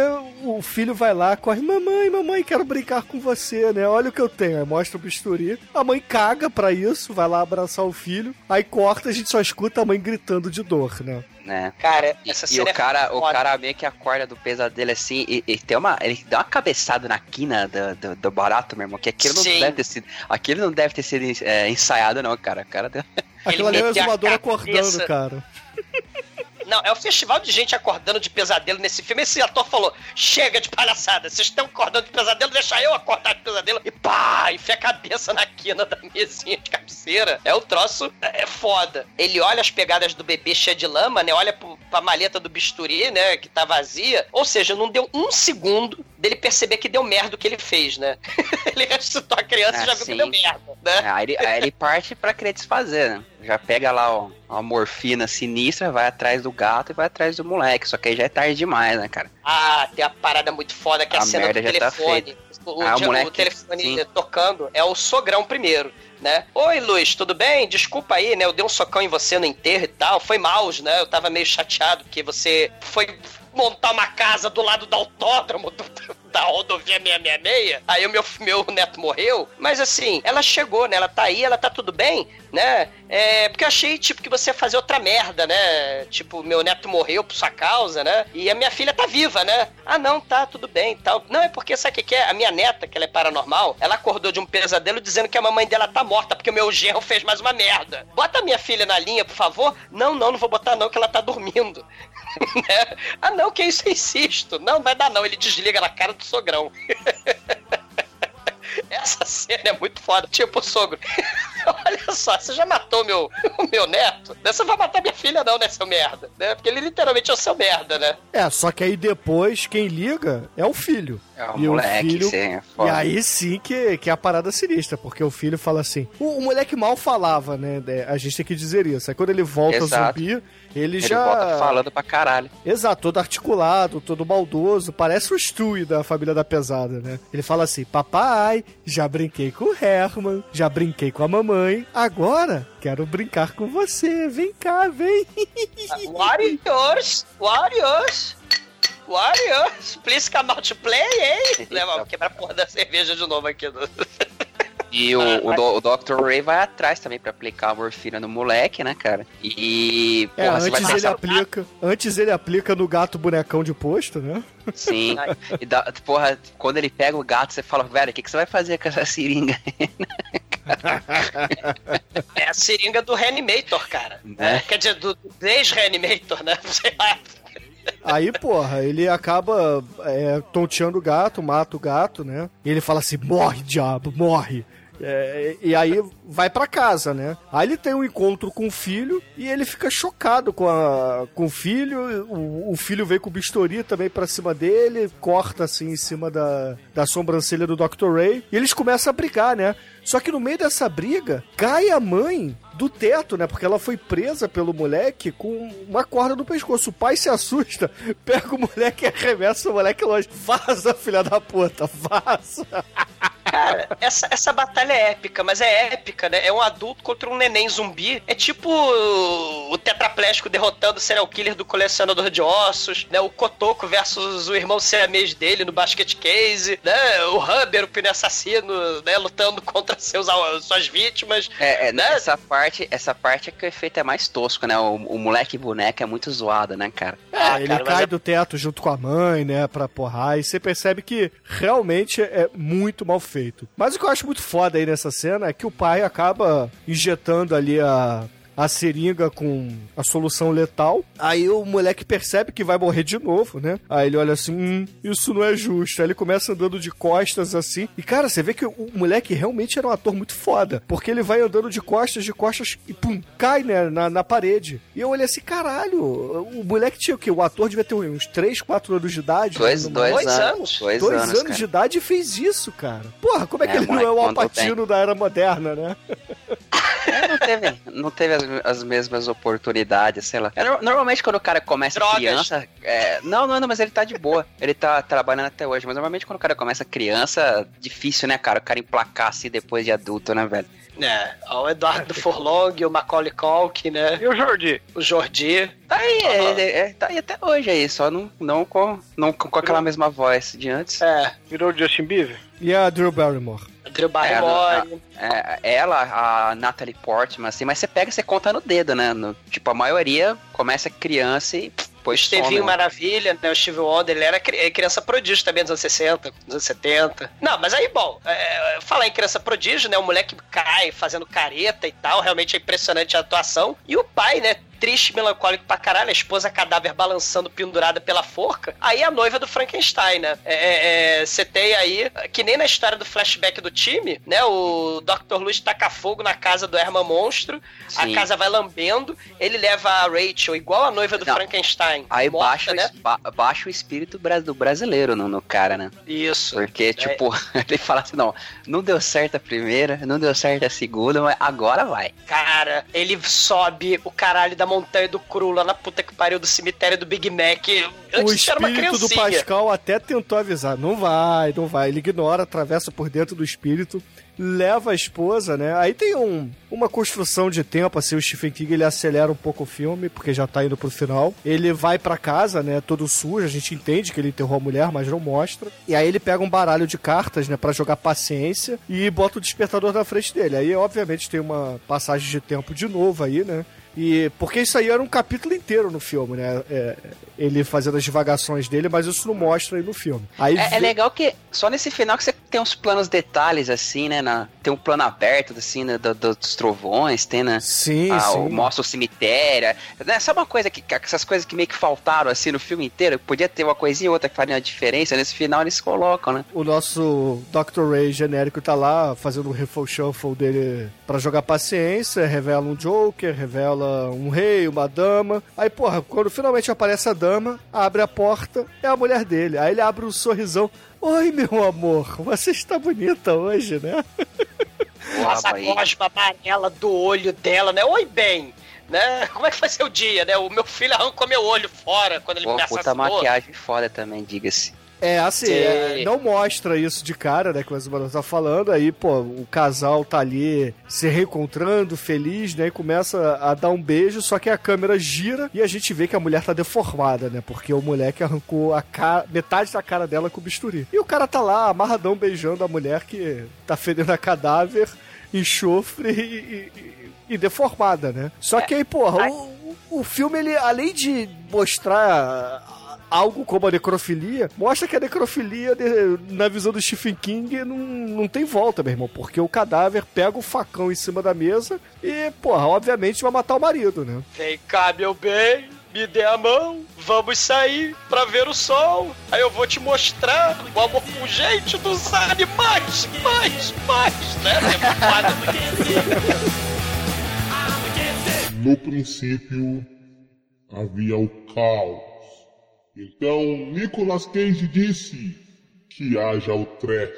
[SPEAKER 5] o filho vai lá, corre, mamãe, mamãe, quero brincar com você, né? Olha o que eu tenho. Aí mostra o bisturi. A mãe caga pra isso, vai lá abraçar o filho. Aí corta, a gente só escuta a mãe gritando de dor, né?
[SPEAKER 9] né?
[SPEAKER 7] Cara,
[SPEAKER 9] E,
[SPEAKER 7] essa
[SPEAKER 9] e
[SPEAKER 7] cena
[SPEAKER 9] o cara,
[SPEAKER 7] é
[SPEAKER 9] o cara meio que acorda do pesadelo assim e, e tem uma, ele dá uma cabeçada na quina do, do, do barato, meu irmão, que aquilo não
[SPEAKER 7] Sim.
[SPEAKER 9] deve ter sido, aquilo não deve ter sido é, ensaiado não, cara. O cara deu...
[SPEAKER 5] Aquilo ali é o
[SPEAKER 7] meteu a
[SPEAKER 5] exumador
[SPEAKER 7] cabeça-
[SPEAKER 5] acordando, cara.
[SPEAKER 7] Não, é o festival de gente acordando de pesadelo nesse filme. Esse ator falou: chega de palhaçada, vocês estão acordando de pesadelo, deixa eu acordar de pesadelo. E pá, enfia a cabeça na quina da mesinha de cabeceira. É o troço, é foda. Ele olha as pegadas do bebê cheia de lama, né? Olha pro, pra maleta do bisturi, né? Que tá vazia. Ou seja, não deu um segundo dele perceber que deu merda o que ele fez, né? ele ressuscitou a criança e
[SPEAKER 9] Ah,
[SPEAKER 7] já viu
[SPEAKER 9] sim.
[SPEAKER 7] que deu merda, né?
[SPEAKER 9] aí, ele, aí ele parte pra querer desfazer, né? Já pega lá ó, uma morfina sinistra, vai atrás do gato e vai atrás do moleque. Só que aí já é tarde demais, né, cara?
[SPEAKER 7] Ah, tem a parada muito foda que é a,
[SPEAKER 9] A
[SPEAKER 7] cena do
[SPEAKER 9] tá
[SPEAKER 7] telefone.
[SPEAKER 9] feita.
[SPEAKER 7] o,
[SPEAKER 9] Ah, o moleque,
[SPEAKER 7] o telefone
[SPEAKER 9] sim.
[SPEAKER 7] tocando é o sogrão primeiro, né? Oi, Luz, tudo bem? Desculpa aí, né? Eu dei um socão em você no enterro e tal. Foi mal, né? Eu tava meio chateado porque você foi montar uma casa do lado do autódromo do, da rodovia 666, aí o meu, meu neto morreu. Mas assim, ela chegou, né? Ela tá aí, ela tá tudo bem, né? É, porque eu achei, tipo, que você ia fazer outra merda, né? Tipo, meu neto morreu por sua causa, né? E a minha filha tá viva, né? Ah, não, tá, tudo bem tal. Não, é porque, sabe o que, que é? A minha neta, que ela é paranormal, ela acordou de um pesadelo dizendo que a mamãe dela tá morta porque o meu genro fez mais uma merda. Bota a minha filha na linha, por favor. Não, não, não vou botar não, que ela tá dormindo. Né? ah, não, que isso, eu insisto. Não, vai dar não. Ele desliga na cara do sogrão. Essa cena é muito foda. Tipo, sogro, olha só, você já matou meu, o meu neto? Você vai matar minha filha, não, né, seu merda? Né? Porque ele literalmente é o seu merda, né?
[SPEAKER 5] É, só que aí depois quem liga é o filho.
[SPEAKER 9] É o
[SPEAKER 5] E o
[SPEAKER 9] moleque,
[SPEAKER 5] filho-
[SPEAKER 9] sim, é
[SPEAKER 5] E aí sim que, que é a parada sinistra, porque o filho fala assim. O, o moleque mal falava, né? É, A gente tem que dizer isso. Aí quando ele volta
[SPEAKER 9] Exato.
[SPEAKER 5] zumbi, ele,
[SPEAKER 9] Ele
[SPEAKER 5] já.
[SPEAKER 9] volta falando pra caralho.
[SPEAKER 5] Exato, todo articulado, todo maldoso, parece o Stewie da família da pesada, né? Ele fala assim: Papai, já brinquei com o Herman, já brinquei com a mamãe, agora quero brincar com você. Vem cá, vem.
[SPEAKER 7] Warriors! Warriors! Warriors! Please come out to play, hein? Leva, vou quebrar a porra da cerveja de novo aqui. Do...
[SPEAKER 9] E o, o, do- o Dr. Ray vai atrás também pra aplicar a morfina no moleque, né, cara? E.
[SPEAKER 5] É,
[SPEAKER 9] porra, você vai
[SPEAKER 5] antes ele aplica. Antes ele aplica no gato bonecão de posto, né?
[SPEAKER 9] Sim. E dá, porra, quando ele pega o gato, você fala, velho, o que, que você vai fazer com essa seringa?
[SPEAKER 7] É a seringa do Reanimator, cara.
[SPEAKER 9] Né?
[SPEAKER 7] É, quer dizer, do ex-Reanimator, né? Sei lá.
[SPEAKER 5] Aí, porra, ele acaba é, tonteando o gato, mata o gato, né? E ele fala assim: morre, diabo, morre. É, e aí vai pra casa, né? Aí ele tem um encontro com o filho e ele fica chocado com, a, com o filho. O, o filho vem com o bisturi também pra cima dele, corta assim em cima da, da sobrancelha do Dr. Ray. E eles começam a brigar, né? Só que no meio dessa briga, cai a mãe do teto, né? Porque ela foi presa pelo moleque com uma corda no pescoço. O pai se assusta, pega o moleque e arremessa o moleque longe. Vaza, filha da puta, vaza.
[SPEAKER 7] Cara, essa, essa batalha é épica, mas é épica, né? É um adulto contra um neném zumbi. É tipo o tetraplégico derrotando o serial killer do colecionador de ossos, né? O Kotoko versus o irmão siamês dele no basket case, né? O Humber, o pneu assassino, né? Lutando contra seus, suas vítimas.
[SPEAKER 9] É, é,
[SPEAKER 7] Né?
[SPEAKER 9] essa parte, essa parte é que o efeito é mais tosco, né? O, o moleque boneco é muito zoado, né, cara?
[SPEAKER 7] Ah,
[SPEAKER 5] ele
[SPEAKER 7] cara,
[SPEAKER 5] cai
[SPEAKER 7] é-
[SPEAKER 5] do teto junto com a mãe, né, pra porrar, e você percebe que realmente é muito mal feito. Mas o que eu acho muito foda aí nessa cena é que o pai acaba injetando ali a. A seringa com a solução letal. Aí o moleque percebe que vai morrer de novo, né? Aí ele olha assim: hum, isso não é justo. Aí ele começa andando de costas assim. E cara, você vê que o moleque realmente era um ator muito foda. Porque ele vai andando de costas, de costas e pum, cai, né, na, na parede. E eu olhei assim: caralho, o moleque tinha o quê? O ator devia ter uns 3, 4 anos de idade.
[SPEAKER 9] Dois, dois.
[SPEAKER 7] Dois
[SPEAKER 9] anos. Dois,
[SPEAKER 5] Dois
[SPEAKER 9] anos,
[SPEAKER 5] anos, de idade e fez isso, cara. Porra, como é que
[SPEAKER 9] É,
[SPEAKER 5] ele não é o Alpatino da era moderna, né?
[SPEAKER 9] É, não teve, não teve as, as mesmas oportunidades, sei lá. É, no- normalmente quando o cara começa
[SPEAKER 7] Drogas.
[SPEAKER 9] criança. é, não, não, não, mas ele tá de boa. Ele tá trabalhando até hoje. Mas normalmente quando o cara começa criança, difícil, né, cara? O cara emplacar assim depois de adulto, né, velho?
[SPEAKER 7] É, ó, o Eduardo Forlong, o Macaulay Culkin, né?
[SPEAKER 4] E o Jordi?
[SPEAKER 7] O Jordi.
[SPEAKER 9] Tá aí,
[SPEAKER 7] Aham.
[SPEAKER 9] ele- é, tá aí até hoje aí, só não, não, com, não com aquela mesma voz de antes.
[SPEAKER 7] É,
[SPEAKER 4] Virou o Justin Bieber?
[SPEAKER 5] E a Drew Barrymore.
[SPEAKER 7] Drew Barrymore.
[SPEAKER 9] É, ela, a Natalie Portman, assim, mas você pega e você conta no dedo, né? No- tipo, a maioria começa criança e pff, Depois
[SPEAKER 7] Estevinho
[SPEAKER 9] some.
[SPEAKER 7] Maravilha, né? O Steve Wonder, ele era é criança prodígio também dos anos 60, dos anos 70. Não, mas aí, bom, é, falar em criança prodígio, né? O moleque cai fazendo careta e tal, realmente é impressionante a atuação. E o pai, né? Triste, melancólico pra caralho, a esposa cadáver balançando pendurada pela forca. Aí a noiva do Frankenstein, né? É, é, é, Você tem aí, que nem na história do flashback do time, né? O Dr. Luz taca fogo na casa do Herman Monstro,
[SPEAKER 9] Sim.
[SPEAKER 7] a casa vai lambendo, ele leva a Rachel, igual a noiva do
[SPEAKER 9] Não.
[SPEAKER 7] Frankenstein.
[SPEAKER 9] Aí
[SPEAKER 7] morta,
[SPEAKER 9] baixa,
[SPEAKER 7] né?
[SPEAKER 9] o, ba- baixa o espírito do brasileiro no, no cara, né?
[SPEAKER 7] Isso.
[SPEAKER 9] Porque, tipo, ele fala assim, não, não deu certo a primeira, não deu certo a segunda, mas agora vai.
[SPEAKER 7] Cara, ele sobe o caralho da montanha do cru lá na puta que pariu do cemitério do Big Mac.
[SPEAKER 5] O
[SPEAKER 7] Antes uma
[SPEAKER 5] espírito do. Pascal até tentou avisar. Não vai, não vai. Ele ignora, atravessa por dentro do espírito leva a esposa, né? Aí tem um, uma construção de tempo, assim, o Stephen King ele acelera um pouco o filme, porque já tá indo pro final. Ele vai pra casa, né, todo sujo, a gente entende que ele enterrou a mulher, mas não mostra. E aí ele pega um baralho de cartas, né, pra jogar paciência e bota o despertador na frente dele. Aí, obviamente, tem uma passagem de tempo de novo aí, né? E porque isso aí era um capítulo inteiro no filme, né? É, ele fazendo as divagações dele, mas isso não mostra aí no filme. Aí
[SPEAKER 9] É, é legal que só nesse final que você tem uns planos detalhes, assim, né? na- tem um plano aberto, assim, né, do- do- dos trovões, tem, né?
[SPEAKER 5] Sim,
[SPEAKER 9] ah,
[SPEAKER 5] sim.
[SPEAKER 9] o- Mostra o cemitério. Né? Sabe uma coisa que, que- essas coisas que meio que faltaram, assim, no filme inteiro? Podia ter uma coisinha ou outra que faria a diferença. Nesse final eles colocam, né?
[SPEAKER 5] O nosso Dr. Ray genérico tá lá fazendo o riffle shuffle dele pra jogar paciência, revela um Joker, revela um rei, uma dama. Aí, porra, quando finalmente aparece a dama, abre a porta, é a mulher dele. Aí ele abre um sorrisão. Oi, meu amor, você está bonita hoje, né?
[SPEAKER 7] Essa gosma amarela do olho dela, né? Oi, bem. Né? Como é que vai ser o dia, né? O meu filho arrancou meu olho fora quando ele
[SPEAKER 9] Pô,
[SPEAKER 7] me
[SPEAKER 9] puta
[SPEAKER 7] assassinou.
[SPEAKER 9] maquiagem foda também, diga-se.
[SPEAKER 5] É, assim,
[SPEAKER 7] Sim.
[SPEAKER 5] é, não mostra isso de cara, né, que o Azumarão tá falando, aí, pô, o casal tá ali se reencontrando, feliz, né, e começa a dar um beijo, só que a câmera gira e a gente vê que a mulher tá deformada, né, porque o moleque arrancou a cara, metade da cara dela com o bisturi. E o cara tá lá, amarradão, beijando a mulher que tá fedendo a cadáver, enxofre e, e- e deformada, né. Só que aí, porra, o, o- o filme, ele, além de mostrar algo como a necrofilia, mostra que a necrofilia, de- na visão do Stephen King, não, não tem volta, meu irmão. Porque o cadáver pega o facão em cima da mesa e, porra, obviamente vai matar o marido, né?
[SPEAKER 7] Vem cá, meu bem, me dê a mão, vamos sair pra ver o sol. Aí eu vou te mostrar o amor pungente dos animais, mais, mais, né? É.
[SPEAKER 2] No princípio havia o caos. Então Nicolas Cage disse que haja o trash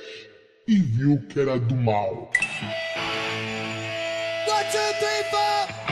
[SPEAKER 2] e viu que era do mal.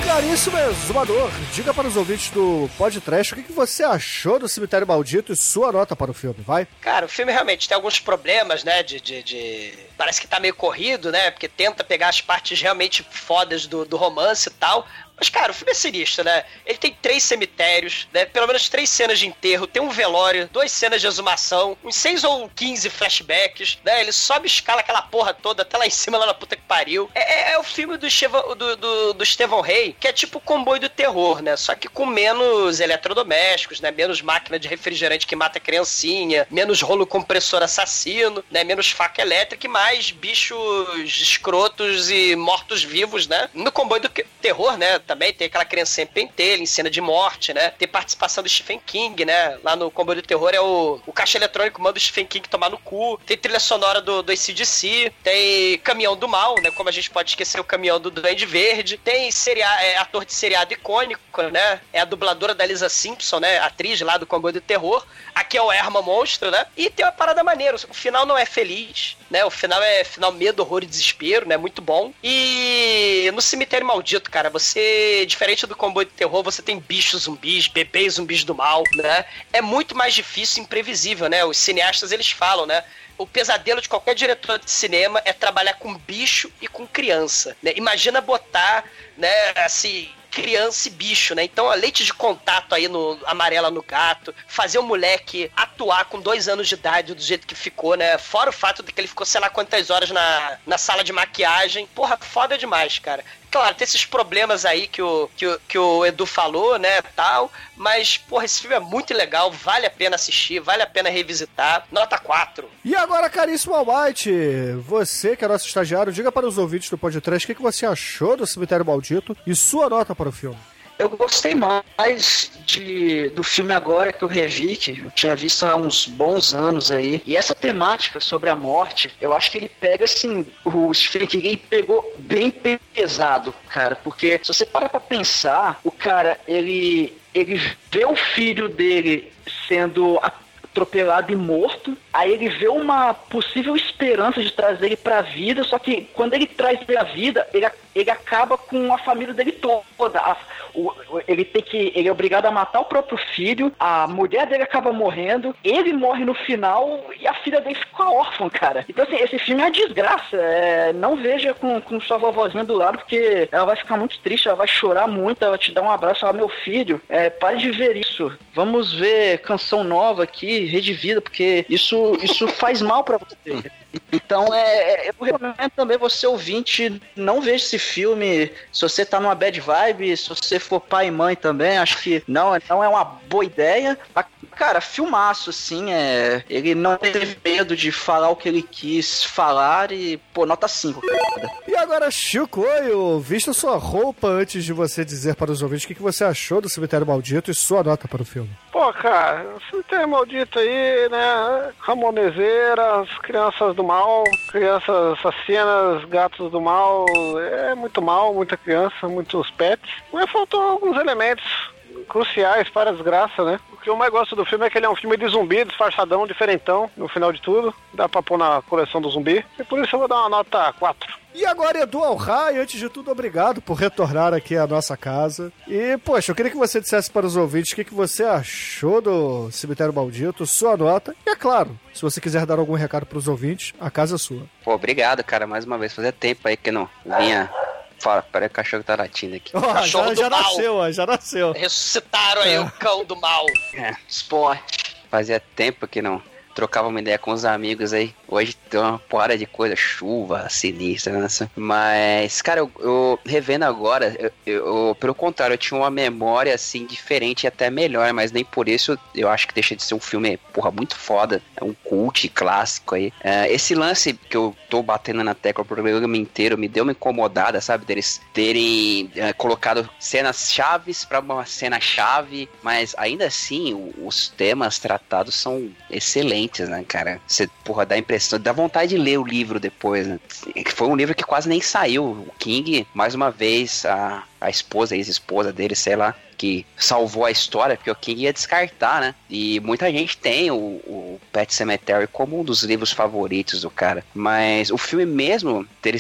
[SPEAKER 5] Caríssimo exumador, diga para os ouvintes do podcast o que, que você achou do Cemitério Maldito e sua nota para o filme, vai?
[SPEAKER 7] Cara, o filme realmente tem alguns problemas, né? De, de, de- Parece que tá meio corrido, né? Porque tenta pegar as partes realmente fodas do, do romance e tal. Mas, cara, o filme é sinistro, né? Ele tem três cemitérios, né? Pelo menos três cenas de enterro, tem um velório, duas cenas de exumação, uns seis ou quinze flashbacks, né? Ele sobe escala aquela porra toda até lá em cima, lá na puta que pariu. É, é- é o filme do, Estevão, do, do, do Estevão Rey, que é tipo o comboio do terror, né? Só que com menos eletrodomésticos, né? Menos máquina de refrigerante que mata criancinha, menos rolo compressor assassino, né? Menos faca elétrica e mais bichos escrotos e mortos-vivos, né? No comboio do terror, né? Também tem aquela criancinha em pentelho, em cena de morte, né? Tem participação do Stephen King, né? Lá no comboio do terror é o, o caixa eletrônico manda o Stephen King tomar no cu. Tem trilha sonora do, do ACDC. Tem Caminhão do Mal, né? Como a gente pode esquecer o Caminhão do Duende Verde. Tem seria, é, ator de seriado icônico, né? É a dubladora da Lisa Simpson, né? Atriz lá do comboio do terror. Aqui é o Erma Monstro, né? E tem uma parada maneira. O final não é feliz, né? O final é final medo, horror e desespero, né? Muito bom. E no Cemitério Maldito, cara, você, diferente do comboio de terror, você tem bichos zumbis, bebês zumbis do mal, né? É muito mais difícil e imprevisível, né? Os cineastas, eles falam, né? O pesadelo de qualquer diretor de cinema é trabalhar com bicho e com criança, né? Imagina botar, né, assim, criança e bicho, né? Então, a leite de contato aí no amarela no gato, fazer o moleque atuar com dois anos de idade do jeito que ficou, né? Fora o fato de que ele ficou sei lá quantas horas na, na sala de maquiagem. Porra, foda demais, cara. Claro, tem esses problemas aí que o, que o, que o Edu falou, né, tal, mas, porra, esse filme é muito legal, vale a pena assistir, vale a pena revisitar. Nota 4.
[SPEAKER 5] E agora, caríssimo Almighty, você que é nosso estagiário, diga para os ouvintes do podcast o que, que você achou do Cemitério Maldito e sua nota para o filme.
[SPEAKER 6] Eu gostei mais de, do filme agora que eu revi, que eu tinha visto há uns bons anos aí. E essa temática sobre a morte, eu acho que ele pega assim, o Stephen King pegou bem pesado, cara. Porque se você para pra pensar, o cara, ele, ele vê o filho dele sendo atropelado e morto. Aí ele vê uma possível esperança de trazer ele pra vida, só que quando ele traz ele à vida, ele, ele acaba com a família dele toda. A- o- ele tem que. Ele é obrigado a matar o próprio filho, a mulher dele acaba morrendo, ele morre no final e a filha dele fica órfã, cara. Então, assim, esse filme é uma desgraça. É, não veja com, com sua vovozinha do lado, porque ela vai ficar muito triste, ela vai chorar muito, ela vai te dar um abraço, falar, meu filho, é, pare de ver isso. Vamos ver canção nova aqui, Rede Vida, porque isso, isso faz mal pra você. Então, é, é- eu recomendo também você ouvinte, não veja esse filme se você tá numa bad vibe, se você for pai e mãe também, acho que não, não é uma boa ideia. A- Cara, filmaço, assim, é. Ele não teve medo de falar o que ele quis falar e, pô, nota 5, cara.
[SPEAKER 5] E agora, Chicoio, vista sua roupa antes de você dizer para os ouvintes o que, que você achou do Cemitério Maldito e sua nota para o filme.
[SPEAKER 4] Pô, cara, esse tem maldito aí, né? Ramonezeiras, crianças do mal, crianças assassinas, gatos do mal. É muito mal, muita criança, muitos pets. Mas faltou alguns elementos cruciais para a desgraça, né? O que eu mais gosto do filme é que ele é um filme de zumbi, disfarçadão, diferentão, no final de tudo. Dá pra pôr na coleção do zumbi. E por isso eu vou dar uma nota 4.
[SPEAKER 5] E agora, Edu Alray, antes de tudo, obrigado por retornar aqui à nossa casa. E, poxa, eu queria que você dissesse para os ouvintes o que, que você achou do Cemitério Maldito, sua nota. E, é claro, se você quiser dar algum recado para os ouvintes, a casa é sua.
[SPEAKER 9] Pô, obrigado, cara, mais uma vez. Fazia tempo aí que não vinha. Fala, peraí, o cachorro tá latindo aqui.
[SPEAKER 5] Ó,
[SPEAKER 7] Cachorro
[SPEAKER 5] já,
[SPEAKER 7] do
[SPEAKER 5] já
[SPEAKER 7] mal.
[SPEAKER 5] nasceu, ó, já nasceu.
[SPEAKER 7] Ressuscitaram aí o cão do mal.
[SPEAKER 9] É, esporte. Fazia tempo que não trocava uma ideia com os amigos aí. Hoje tem uma porrada de coisa, chuva sinistra, né? Mas, cara, eu, eu revendo agora, eu, eu- pelo contrário, eu tinha uma memória assim diferente e até melhor, mas nem por isso eu acho que deixa de ser um filme, porra, muito foda. É um cult clássico aí. É, esse lance que eu tô batendo na tecla o programa inteiro me deu uma incomodada, sabe? Deles terem é, colocado cenas chaves pra uma cena chave, mas ainda assim os temas tratados são excelentes, né, cara? Você, porra, dá a impressão, dá vontade de ler o livro depois, né? Foi um livro que quase nem saiu. O King, mais uma vez, a, a esposa, a ex-esposa dele, sei lá, que salvou a história, porque o King ia descartar, né? E muita gente tem o, o Pet Cemetery como um dos livros favoritos do cara. Mas o filme mesmo, dele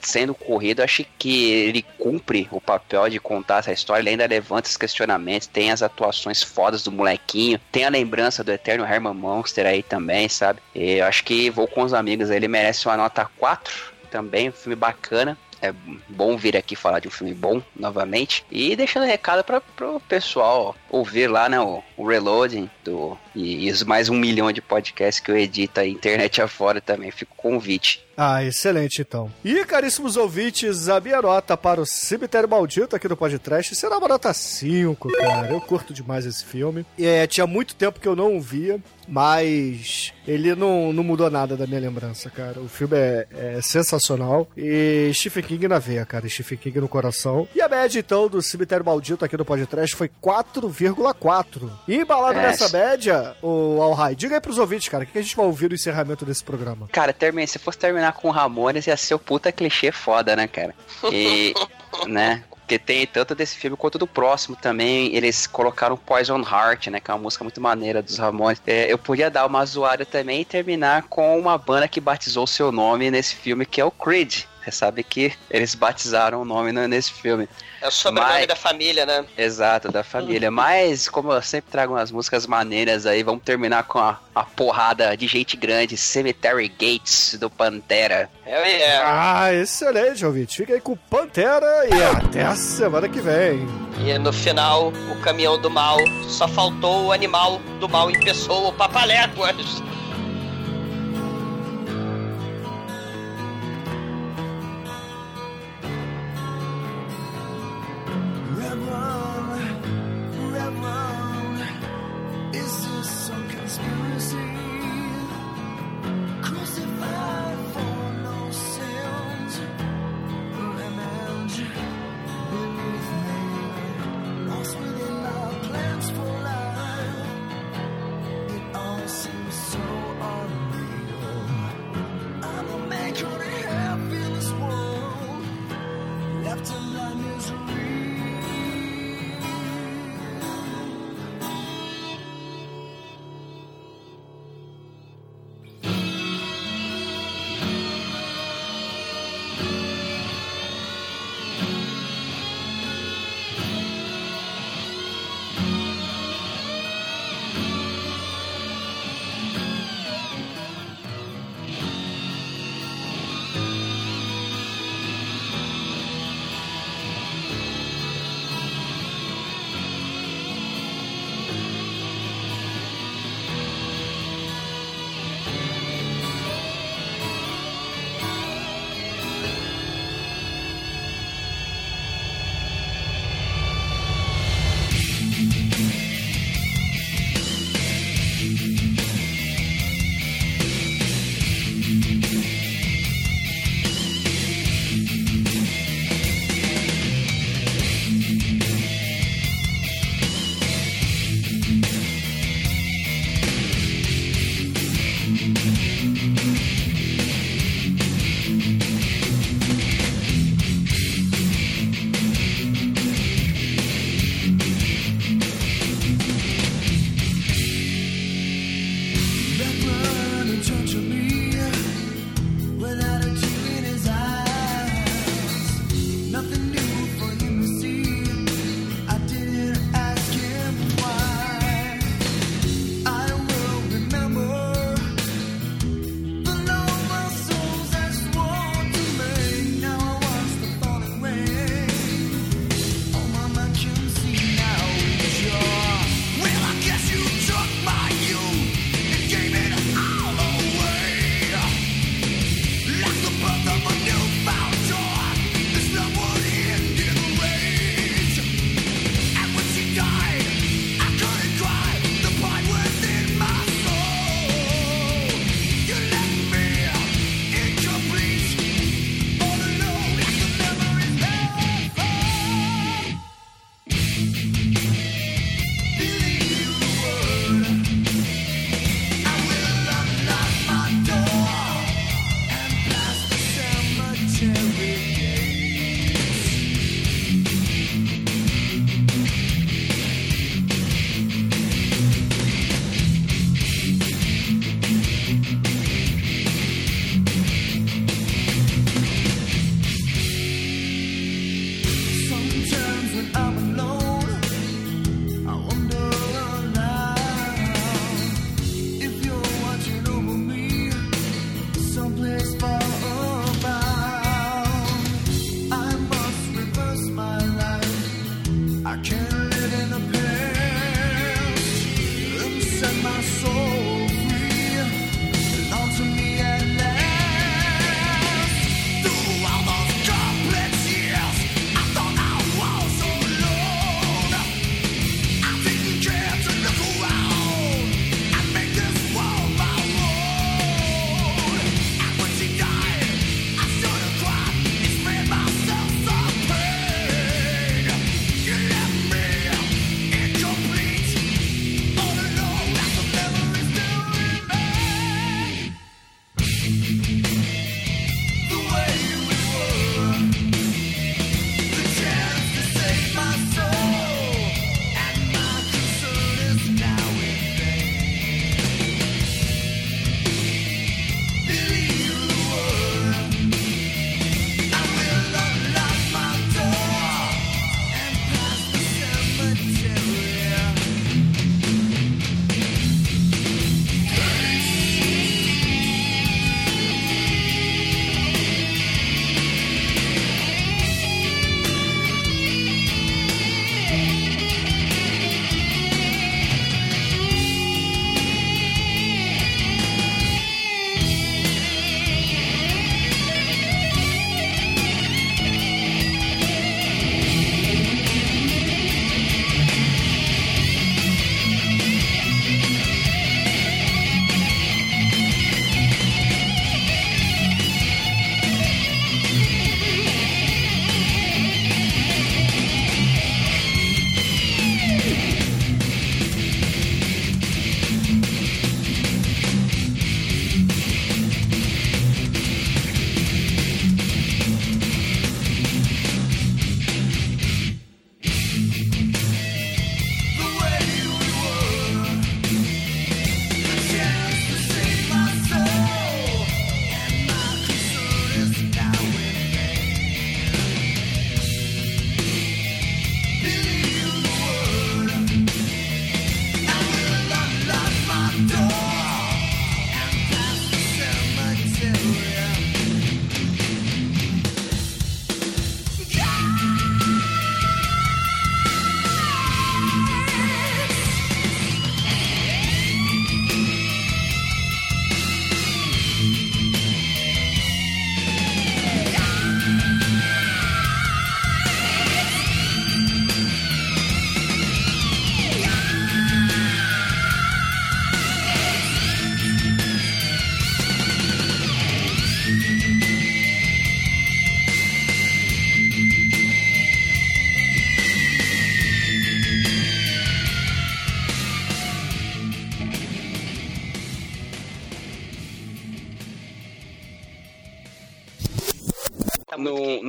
[SPEAKER 9] sendo corrido, acho que ele cumpre o papel de contar essa história. Ele ainda levanta os questionamentos, tem as atuações fodas do molequinho, tem a lembrança do eterno Herman Monster aí também, sabe? E eu acho que vou com os amigos, ele merece uma nota 4 também, um filme bacana. É bom vir aqui falar de um filme bom novamente. E deixando recado para o pessoal ouvir lá, né? O, o Reloading do, e, e mais um milhão de podcasts que eu edito aí, internet afora também. Fica o convite.
[SPEAKER 5] Ah, excelente então. E, caríssimos ouvintes, a minha nota para o Cemitério Maldito aqui do podcast será uma nota 5, cara. Eu curto demais esse filme. É, tinha muito tempo que eu não o via, mas ele não, não mudou nada da minha lembrança, cara. O filme é, é sensacional. E Stephen King na veia, cara. Stephen King no coração. E a média, então, do Cemitério Maldito aqui do podcast foi 4,4. E embalado
[SPEAKER 9] É.
[SPEAKER 5] nessa média, o Alhai, diga aí pros ouvintes, cara, o que que a gente vai ouvir no encerramento desse programa?
[SPEAKER 9] Cara, termine, se fosse terminar com Ramones, ia ser o puta clichê foda, né, cara? E, né? Porque tem tanto desse filme quanto do próximo também. Eles colocaram Poison Heart, né? Que é uma música muito maneira dos Ramones. É, eu podia dar uma zoada também e terminar com uma banda que batizou seu nome nesse filme, que é o Creed. Você sabe que eles batizaram o nome no- nesse filme.
[SPEAKER 7] É o sobrenome
[SPEAKER 9] Mas-
[SPEAKER 7] da família, né?
[SPEAKER 9] Exato, da família. Mas, como eu sempre trago umas músicas maneiras aí, vamos terminar com a, a porrada de gente grande, Cemetery Gates, do Pantera.
[SPEAKER 7] É, é.
[SPEAKER 5] Ah, excelente, ouvinte. Fica aí com o Pantera e até a semana que vem.
[SPEAKER 7] E no final, o caminhão do mal, só faltou o animal do mal em pessoa, o Papaléguas.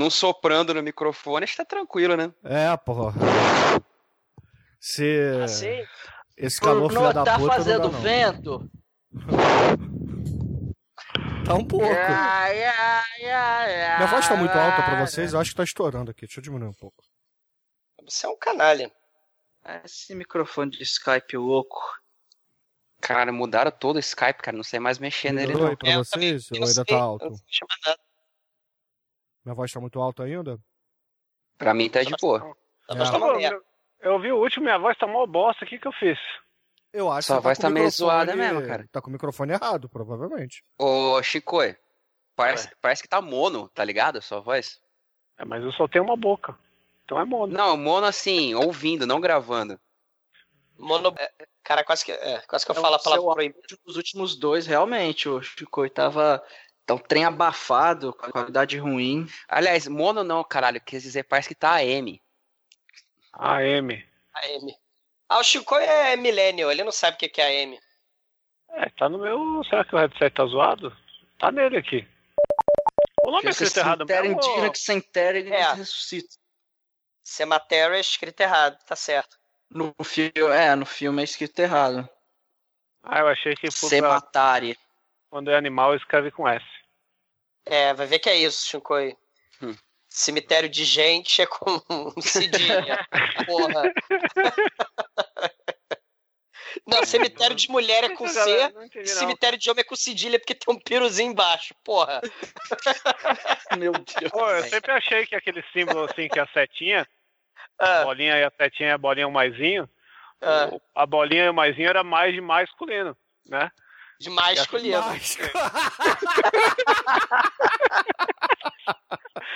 [SPEAKER 9] Não, não soprando no microfone, acho que tá tranquilo, né?
[SPEAKER 5] É, porra. Se
[SPEAKER 6] Assim,
[SPEAKER 5] esse calor filha
[SPEAKER 6] não
[SPEAKER 5] da
[SPEAKER 6] tá
[SPEAKER 5] puta
[SPEAKER 6] fazendo
[SPEAKER 5] não dá, não.
[SPEAKER 6] vento.
[SPEAKER 5] Tá um pouco.
[SPEAKER 6] Ai, ai, ai, ai,
[SPEAKER 5] Minha voz tá muito alta pra vocês, eu acho que tá estourando aqui. Deixa eu diminuir um pouco.
[SPEAKER 7] Você é um canalha.
[SPEAKER 6] Esse microfone de Skype louco.
[SPEAKER 9] Cara, mudaram todo o Skype, cara. Não sei mais mexer nele,
[SPEAKER 5] Melhorou
[SPEAKER 9] não.
[SPEAKER 5] pra vocês? Ou ainda tá alto?
[SPEAKER 7] Chama nada.
[SPEAKER 5] Minha voz tá muito alta ainda?
[SPEAKER 9] Pra mim tá de boa.
[SPEAKER 5] É.
[SPEAKER 4] Eu- Eu ouvi o último, minha voz tá mó bosta. O que que eu fiz?
[SPEAKER 5] Eu acho
[SPEAKER 9] Sua
[SPEAKER 5] que você
[SPEAKER 9] voz tá
[SPEAKER 5] o
[SPEAKER 9] meio zoada mesmo, cara.
[SPEAKER 5] Tá com o microfone errado, provavelmente.
[SPEAKER 9] Ô, Chico, parece, parece que tá mono, tá ligado? A sua voz.
[SPEAKER 4] É, mas eu só tenho uma boca. Então é mono.
[SPEAKER 9] Não, mono assim, ouvindo, não gravando.
[SPEAKER 7] Mono... é, Cara, quase que, é, quase que eu
[SPEAKER 6] É
[SPEAKER 7] falo a palavra
[SPEAKER 6] seu
[SPEAKER 7] proibida.
[SPEAKER 6] Os últimos dois, realmente, o Chico tava. Tá um trem abafado, com a qualidade ruim.
[SPEAKER 9] Aliás, mono não, caralho. Quer dizer, parece que tá AM.
[SPEAKER 4] AM.
[SPEAKER 7] AM. Ah, o Chico é millennial, ele não sabe o que que é AM.
[SPEAKER 4] É, tá no meu. Será que o headset tá zoado? Tá nele aqui. O nome é escrito errado mesmo.
[SPEAKER 6] indígena
[SPEAKER 4] ou-
[SPEAKER 6] que sem terra ele
[SPEAKER 7] É.
[SPEAKER 6] ressuscita.
[SPEAKER 7] Cematério é escrito errado, tá certo.
[SPEAKER 6] No filme, é, no filme é escrito errado.
[SPEAKER 4] Ah, eu achei que
[SPEAKER 6] Cematari.
[SPEAKER 4] quando é animal escreve com S.
[SPEAKER 7] É, vai ver que é isso, Shinkoi.
[SPEAKER 9] Hum.
[SPEAKER 7] Cemitério de gente é com cedilha. Porra. Não, cemitério de mulher é com C,
[SPEAKER 4] não entendi, não.
[SPEAKER 7] cemitério de homem é com cedilha porque tem um piruzinho embaixo, porra.
[SPEAKER 6] Meu Deus.
[SPEAKER 4] Pô, eu sempre achei que aquele símbolo assim, que a setinha,
[SPEAKER 7] Ah,
[SPEAKER 4] a bolinha e a setinha, a bolinha e o maisinho,
[SPEAKER 7] ah,
[SPEAKER 4] a bolinha e o maisinho era mais de masculino, né?
[SPEAKER 7] De masculino.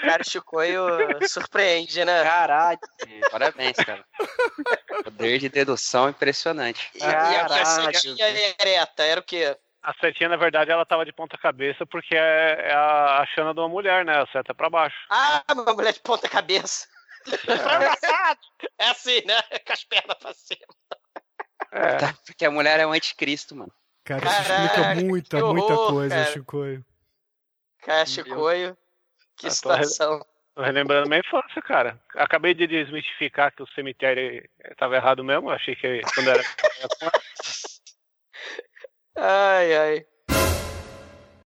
[SPEAKER 7] Cara, o Chicoio surpreende, né?
[SPEAKER 6] Caralho.
[SPEAKER 9] Parabéns, cara. Poder de dedução impressionante.
[SPEAKER 7] E, e a,
[SPEAKER 6] Caralho,
[SPEAKER 7] setinha ereta, era o quê?
[SPEAKER 4] A setinha, na verdade, ela tava de ponta cabeça porque é, é a, a chana de uma mulher, né? A seta pra baixo.
[SPEAKER 7] Ah, uma mulher de ponta cabeça. é assim, né? Com as pernas pra cima.
[SPEAKER 4] É.
[SPEAKER 9] Tá, porque a mulher é um anticristo, mano.
[SPEAKER 5] Cara, isso
[SPEAKER 7] Caraca,
[SPEAKER 5] explica muita,
[SPEAKER 7] que
[SPEAKER 5] muita
[SPEAKER 7] horror,
[SPEAKER 5] coisa,
[SPEAKER 7] cara.
[SPEAKER 5] Chicoio.
[SPEAKER 7] Cara, Chicoio. Que
[SPEAKER 4] Ah,
[SPEAKER 7] situação.
[SPEAKER 4] Tô relembrando minha infância, cara. Acabei de desmistificar que o cemitério tava errado mesmo. Achei que quando era.
[SPEAKER 7] Ai, ai.